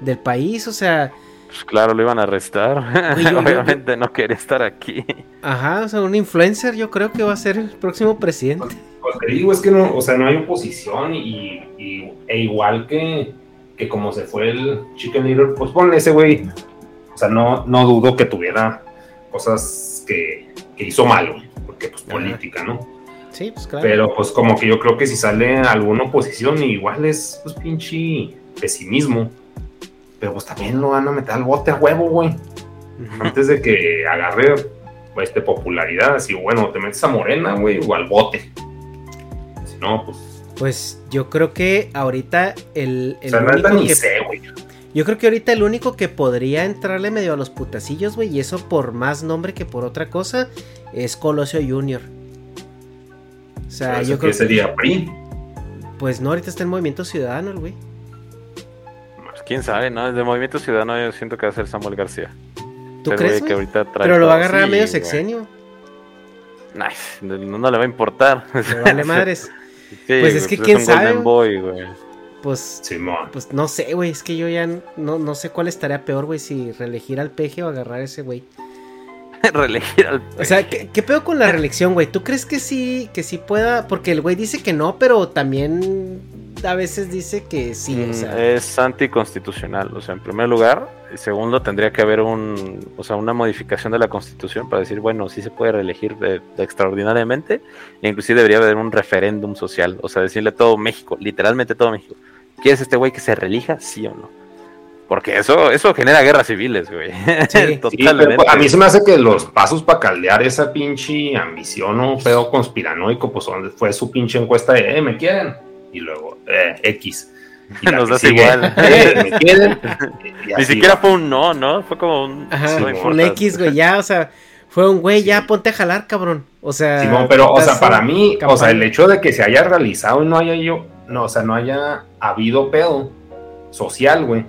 del país. O sea, Pues claro, lo iban a arrestar. Güey, yo- yo- Obviamente no quería estar aquí. ajá, o sea, un influencer yo creo que va a ser el próximo presidente. Pues te digo, es que no, o sea, no hay oposición y, y- e igual que, que como se fue el Chicken Little, pues ponle ese güey. O sea, no, no dudo que tuviera cosas que, que hizo mal, güey, porque pues política, ¿no? Sí, pues claro. Pero pues como que yo creo que si sale alguna oposición, igual es pues pinche pesimismo. Pero pues también lo van a meter al bote a huevo, güey. Antes de que agarre pues, este, popularidad, así, bueno, te metes a Morena, güey, o al bote. Si no, pues, Pues yo creo que ahorita el, o el sea, neta único ni que- sé, güey. Yo creo que ahorita el único que podría entrarle medio a los putacillos, güey, y eso por más nombre que por otra cosa, es Colosio Junior. O sea, Pero yo creo que sería PRI. Pues no, ahorita está en Movimiento Ciudadano, el güey. Pues quién sabe, ¿no? De Movimiento Ciudadano yo siento que va a ser Samuel García. ¿Tú crees, güey güey? que ahorita trae Pero lo va a agarrar a medio sexenio. Nice, No, no le va a importar. Le vale madres. Sí, Pues es que es quién un sabe, Golden Boy, güey. Pues, Simón. pues no sé, güey. Es que yo ya no, no sé cuál estaría peor, güey, si reelegir al peje o agarrar a ese güey. Reelegir al O sea, ¿qué, qué pedo con la reelección, güey? ¿Tú crees que sí, que sí pueda? Porque el güey dice que no, pero también a veces dice que sí, o Mm, sea. Es anticonstitucional, o sea, en primer lugar, segundo tendría que haber un, o sea, una modificación de la Constitución para decir, bueno, sí se puede reelegir de- de extraordinariamente, e inclusive debería haber un referéndum social, o sea, decirle a todo México, literalmente todo México, ¿quieres este güey que se reelija, sí o no? Porque eso, eso genera guerras civiles, güey. Sí, pero Totalmente. a mí se me hace que los pasos para caldear esa pinche ambición o pedo conspiranoico, pues donde fue su pinche encuesta de, eh, ¿me quieren? Y luego, eh, X. Y Nos das sigue, igual. "Eh, ¿me quieren? Y Ni siquiera va. fue un no, ¿no? Fue como un... Ajá, no un. X, güey, ya, o sea, fue un güey, ya ponte a jalar, cabrón. O sea, Simón, pero, o sea, para mí, o sea, el hecho de que se haya realizado y no haya yo, no, o sea, no haya habido pedo social, güey.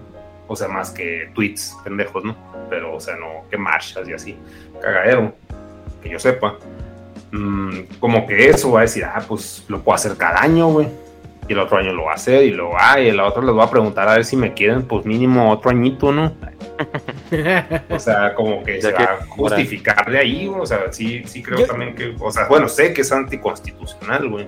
O sea, más que tweets pendejos, ¿no? Pero, o sea, no, que marchas y así, cagadero, que yo sepa. Mm, como que eso va a decir, ah, pues lo puedo hacer cada año, güey. Y el otro año lo va a hacer y luego, ah, y el otro les voy a preguntar a ver si me quieren, pues mínimo otro añito, ¿no? O sea, como que Ya se que- va a justificar de ahí, güey. O sea, sí, sí creo Yo- también que, o sea, bueno, sé que es anticonstitucional, güey.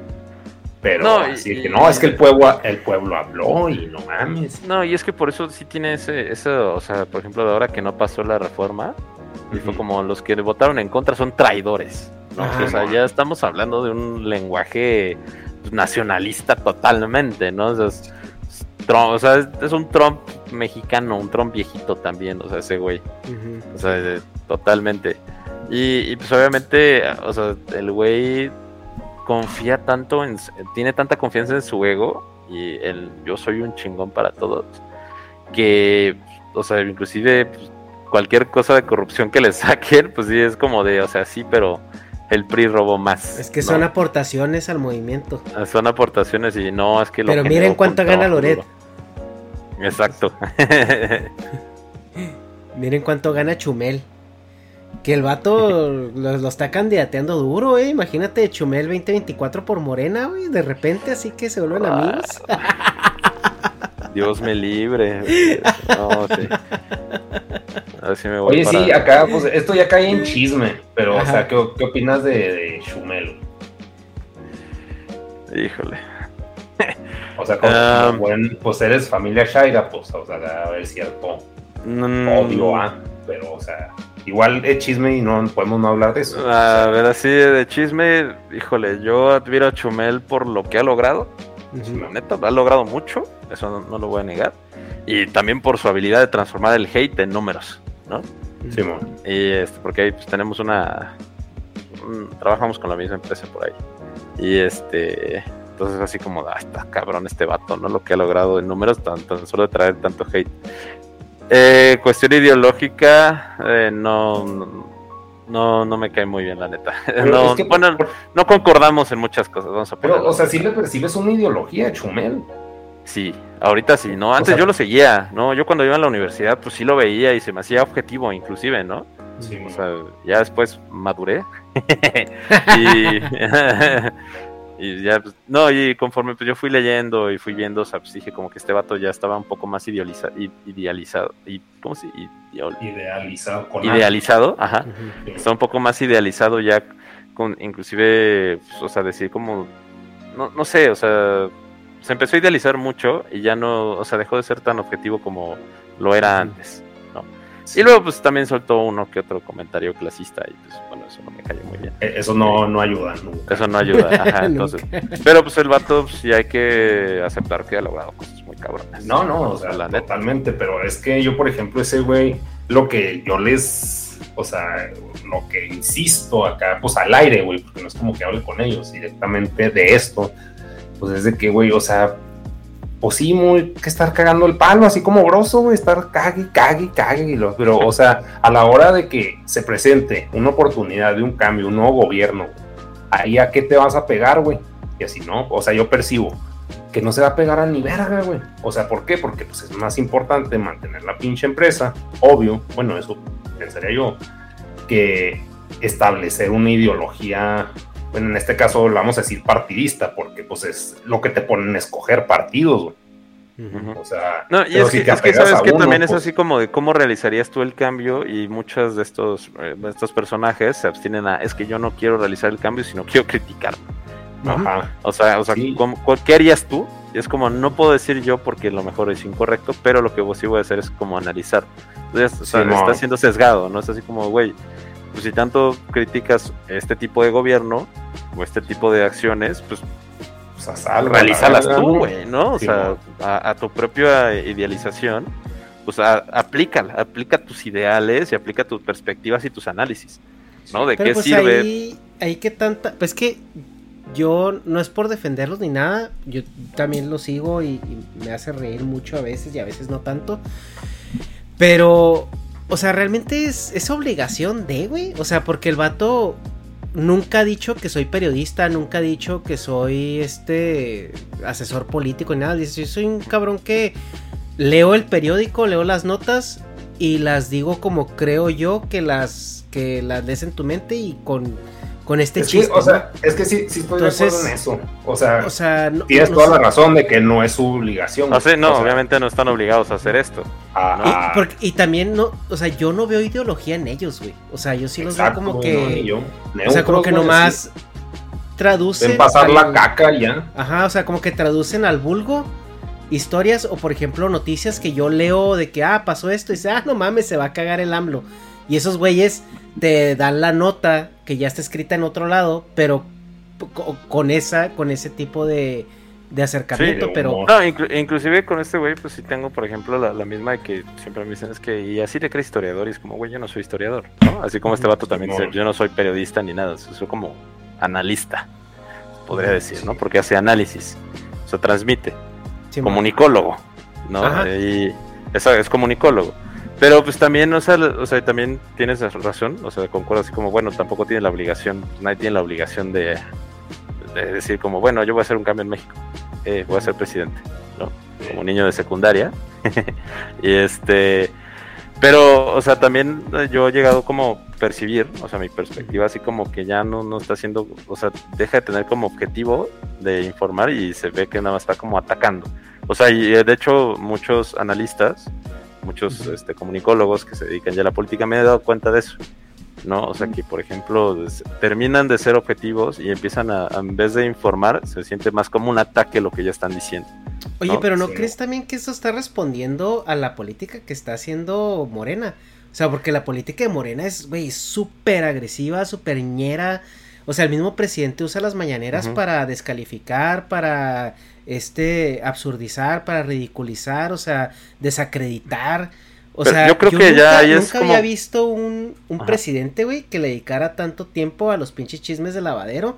Pero No, así y- que no, es que el pueblo, el pueblo habló y no mames. No, y es que por eso sí tiene ese, eso, o sea, por ejemplo, de ahora que no pasó la reforma, y fue como los que votaron en contra son traidores. ¿no? O sea, ya estamos hablando de un lenguaje nacionalista totalmente, ¿no? O sea, es, es Trump, o sea, es, es un Trump mexicano, un Trump viejito también, o sea, ese güey. O sea, de- totalmente. Y, y, pues obviamente, o sea, el güey confía tanto en, tiene tanta confianza en su ego y el yo soy un chingón para todos que, o sea, inclusive pues, cualquier cosa de corrupción que le saquen, pues sí es como de, o sea, sí, pero el PRI robó más. Es que ¿no? son aportaciones al movimiento. Son aportaciones y no es que lo Pero miren cuánto gana Loret. duro. Exacto. Miren cuánto gana Chumel. Que el vato lo, lo está candidateando duro, eh. Imagínate Chumel 2024 por Morena, güey. De repente, así que se vuelven Ah, amigos. Dios me libre. No, sí. A ver si me voy Oye, para- sí, acá, pues esto ya cae en chisme, pero, Ajá. o sea, ¿qué, qué opinas de, de? Híjole. O sea, como, como buen, pues eres familia Shaira, pues, o sea, debe haber cierto Mm, odio, ¿ah? Pero, o sea, igual es chisme y no podemos no hablar de eso. A ver, así de chisme, híjole, yo admiro a Chumel por lo que ha logrado. Ujú. La neta, ha logrado mucho, eso no, no lo voy a negar. Y también por su habilidad de transformar el hate en números, ¿no? Simón. Y este, porque ahí pues, tenemos una. un- trabajamos con la misma empresa por ahí. Y este, entonces así como, ah, está cabrón este vato, ¿no? Lo que ha logrado en números, tan, tan solo de traer tanto hate. Eh, cuestión ideológica, eh, no, no, no me cae muy bien, la neta. No, bueno, no concordamos en muchas cosas. Vamos a pero, o sea, si le percibes una ideología, Chumel. Sí, ahorita sí, ¿no? Antes yo lo seguía, ¿no? Yo cuando iba a la universidad, pues sí lo veía y se me hacía objetivo, inclusive, ¿no? Sí, o sea, ya después maduré. y, y ya, pues, no, y conforme pues, yo fui leyendo y fui viendo, o sea, pues dije como que este vato ya estaba un poco más idealiza, idealizado. Y, ¿Cómo se Idealizado. idealizado, ajá. Está un poco más idealizado ya, con inclusive, pues, o sea, decir como, no, no sé, o sea, se empezó a idealizar mucho y ya no, o sea, dejó de ser tan objetivo como lo era antes. Y luego pues también soltó uno que otro comentario clasista y pues bueno, eso no me cayó muy bien. E, eso no, no ayuda nunca. Eso no ayuda, ajá, entonces. pero pues el vato pues, sí hay que aceptar que ha logrado cosas muy cabronas. No, no, o sea, la totalmente, pero es que yo por ejemplo ese güey, lo que yo les, o sea, lo que insisto acá, pues al aire, güey, porque no es como que hable con ellos directamente de esto, pues es de que, güey, o sea, pues sí, muy que estar cagando el palo, así como grosso, güey, estar cague, cague, cague. Pero, o sea, a la hora de que se presente una oportunidad de un cambio, un nuevo gobierno, ahí a qué te vas a pegar, güey. Y así no, o sea, yo percibo que no se va a pegar a ni verga, güey. O sea, ¿por qué? Porque pues es más importante mantener la pinche empresa, obvio, bueno, eso pensaría yo, que establecer una ideología bueno, en este caso vamos a decir partidista, porque pues es lo que te ponen a escoger partidos, güey. O sea, no, y es, que, sabes que también es pues así como de cómo realizarías tú el cambio y muchos de estos, eh, de estos personajes se abstienen a, es que yo no quiero realizar el cambio, sino quiero criticar. Ajá. O sea, o sea ¿qué harías tú? Y es como, no puedo decir yo porque lo mejor es incorrecto, pero lo que vos sí voy a hacer es como analizar. Entonces, o sea, está siendo sesgado, ¿no? Es así como, güey, pues si tanto criticas este tipo de gobierno o este tipo de acciones, pues, pues realízalas tú, güey, ¿no? O sea, a, tu propia idealización, pues aplica, aplica tus ideales y aplica tus perspectivas y tus análisis, ¿no? ¿De qué pues sirve? Ahí, ahí que tanta, pues que yo no es por defenderlos ni nada, yo también los sigo y me hace reír mucho a veces y a veces no tanto, pero o sea, realmente es, es obligación de, güey. O sea, porque el vato nunca ha dicho que soy periodista, nunca ha dicho que soy este asesor político ni nada. Dice, yo soy un cabrón que leo el periódico, leo las notas y las digo como creo yo que las que las en tu mente y con con este chiste. o sea, es que sí, sí estoy de acuerdo en eso. O sea, tienes toda la razón de que no es su obligación. No, no, obviamente no están obligados a hacer esto. Ah, y, también no, o sea, yo no veo ideología en ellos, güey. O sea, yo sí los veo como que. o sea, como que nomás traducen. pasar la caca ya. Ajá, o sea, como que traducen al vulgo historias o por ejemplo noticias que yo leo de que ah pasó esto y dice ah no mames se va a cagar el AMLO y esos güeyes te dan la nota que ya está escrita en otro lado, pero con esa, con ese tipo de, de acercamiento, pero... No, inclusive con este güey, pues sí tengo, por ejemplo, la, misma de que siempre me dicen es que, y así te crees historiador, y es como, güey, yo no soy historiador, ¿no? Así como este vato también dice, yo no soy periodista ni nada, soy como analista, podría decir, ¿no? Porque hace análisis, o sea, transmite, comunicólogo, ¿no? Y eso es comunicólogo. Pero pues también, o sea, o sea, también tienes razón, o sea, concuerdo así como, bueno, tampoco tiene la obligación, nadie tiene la obligación de, decir como, bueno, yo voy a hacer un cambio en México, eh, voy a ser presidente, ¿no? Como niño de secundaria. y este, pero, o sea, también yo he llegado como percibir, o sea, mi perspectiva así como que ya no, no está haciendo, o sea, deja de tener como objetivo de informar y se ve que nada más está como atacando. O sea, y de hecho muchos analistas muchos este, comunicólogos que se dedican ya a la política me he dado cuenta de eso. ¿no? O sea que, por ejemplo, terminan de ser objetivos y empiezan a, en vez de informar, se siente más como un ataque lo que ya están diciendo. Oye, pero ¿no crees también que eso está respondiendo a la política que está haciendo Morena? O sea, porque la política de Morena es, güey, súper agresiva, súper ñera. O sea, el mismo presidente usa las mañaneras para descalificar, para este absurdizar, para ridiculizar, o sea, desacreditar. O sea, yo creo que ya nunca había visto un, un presidente, güey, que le dedicara tanto tiempo a los pinches chismes de lavadero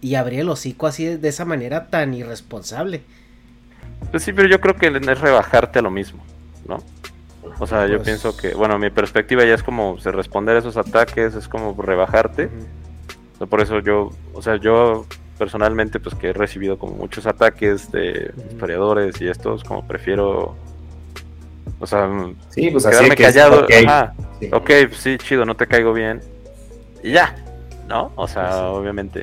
y abrir el hocico así de, de esa manera tan irresponsable. Pues sí, pero yo creo que es rebajarte a lo mismo, ¿no? O sea, yo Pues- pienso que, bueno, mi perspectiva ya es como responder a esos ataques, es como rebajarte. Por eso yo, o sea, yo personalmente, pues que he recibido como muchos ataques de historiadores y estos, como prefiero, o sea, Sí, pues así quedarme que es callado. ok. Sí. Ok, pues sí, chido, no te caigo bien. Y ya, ¿no? O sea, obviamente.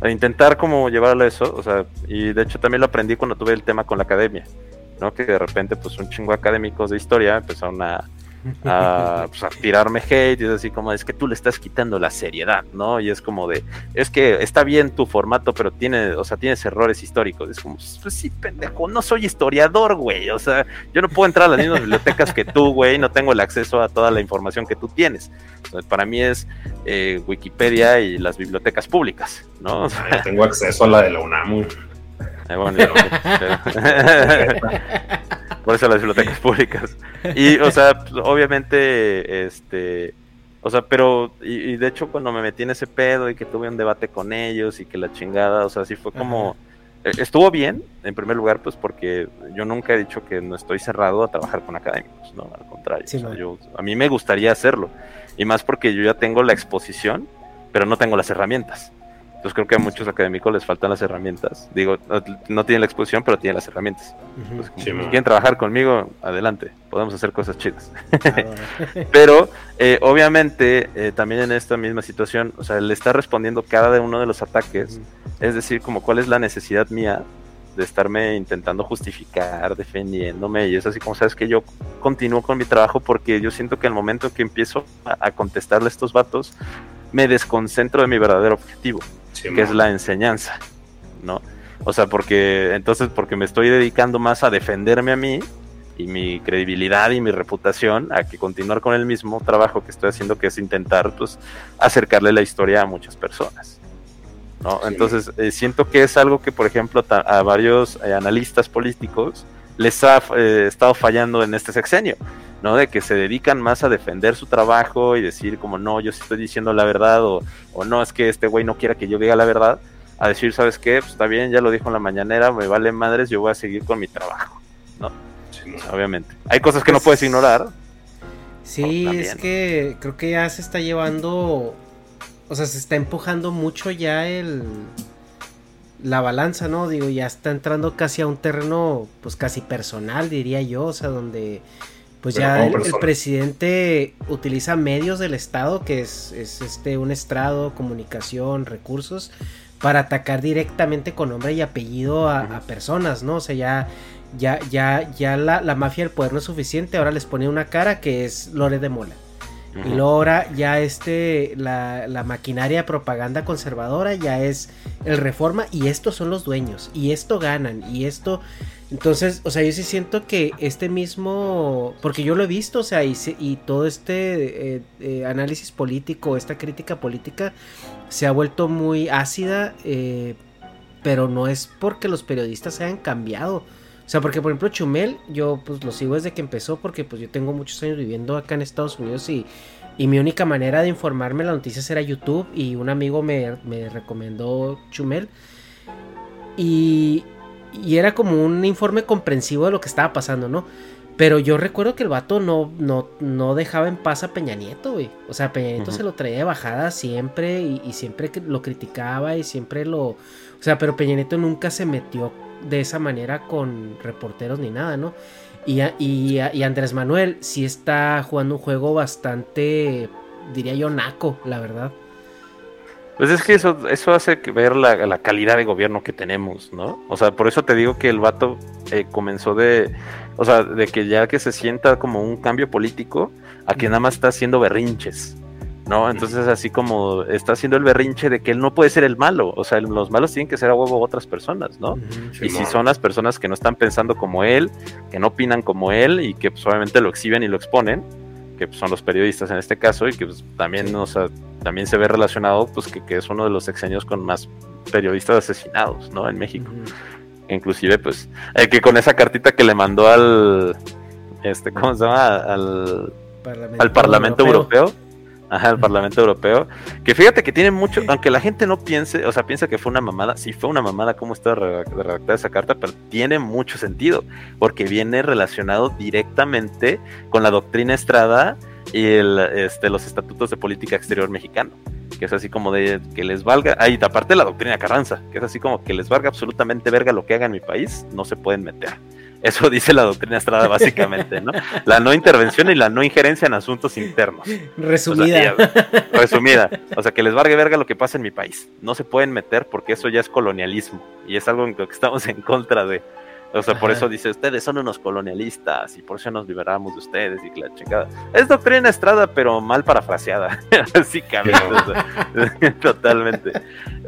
A Intentar como llevarlo a eso, o sea, y de hecho también lo aprendí cuando tuve el tema con la academia, ¿no? Que de repente, pues un chingo de académicos de historia empezaron a, a, pues, a tirarme hate y es así como, es que tú le estás quitando la seriedad, ¿no? Y es como de, es que está bien tu formato, pero tiene, o sea, tienes errores históricos. Es como, pues sí, pendejo, no soy historiador, güey. O sea, yo no puedo entrar a las mismas bibliotecas que tú, güey, no tengo el acceso a toda la información que tú tienes. O sea, para mí es eh, Wikipedia y las bibliotecas públicas, ¿no? O sea, tengo acceso a la de la UNAM. Eh, bueno, yo- por eso las bibliotecas públicas. Y, o sea, obviamente, este, o sea, pero, y, y de hecho cuando me metí en ese pedo y que tuve un debate con ellos y que la chingada, o sea, sí fue como, eh, estuvo bien, en primer lugar, pues porque yo nunca he dicho que no estoy cerrado a trabajar con académicos, ¿no? Al contrario, Sí, o sea, no. yo, a mí me gustaría hacerlo, y más porque yo ya tengo la exposición, pero no tengo las herramientas. Entonces creo que a muchos académicos les faltan las herramientas. Digo, no, no tienen la exposición, pero tienen las herramientas. Entonces, como, Sí, si man. quieren trabajar conmigo, adelante, podemos hacer cosas chidas. Claro. Pero eh, obviamente eh, también en esta misma situación, o sea, le está respondiendo cada uno de los ataques, es decir, como cuál es la necesidad mía de estarme intentando justificar, defendiéndome, y es así como sabes que yo continúo con mi trabajo porque yo siento que al momento que empiezo a, a contestarle a estos vatos, me desconcentro de mi verdadero objetivo, Sí, que es la enseñanza, ¿no? O sea, porque entonces porque me estoy dedicando más a defenderme a mí y mi credibilidad y mi reputación a que continuar con el mismo trabajo que estoy haciendo, que es intentar pues acercarle la historia a muchas personas. ¿no? Sí. Entonces, eh, siento que es algo que, por ejemplo, a varios eh, analistas políticos les ha eh, estado fallando en este sexenio, ¿no? De que se dedican más a defender su trabajo y decir como, no, yo sí estoy diciendo la verdad o, o no, es que este güey no quiera que yo diga la verdad, a decir, ¿sabes qué? Pues está bien, ya lo dijo en la mañanera, me vale madres, yo voy a seguir con mi trabajo, ¿no? Sí. Obviamente. Hay cosas que no puedes ignorar. Sí, es que creo que ya se está llevando, o sea, se está empujando mucho ya el la balanza, ¿no? Digo, ya está entrando casi a un terreno, pues casi personal, diría yo, o sea, donde pues Pero ya el, presidente utiliza medios del Estado, que es, es este un estrado, comunicación, recursos, para atacar directamente con nombre y apellido a, a personas, ¿no? O sea, ya, ya, ya, ya la, la mafia del poder no es suficiente, ahora les pone una cara que es Lore de Mola. Y luego ahora ya este, la, la maquinaria de propaganda conservadora ya es el reforma y estos son los dueños y esto ganan y esto... Entonces, o sea, yo sí siento que este mismo, porque yo lo he visto, o sea, y, y todo este eh, eh, análisis político, esta crítica política se ha vuelto muy ácida, eh, pero no es porque los periodistas hayan cambiado. O sea, porque por ejemplo Chumel, yo pues lo sigo desde que empezó porque pues yo tengo muchos años viviendo acá en Estados Unidos y, y mi única manera de informarme las noticias era YouTube y un amigo me, me recomendó Chumel y, y era como un informe comprensivo de lo que estaba pasando, ¿no? Pero yo recuerdo que el vato no, no, no dejaba en paz a Peña Nieto, güey. O sea, Peña Nieto se lo traía de bajada siempre y, y siempre lo criticaba y siempre lo... O sea, pero Peña Nieto nunca se metió de esa manera con reporteros ni nada, ¿no? Y, y, y Andrés Manuel sí está jugando un juego bastante, diría yo, naco, la verdad. Pues es que eso, eso hace ver la, la calidad de gobierno que tenemos, ¿no? O sea, por eso te digo que el vato eh, comenzó de, o sea, de que ya que se sienta como un cambio político, a que nada más está haciendo berrinches, ¿no? Entonces así como está haciendo el berrinche de que él no puede ser el malo, o sea, los malos tienen que ser a huevo otras personas, ¿no? Y si son las personas que no están pensando como él, que no opinan como él y que pues, obviamente lo exhiben y lo exponen, que son los periodistas en este caso y que pues, también, o sea, también se ve relacionado pues que, que es uno de los sexenios con más periodistas asesinados, ¿no? En México. Inclusive pues eh, que con esa cartita que le mandó al este ¿cómo se llama? al Parlamento al Parlamento Europeo. Ajá, el Parlamento Europeo. Que fíjate que tiene mucho, aunque la gente no piense, o sea, piensa que fue una mamada, sí fue una mamada cómo está redactada esa carta, pero tiene mucho sentido, porque viene relacionado directamente con la doctrina Estrada y el, este, los estatutos de política exterior mexicano que es así como de que les valga, ahí aparte la doctrina Carranza, que es así como que les valga absolutamente verga lo que haga en mi país, no se pueden meter. Eso dice la doctrina Estrada básicamente, ¿no? La no intervención y la no injerencia en asuntos internos. Resumida. resumida. O sea, que les valga verga lo que pasa en mi país. No se pueden meter porque eso ya es colonialismo y es algo en lo que estamos en contra de. O sea, por eso dice, ustedes son unos colonialistas y por eso nos liberamos de ustedes y la chingada. Es doctrina Estrada, pero mal parafraseada, básicamente. totalmente.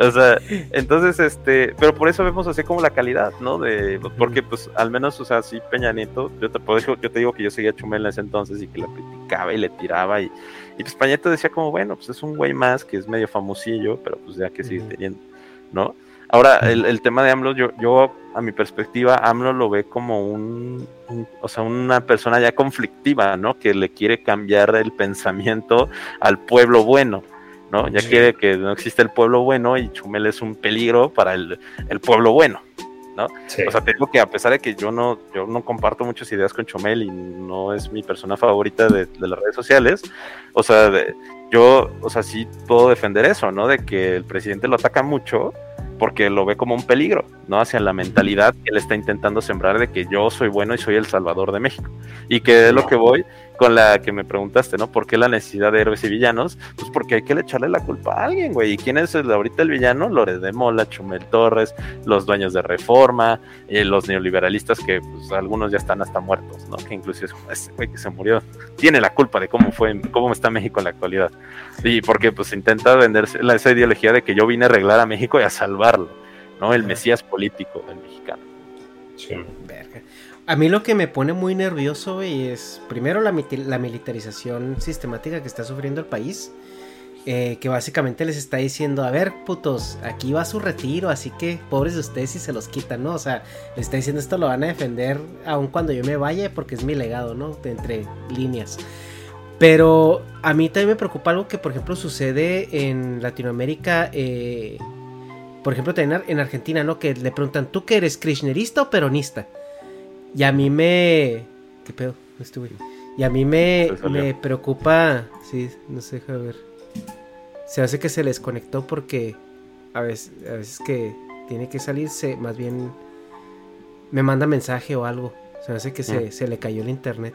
O sea, entonces, este, pero por eso vemos así como la calidad, ¿no? De, porque pues al menos, o sea, sí Peña Nieto, yo te, yo te digo que yo seguía a Chumel en ese entonces y que la criticaba y le tiraba y, y pues Peña Nieto decía como, bueno, pues es un güey más que es medio famosillo, pero pues ya que sigue teniendo, ¿no? Ahora, el, tema de AMLO, yo, yo, a mi perspectiva, AMLO lo ve como un, o sea, una persona ya conflictiva, ¿no? Que le quiere cambiar el pensamiento al pueblo bueno, ¿no? Ya quiere que no existe el pueblo bueno y Chumel es un peligro para el, pueblo bueno, ¿no? O sea, tengo que a pesar de que yo no, yo no comparto muchas ideas con Chumel y no es mi persona favorita de, las redes sociales, o sea, yo, o sea, sí puedo defender eso, ¿no? De que el presidente lo ataca mucho, porque lo ve como un peligro, ¿no? Hacia la mentalidad que él está intentando sembrar de que yo soy bueno y soy el salvador de México. Y que es lo que voy con la que me preguntaste, ¿no? ¿Por qué la necesidad de héroes y villanos? Pues porque hay que echarle la culpa a alguien, güey. ¿Y quién es el, ahorita el villano? Lore de Mola, Chumel Torres, los dueños de Reforma, eh, los neoliberalistas que pues, algunos ya están hasta muertos, ¿no? Que incluso ese güey que se murió tiene la culpa de cómo fue, cómo está México en la actualidad. Y porque pues intenta venderse la, esa ideología de que yo vine a arreglar a México y a salvarlo, ¿no? El mesías político del mexicano. Sí. A mí lo que me pone muy nervioso es, primero, la, militarización sistemática que está sufriendo el país. Eh, que básicamente les está diciendo, a ver, putos, aquí va su retiro, así que pobres de ustedes si se los quitan, ¿no? O sea, les está diciendo esto lo van a defender aun cuando yo me vaya porque es mi legado, ¿no? De entre líneas. Pero a mí también me preocupa algo que, por ejemplo, sucede en Latinoamérica, eh, por ejemplo, en Argentina, ¿no? Que le preguntan, ¿tú que eres kirchnerista o peronista? Y a mí me. ¿Qué pedo? Estuve. Y a mí me, me preocupa. Sí, no sé, a ver. Se hace que se les conectó porque a veces, a veces que tiene que salirse, más bien me manda mensaje o algo. Se hace que se, mm. se, le cayó el internet.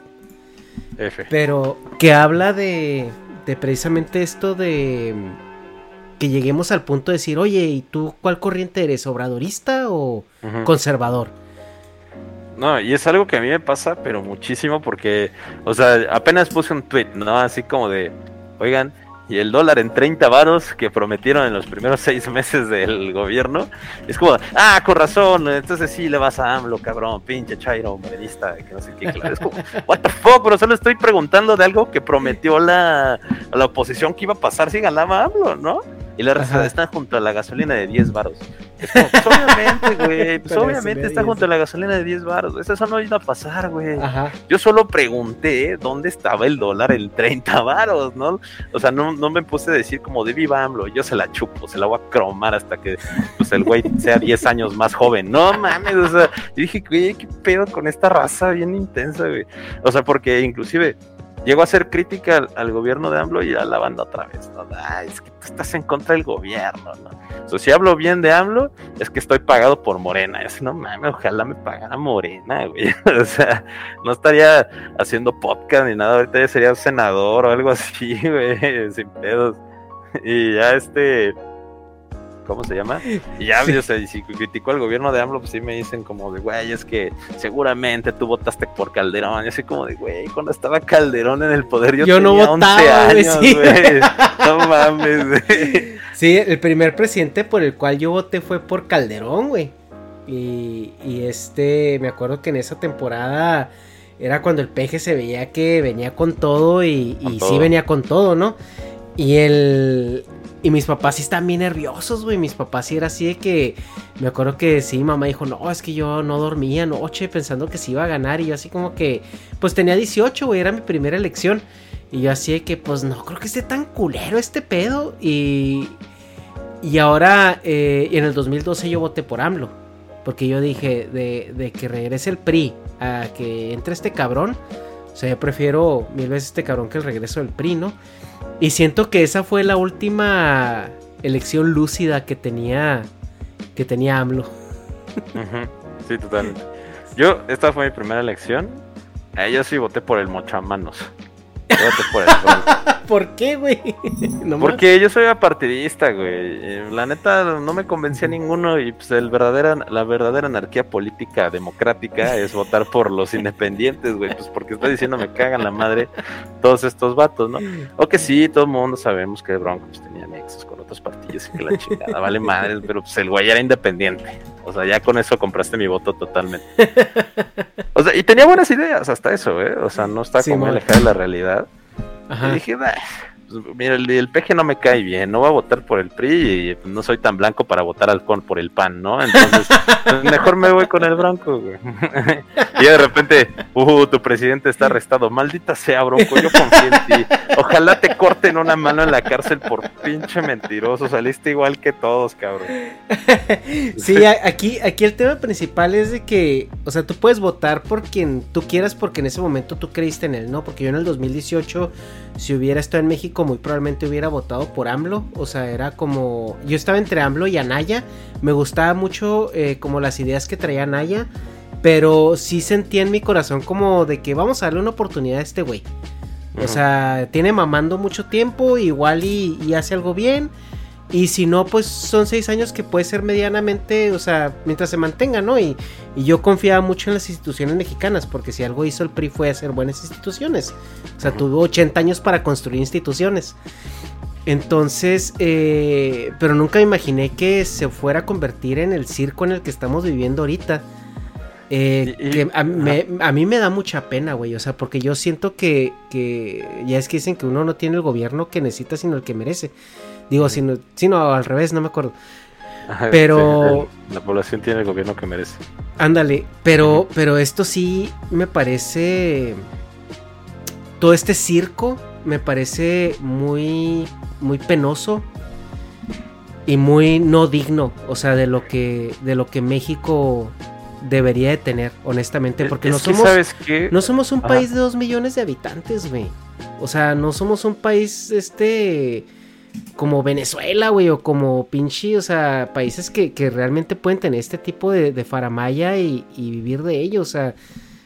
F. Pero que habla de, de precisamente esto de que lleguemos al punto de decir, oye, ¿y tú cuál corriente eres? ¿Obradorista o conservador? No, y es algo que a mí me pasa, pero muchísimo, porque, o sea, apenas puse un tweet, ¿no? Así como de, oigan, y el dólar en 30 varos que prometieron en los primeros seis meses del gobierno, es como, ah, con razón, entonces sí le vas a AMLO, cabrón, pinche chairo, morenista, que no sé qué, claro. Es como, what the fuck, pero solo estoy preguntando de algo que prometió la, la oposición que iba a pasar si ganaba AMLO, ¿no? Y la respuesta está junto a la gasolina de 10 varos. pues obviamente, güey. Pues obviamente está junto a la gasolina de 10 baros. Eso no iba a pasar, güey. Yo solo pregunté dónde estaba el dólar en 30 baros, ¿no? O sea, no, no me puse a decir como de viva AMLO. Yo se la chupo, se la voy a cromar hasta que pues, el güey sea 10 años más joven. No mames, o sea, yo dije, güey, qué pedo con esta raza bien intensa, güey. O sea, porque inclusive llegó a ser crítica al, gobierno de AMLO y a la banda otra vez, ¿no? es que tú estás en contra del gobierno, ¿no? O si hablo bien de AMLO, es que estoy pagado por Morena. Es, no mames, ojalá me pagara Morena, güey. o sea, no estaría haciendo podcast ni nada, ahorita ya sería senador o algo así, güey, sin pedos. Y ya este ¿cómo se llama? Y ya, o sea, si criticó al gobierno de AMLO, pues sí me dicen como de, güey, es que seguramente tú votaste por Calderón. Y así como de, güey, cuando estaba Calderón en el poder, yo, yo tenía no votaba, 11 años, güey. No mames, güey. Sí, el primer presidente por el cual yo voté fue por Calderón, güey. Y, y este, me acuerdo que en esa temporada era cuando el peje se veía que venía con todo y, y sí venía con todo, ¿no? Y el, y mis papás sí están bien nerviosos, güey. Mis papás sí era así de que. Me acuerdo que sí, mamá dijo, no, es que yo no dormía anoche pensando que se iba a ganar. Y yo así como que. Pues tenía 18, güey, era mi primera elección. Y yo así de que, pues no creo que esté tan culero este pedo. Y, y ahora, eh, en el 2012 yo voté por AMLO. Porque yo dije, de, de que regrese el PRI a que entre este cabrón. O sea, yo prefiero mil veces este cabrón que el regreso del PRI, ¿no? Y siento que esa fue la última elección lúcida que tenía que tenía AMLO. Sí, totalmente. Yo, esta fue mi primera elección. Eh, yo sí voté por el mochamanos. Por el. ¿Por qué, güey? No. Porque yo soy apartidista, güey. Eh, La neta no me convencía ninguno y pues el verdadera, la verdadera anarquía política democrática es votar por los independientes, güey. Pues porque está diciendo me cagan la madre todos estos vatos, ¿no? O que sí, todo el mundo sabemos que el Bronco otros partidos y que la chingada vale madre, pero pues el güey era independiente. O sea, ya con eso compraste mi voto totalmente. O sea, y tenía buenas ideas hasta eso, ¿eh? O sea, no está Sí, como alejada de la realidad. Ajá. Y dije, "Bah, mira, el, el peje no me cae bien, no voy a votar por el PRI y pues, no soy tan blanco para votar al con por el PAN, ¿no? Entonces, pues, mejor me voy con el Bronco, güey. y de repente, uh, tu presidente está arrestado. Maldita sea, Bronco, yo confío en ti. Ojalá te corten una mano en la cárcel por pinche mentiroso. Saliste igual que todos, cabrón. Sí, aquí, aquí el tema principal es de que, o sea, tú puedes votar por quien tú quieras porque en ese momento tú creíste en él, ¿no? Porque yo en el 2018, si hubiera estado en México, muy probablemente hubiera votado por AMLO. O sea, era como, yo estaba entre AMLO y Anaya. Me gustaba mucho eh, como las ideas que traía Anaya, pero sí sentía en mi corazón como de que vamos a darle una oportunidad a este güey. O sea, tiene mamando mucho tiempo, igual y, y hace algo bien. Y si no, pues son seis años que puede ser medianamente, o sea, mientras se mantenga, ¿no? Y, y yo confiaba mucho en las instituciones mexicanas, porque si algo hizo el PRI fue hacer buenas instituciones. O sea, tuvo 80 años para construir instituciones. Entonces, eh, pero nunca me imaginé que se fuera a convertir en el circo en el que estamos viviendo ahorita. Eh, Y- y- que a, me- a mí me da mucha pena, güey. O sea, porque yo siento que, que ya es que dicen que uno no tiene el gobierno que necesita, sino el que merece. Digo, sino, sino al revés, no me acuerdo. Pero- Sí, la población tiene el gobierno que merece. Ándale, pero, pero esto sí me parece. Todo este circo me parece muy, muy penoso y muy no digno, o sea, de lo que, de lo que México debería de tener, honestamente, porque Es no que, somos, ¿sabes qué? no somos un Ajá. país de dos millones de habitantes, güey. O sea, no somos un país, este, como Venezuela, güey, o como pinche, o sea, países que, que realmente pueden tener este tipo de, de faramaya y, vivir de ello, o sea,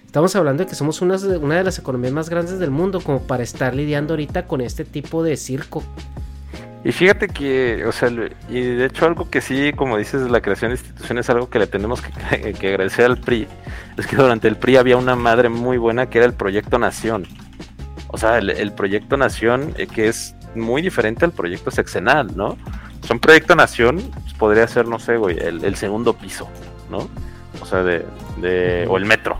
estamos hablando de que somos una de las economías más grandes del mundo, como para estar lidiando ahorita con este tipo de circo. Y fíjate que, o sea, y de hecho algo que sí, como dices, la creación de instituciones, algo que le tenemos que, agradecer al PRI, es que durante el PRI había una madre muy buena que era el Proyecto Nación. O sea, el, el Proyecto Nación, eh, que es muy diferente al Proyecto Sexenal, ¿no? O sea, un Proyecto Nación pues, podría ser, no sé, güey, el, el segundo piso, ¿no? O sea, de, de o el metro.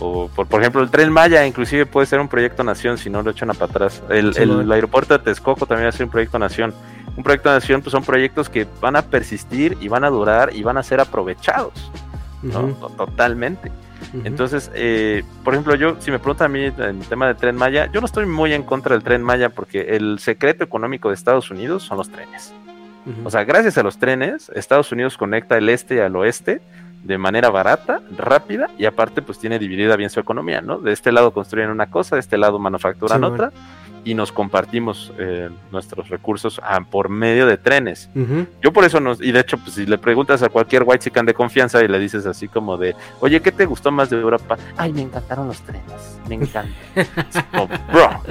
O por, por ejemplo, el tren Maya, inclusive puede ser un proyecto nación si no lo echan a para atrás. El, Sí, el aeropuerto de Texcoco también va a ser un proyecto nación. Un proyecto nación, pues son proyectos que van a persistir y van a durar y van a ser aprovechados, ¿no? Totalmente. Entonces, eh, por ejemplo, yo, si me preguntan a mí en el tema del tren Maya, yo no estoy muy en contra del tren Maya porque el secreto económico de Estados Unidos son los trenes. O sea, gracias a los trenes, Estados Unidos conecta el este al oeste de manera barata, rápida y aparte pues tiene dividida bien su economía, ¿no? De este lado construyen una cosa, de este lado manufacturan Sí, otra y nos compartimos eh, nuestros recursos ah, por medio de trenes. Yo por eso nos, y de hecho, pues si le preguntas a cualquier white chican de confianza y le dices así como de, oye, ¿qué te gustó más de Europa? Ay, me encantaron los trenes, me encanta. Es como, bro,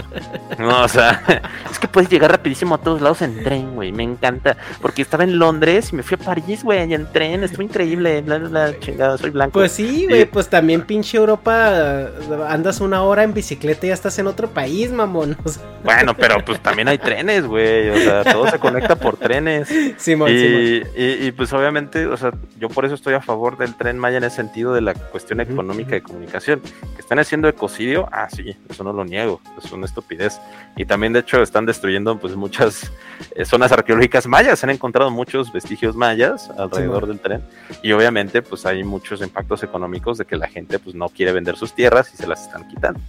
no, o sea, es que puedes llegar rapidísimo a todos lados en tren, güey, me encanta. Porque estaba en Londres y me fui a París, güey, en tren, estuvo increíble, bla, bla, bla, chingada, soy blanco. Pues sí, güey, pues también pinche Europa, andas una hora en bicicleta y ya estás en otro país, mamón. O sea, Bueno, pero pues también hay trenes, güey, o sea, todo se conecta por trenes. Simón, Simón. Y, y- y, pues obviamente, o sea, yo por eso estoy a favor del tren Maya en ese sentido de la cuestión económica y comunicación. Que están haciendo ecocidio, ah, sí, eso no lo niego, es una estupidez. Y también, de hecho, están destruyendo pues muchas eh, zonas arqueológicas mayas, se han encontrado muchos vestigios mayas alrededor del tren. Y obviamente, pues hay muchos impactos económicos de que la gente pues no quiere vender sus tierras y se las están quitando.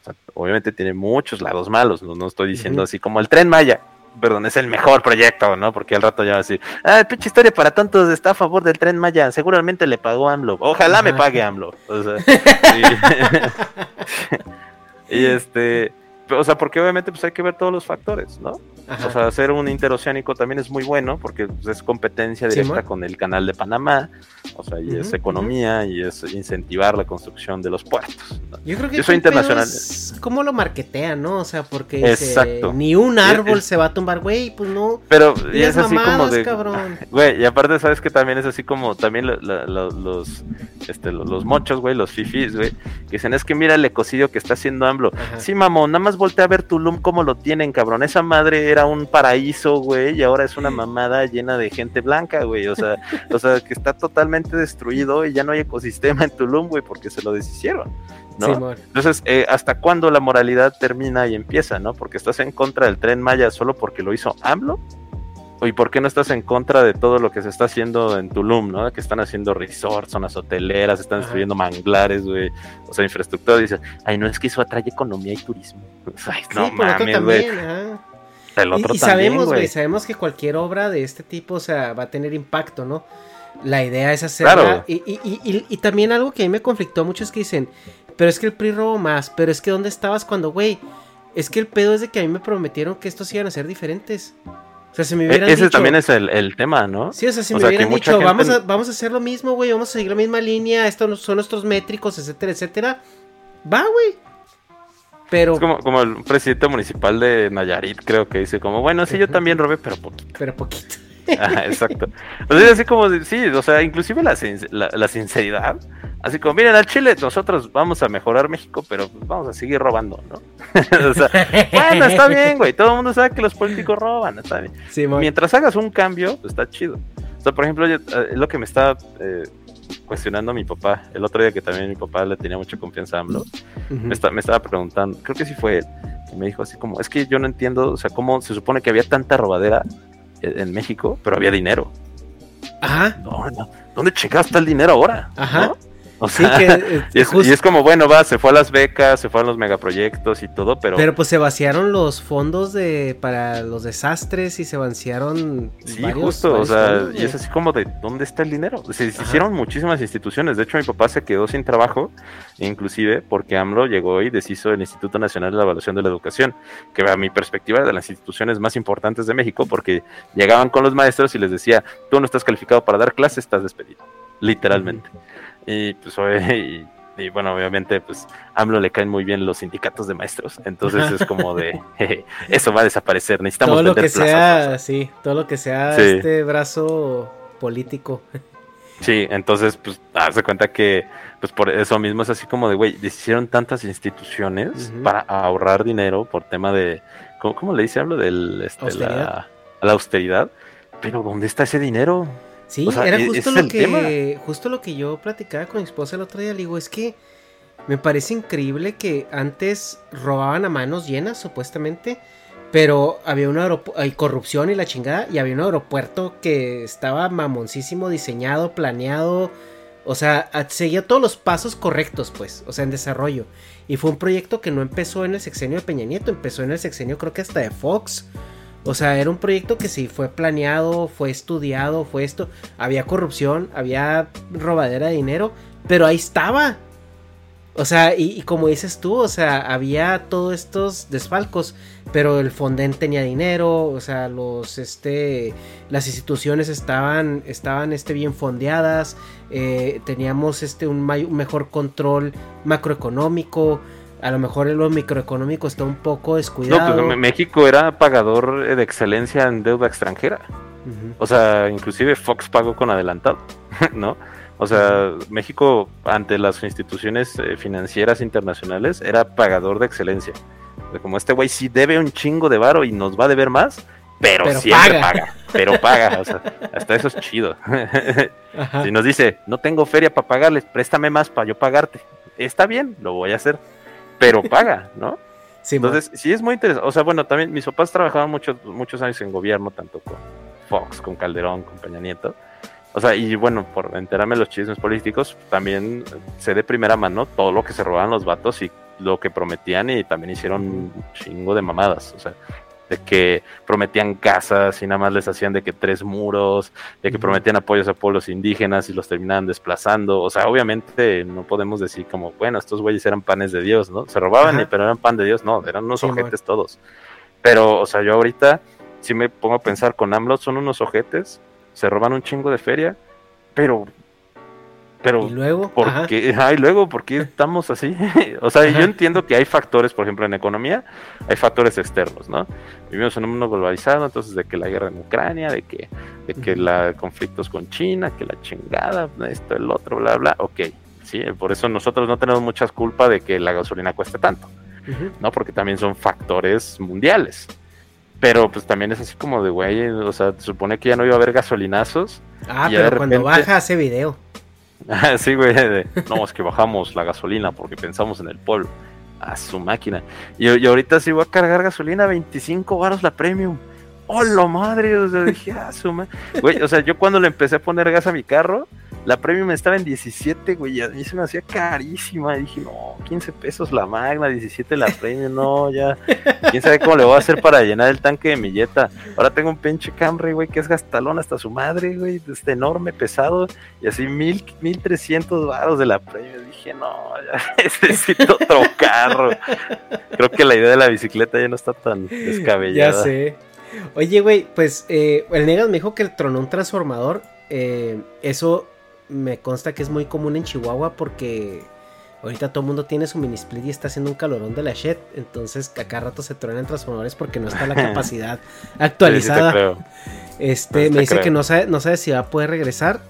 O sea, obviamente tiene muchos lados malos, no, no estoy diciendo así como el tren Maya. Perdón, es el mejor proyecto, ¿no? Porque al rato ya va a decir, ah, pinche historia para tontos, está a favor del tren Maya, seguramente le pagó AMLO. Ojalá me pague AMLO. O sea, y, y este, o sea, porque obviamente pues hay que ver todos los factores, ¿no? Ajá. O sea, hacer un interoceánico también es muy bueno porque pues, es competencia directa con el canal de Panamá, o sea, y es economía y es incentivar la construcción de los puertos. ¿no? Yo creo que Yo soy internacional. es cómo lo marketean, ¿no? O sea, porque ni un árbol es- se va a tumbar, güey, pues no. Pero y es así como de. cabrón. Güey, y aparte, sabes que también es así como también la- la- la- los, este, lo- los mochos, güey, los fifis, güey, que dicen: Es que mira el ecocidio que está haciendo AMLO. Ajá. Sí, mamón, nada más voltea a ver Tulum cómo lo tienen, cabrón. Esa madre era un paraíso, güey, y ahora es una mamada llena de gente blanca, güey. O sea, o sea, que está totalmente destruido y ya no hay ecosistema en Tulum, güey, porque se lo deshicieron, ¿no? Entonces, eh, ¿hasta cuándo la moralidad termina y empieza, no? Porque estás en contra del tren Maya solo porque lo hizo AMLO. ¿Y por qué no estás en contra de todo lo que se está haciendo en Tulum, no? Que están haciendo resorts, zonas hoteleras, están destruyendo manglares, güey. O sea, infraestructura. Dices, ay, no, es que eso atrae economía y turismo. Ay, no sí, mames, güey. El otro y, y sabemos, güey, sabemos que cualquier obra de este tipo, o sea, va a tener impacto, ¿no? La idea es hacerla. Claro. Y, y, y, y- y también algo que a mí me conflictó mucho es que dicen, pero es que el PRI robó más, pero es que ¿dónde estabas cuando, güey? Es que el pedo es de que a mí me prometieron que estos iban a ser diferentes. O sea, si me E- Ese dicho... también es el, el tema, ¿no? Sí, o sea, si O me sea, hubieran dicho, gente- vamos, a, vamos a hacer lo mismo, güey, vamos a seguir la misma línea, estos son nuestros métricos, etcétera, etcétera. Va, güey. Pero, Es como, como el presidente municipal de Nayarit, creo que dice como, bueno, sí, yo también robé, pero poquito. pero poquito. Ajá, exacto. O sea, así como, de- sí, o sea, inclusive la, sin- la, la sinceridad. Así como, miren, al Chile nosotros vamos a mejorar México, pero pues, vamos a seguir robando, ¿no? o sea, bueno, está bien, güey. Todo el mundo sabe que los políticos roban, está bien. Mientras hagas un cambio, pues, está chido. O sea, por ejemplo, yo, eh, es lo que me está eh, cuestionando mi papá. El otro día que también mi papá le tenía mucha confianza a AMLO, me, está- me estaba preguntando, creo que sí fue él, y me dijo así como, es que yo no entiendo, o sea, cómo se supone que había tanta robadera en México, pero había dinero. Ajá. No, no, ¿dónde checaste el dinero ahora? Ajá. ¿No? O Sí, que, eh, y, es, y es como, bueno, va, se fue a las becas, se fueron los megaproyectos y todo, pero, Pero pues se vaciaron los fondos de para los desastres y se vaciaron sí, varios- justo, o sea, fondos, y es así como de, ¿dónde está el dinero? Se, hicieron muchísimas instituciones, de hecho mi papá se quedó sin trabajo, inclusive porque AMLO llegó y deshizo el Instituto Nacional de la Evaluación de la Educación, que a mi perspectiva era de las instituciones más importantes de México, porque llegaban con los maestros y les decía, tú no estás calificado para dar clases, estás despedido, literalmente. Y pues oye, y, y, bueno, obviamente pues a AMLO le caen muy bien los sindicatos de maestros, entonces es como de, jeje, eso va a desaparecer, necesitamos todo lo vender que plazas, sea, sí, todo lo que sea Sí. este brazo político. Sí, entonces, pues, darse cuenta que, pues, por eso mismo es así como de, güey, hicieron tantas instituciones para ahorrar dinero por tema de, ¿cómo, cómo le dice? Hablo del, este, Austeridad. la, la austeridad, pero ¿dónde está ese dinero? Sí, O sea, era e- justo lo tema. que justo lo que yo platicaba con mi esposa el otro día, le digo, es que me parece increíble que antes robaban a manos llenas supuestamente, pero había una hay corrupción y la chingada y había un aeropuerto que estaba mamoncísimo diseñado, planeado, o sea, seguía todos los pasos correctos, pues, o sea, en desarrollo. Y fue un proyecto que no empezó en el sexenio de Peña Nieto, empezó en el sexenio creo que hasta de Fox. O sea, era un proyecto que sí fue planeado, fue estudiado, fue esto. Había corrupción, había robadera de dinero, pero ahí estaba. O sea, y, como dices tú, o sea, había todos estos desfalcos, pero el Fonden tenía dinero, o sea, los, este, las instituciones estaban, estaban, este, bien fondeadas, eh, teníamos, este, un, may- un mejor control macroeconómico, a lo mejor en lo microeconómico está un poco No, descuidado. pues Me- México era pagador de excelencia en deuda extranjera. O sea, inclusive Fox pagó con adelantado, ¿no? O sea, México ante las instituciones eh, financieras internacionales era pagador de excelencia. O sea, como este güey sí debe un chingo de varo y nos va a deber más, pero, Pero siempre paga. paga. pero paga. O sea, hasta eso es chido. Ajá. si nos dice, no tengo feria para pagarles, préstame más para yo pagarte. Está bien, lo voy a hacer, pero paga, ¿no? Sí, Entonces, sí es muy interesante. O sea, bueno, también mis papás trabajaban muchos, muchos años en gobierno, tanto con Fox, con Calderón, con Peña Nieto. O sea, y bueno, por enterarme de los chismes políticos, también sé de primera mano todo lo que se robaban los vatos y, lo que prometían y también hicieron un chingo de mamadas. O sea, de que prometían casas y nada más les hacían de que tres muros, de que prometían apoyos a pueblos indígenas y los terminaban desplazando. O sea, obviamente no podemos decir como, bueno, estos güeyes eran panes de Dios, ¿no? Se robaban, pero eran pan de Dios, no, eran unos ojetes todos. Pero, o sea, yo ahorita si me pongo a pensar con AMLO, son unos ojetes, se roban un chingo de feria, pero pero ¿Y luego? ¿por qué? y luego, ¿por qué estamos así? o sea, yo entiendo que hay factores, por ejemplo, en economía, hay factores externos, ¿no? Vivimos en un mundo globalizado, entonces de que la guerra en Ucrania, de que, de que la conflictos con China, que la chingada, esto, el otro, bla, bla, ok. Sí, por eso nosotros no tenemos mucha culpa de que la gasolina cueste tanto, ¿no? Porque también son factores mundiales. Pero pues también es así como de, güey, o sea, se supone que ya no iba a haber gasolinazos. Ah, pero cuando baja hace video. Sí, güey. no, es que bajamos la gasolina porque pensamos en el pueblo. A su máquina. Y, ahorita sí voy a cargar gasolina, 25 baros la premium. ¡Hola madre! O dije, ah, su Güey, o sea, yo cuando le empecé a poner gas a mi carro, la premium estaba en 17, güey. Y a mí se me hacía carísima. Dije, no, 15 pesos la magna, 17 la premium, no, ya. Quién sabe cómo le voy a hacer para llenar el tanque de mi Jetta. Ahora tengo un pinche Camry, güey, que es gastalón hasta su madre, güey. Este enorme, pesado. Y así mil, 1300 baros de la premium. Dije, no, ya necesito otro carro. Creo que la idea de la bicicleta ya no está tan descabellada. Ya sé. Oye, güey, pues eh, el Negas me dijo que tronó un transformador. Eh, eso me consta que es muy común en Chihuahua porque ahorita todo el mundo tiene su mini split y está haciendo un calorón de la shit. Entonces, acá rato se truenan transformadores porque no está la capacidad actualizada. este, me dice que no sabe, no sabe si va a poder regresar,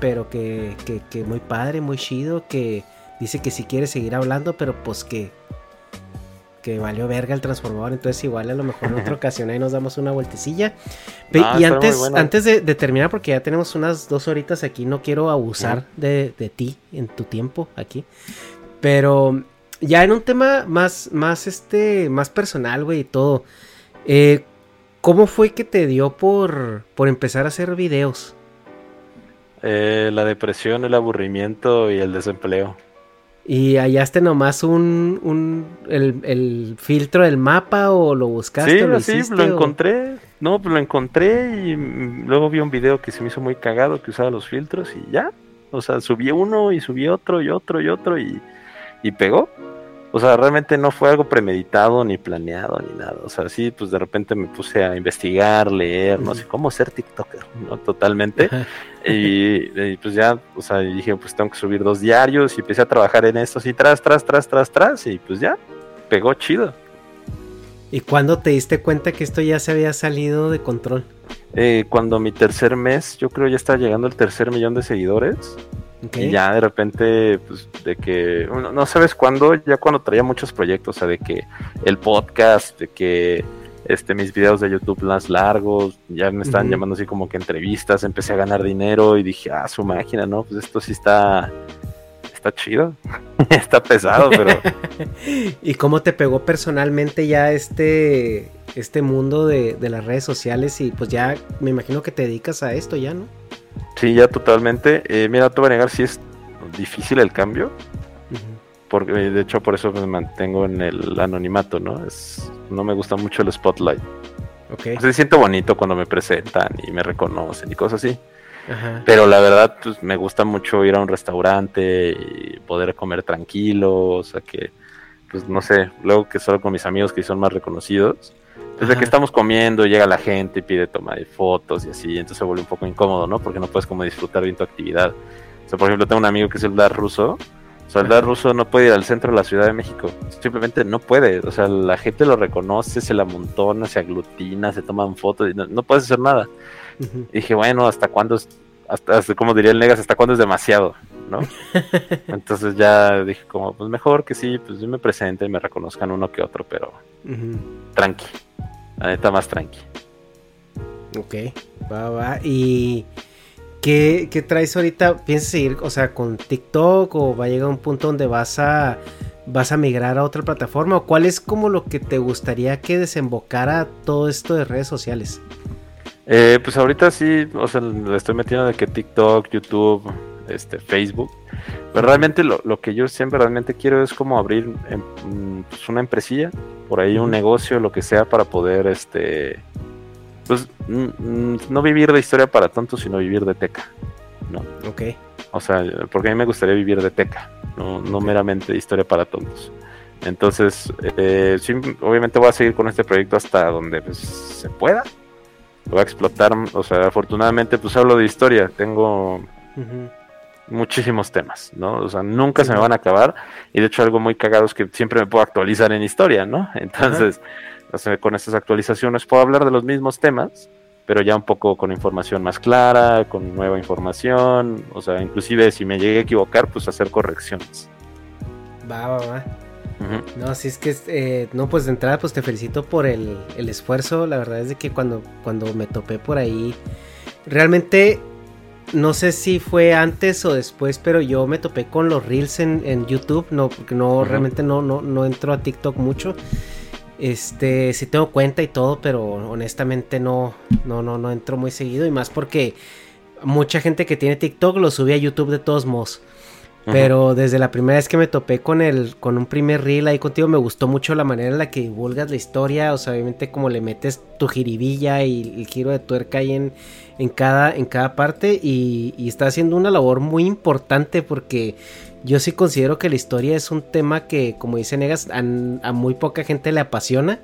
pero que, que, que muy padre, muy chido, que dice que si quiere seguir hablando, pero pues que que valió verga el transformador. Entonces, igual a lo mejor en otra ocasión ahí nos damos una vueltecilla. Ah, y antes, antes de, terminar, porque ya tenemos unas dos horitas aquí, no quiero abusar de, ti en tu tiempo aquí. Pero ya en un tema más, más, este, más personal, güey, y todo. Eh, ¿Cómo fue que te dio por, por empezar a hacer videos? Eh, la depresión, el aburrimiento y el desempleo. ¿Y hallaste nomás un, un el, filtro del mapa o lo buscaste? Sí, lo, sí, lo encontré. No, pues lo encontré y luego vi un video que se me hizo muy cagado que usaba los filtros y ya. O sea, subí uno y subí otro y otro y otro y, y pegó. O sea, realmente no fue algo premeditado ni planeado ni nada. O sea, sí, pues de repente me puse a investigar, leer, no sé cómo ser TikToker, ¿no? Totalmente. Y, pues ya, o sea, dije, pues tengo que subir dos diarios y empecé a trabajar en esto así, tras, tras, tras, tras, tras, y pues ya, pegó chido. ¿Y cuándo te diste cuenta que esto ya se había salido de control? Eh, cuando mi tercer mes, yo creo ya estaba llegando el tercer millón de seguidores. Y ya de repente, pues, de que, no, sabes cuándo, ya cuando traía muchos proyectos, o sea, de que el podcast, de que este, mis videos de YouTube más largos, ya me están llamando así como que entrevistas, empecé a ganar dinero y dije, ah, su máquina, ¿no? Pues esto sí está, está chido, está pesado, pero... ¿Y cómo te pegó personalmente ya este, este mundo de, de las redes sociales? Y pues ya me imagino que te dedicas a esto ya, ¿no? Sí, ya totalmente. Eh, mira, te voy a negar si es difícil el cambio. Porque de hecho por eso me mantengo en el anonimato, ¿no? Es, no me gusta mucho el spotlight. Okay. se siente bonito cuando me presentan y me reconocen y cosas así. Pero la verdad, pues me gusta mucho ir a un restaurante y poder comer tranquilo, o sea que, pues no sé, luego que solo con mis amigos que son más reconocidos, desde que estamos comiendo, llega la gente y pide toma de fotos y así, entonces se vuelve un poco incómodo, ¿no? Porque no puedes como disfrutar bien tu actividad. O sea, por ejemplo, tengo un amigo que es el Dar Ruso. O sea, el Dar Ruso no puede ir al centro de la Ciudad de México. Simplemente no puede. O sea, la gente lo reconoce, se la amontona, se aglutina, se toman fotos y no, puedes hacer nada. Y dije, bueno, ¿hasta cuándo es, hasta, como diría el Negas, hasta cuándo es demasiado? ¿no? Entonces ya dije como, pues mejor que sí, pues yo me presente y me reconozcan uno que otro, pero tranqui. La neta más tranqui. Ok, va, va. ¿Y qué, qué traes ahorita? ¿Piensas seguir, o sea, con TikTok o va a llegar un punto donde vas a vas a migrar a otra plataforma? ¿O cuál es como lo que te gustaría que desembocara todo esto de redes sociales? Eh, pues ahorita sí, o sea, le estoy metiendo de que TikTok, YouTube, este, Facebook. Pero realmente lo, lo que yo siempre realmente quiero es como abrir em, pues, una empresilla, por ahí un negocio, lo que sea, para poder, este, pues, mm, mm, no vivir de historia para tontos, sino vivir de teca, ¿no? Ok. O sea, porque a mí me gustaría vivir de teca, no, no meramente de historia para tontos. Entonces, eh, sí, obviamente voy a seguir con este proyecto hasta donde pues, se pueda. Lo voy a explotar, o sea, afortunadamente pues hablo de historia, tengo muchísimos temas, ¿no? O sea, nunca se me van a acabar. Y de hecho algo muy cagado es que siempre me puedo actualizar en historia, ¿no? Entonces, con estas actualizaciones puedo hablar de los mismos temas, pero ya un poco con información más clara, con nueva información, o sea, inclusive si me llegué a equivocar, pues hacer correcciones. Va, va, va. No, si es que, eh, no, pues de entrada, pues te felicito por el, el esfuerzo. La verdad es de que cuando, cuando me topé por ahí, realmente no sé si fue antes o después, pero yo me topé con los reels en, en YouTube. No, porque no, Ujú. realmente no, no, no entro a TikTok mucho. Este, sí tengo cuenta y todo, pero honestamente no, no, no, no entro muy seguido. Y más porque mucha gente que tiene TikTok lo sube a YouTube de todos modos. Pero desde la primera vez que me topé con el, con un primer reel ahí contigo, me gustó mucho la manera en la que divulgas la historia. O sea, obviamente como le metes tu jiribilla y el giro de tuerca ahí en, en cada, en cada parte. Y, y está haciendo una labor muy importante porque yo sí considero que la historia es un tema que, como dice Negas, a, a muy poca gente le apasiona.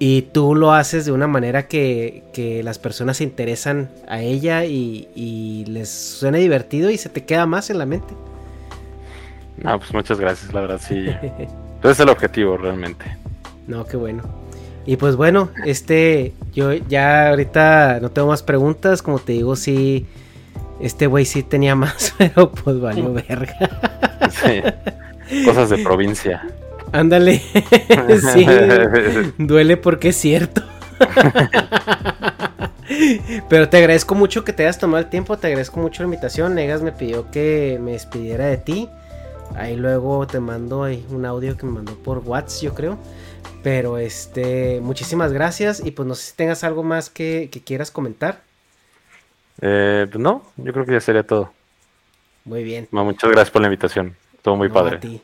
Y tú lo haces de una manera que, que las personas se interesan a ella y, y les suena divertido y se te queda más en la mente. No, pues muchas gracias, la verdad, sí. Entonces es el objetivo realmente. No, qué bueno. Y pues bueno, este, yo ya ahorita no tengo más preguntas, como te digo, sí, este güey sí tenía más, pero pues valió verga. Sí. Cosas de provincia. Ándale, sí, duele porque es cierto. Pero te agradezco mucho que te hayas tomado el tiempo, te agradezco mucho la invitación. Negas me pidió que me despidiera de ti. Ahí luego te mando ahí un audio que me mandó por WhatsApp, yo creo. Pero este, muchísimas gracias y pues no sé si tengas algo más que, que quieras comentar. Eh, pues no, yo creo que ya sería todo. Muy bien. No, muchas gracias por la invitación. Todo muy No, padre. a ti.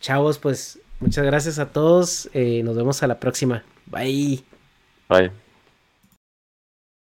Chavos, pues muchas gracias a todos. eh, nos vemos a la próxima. Bye. Bye.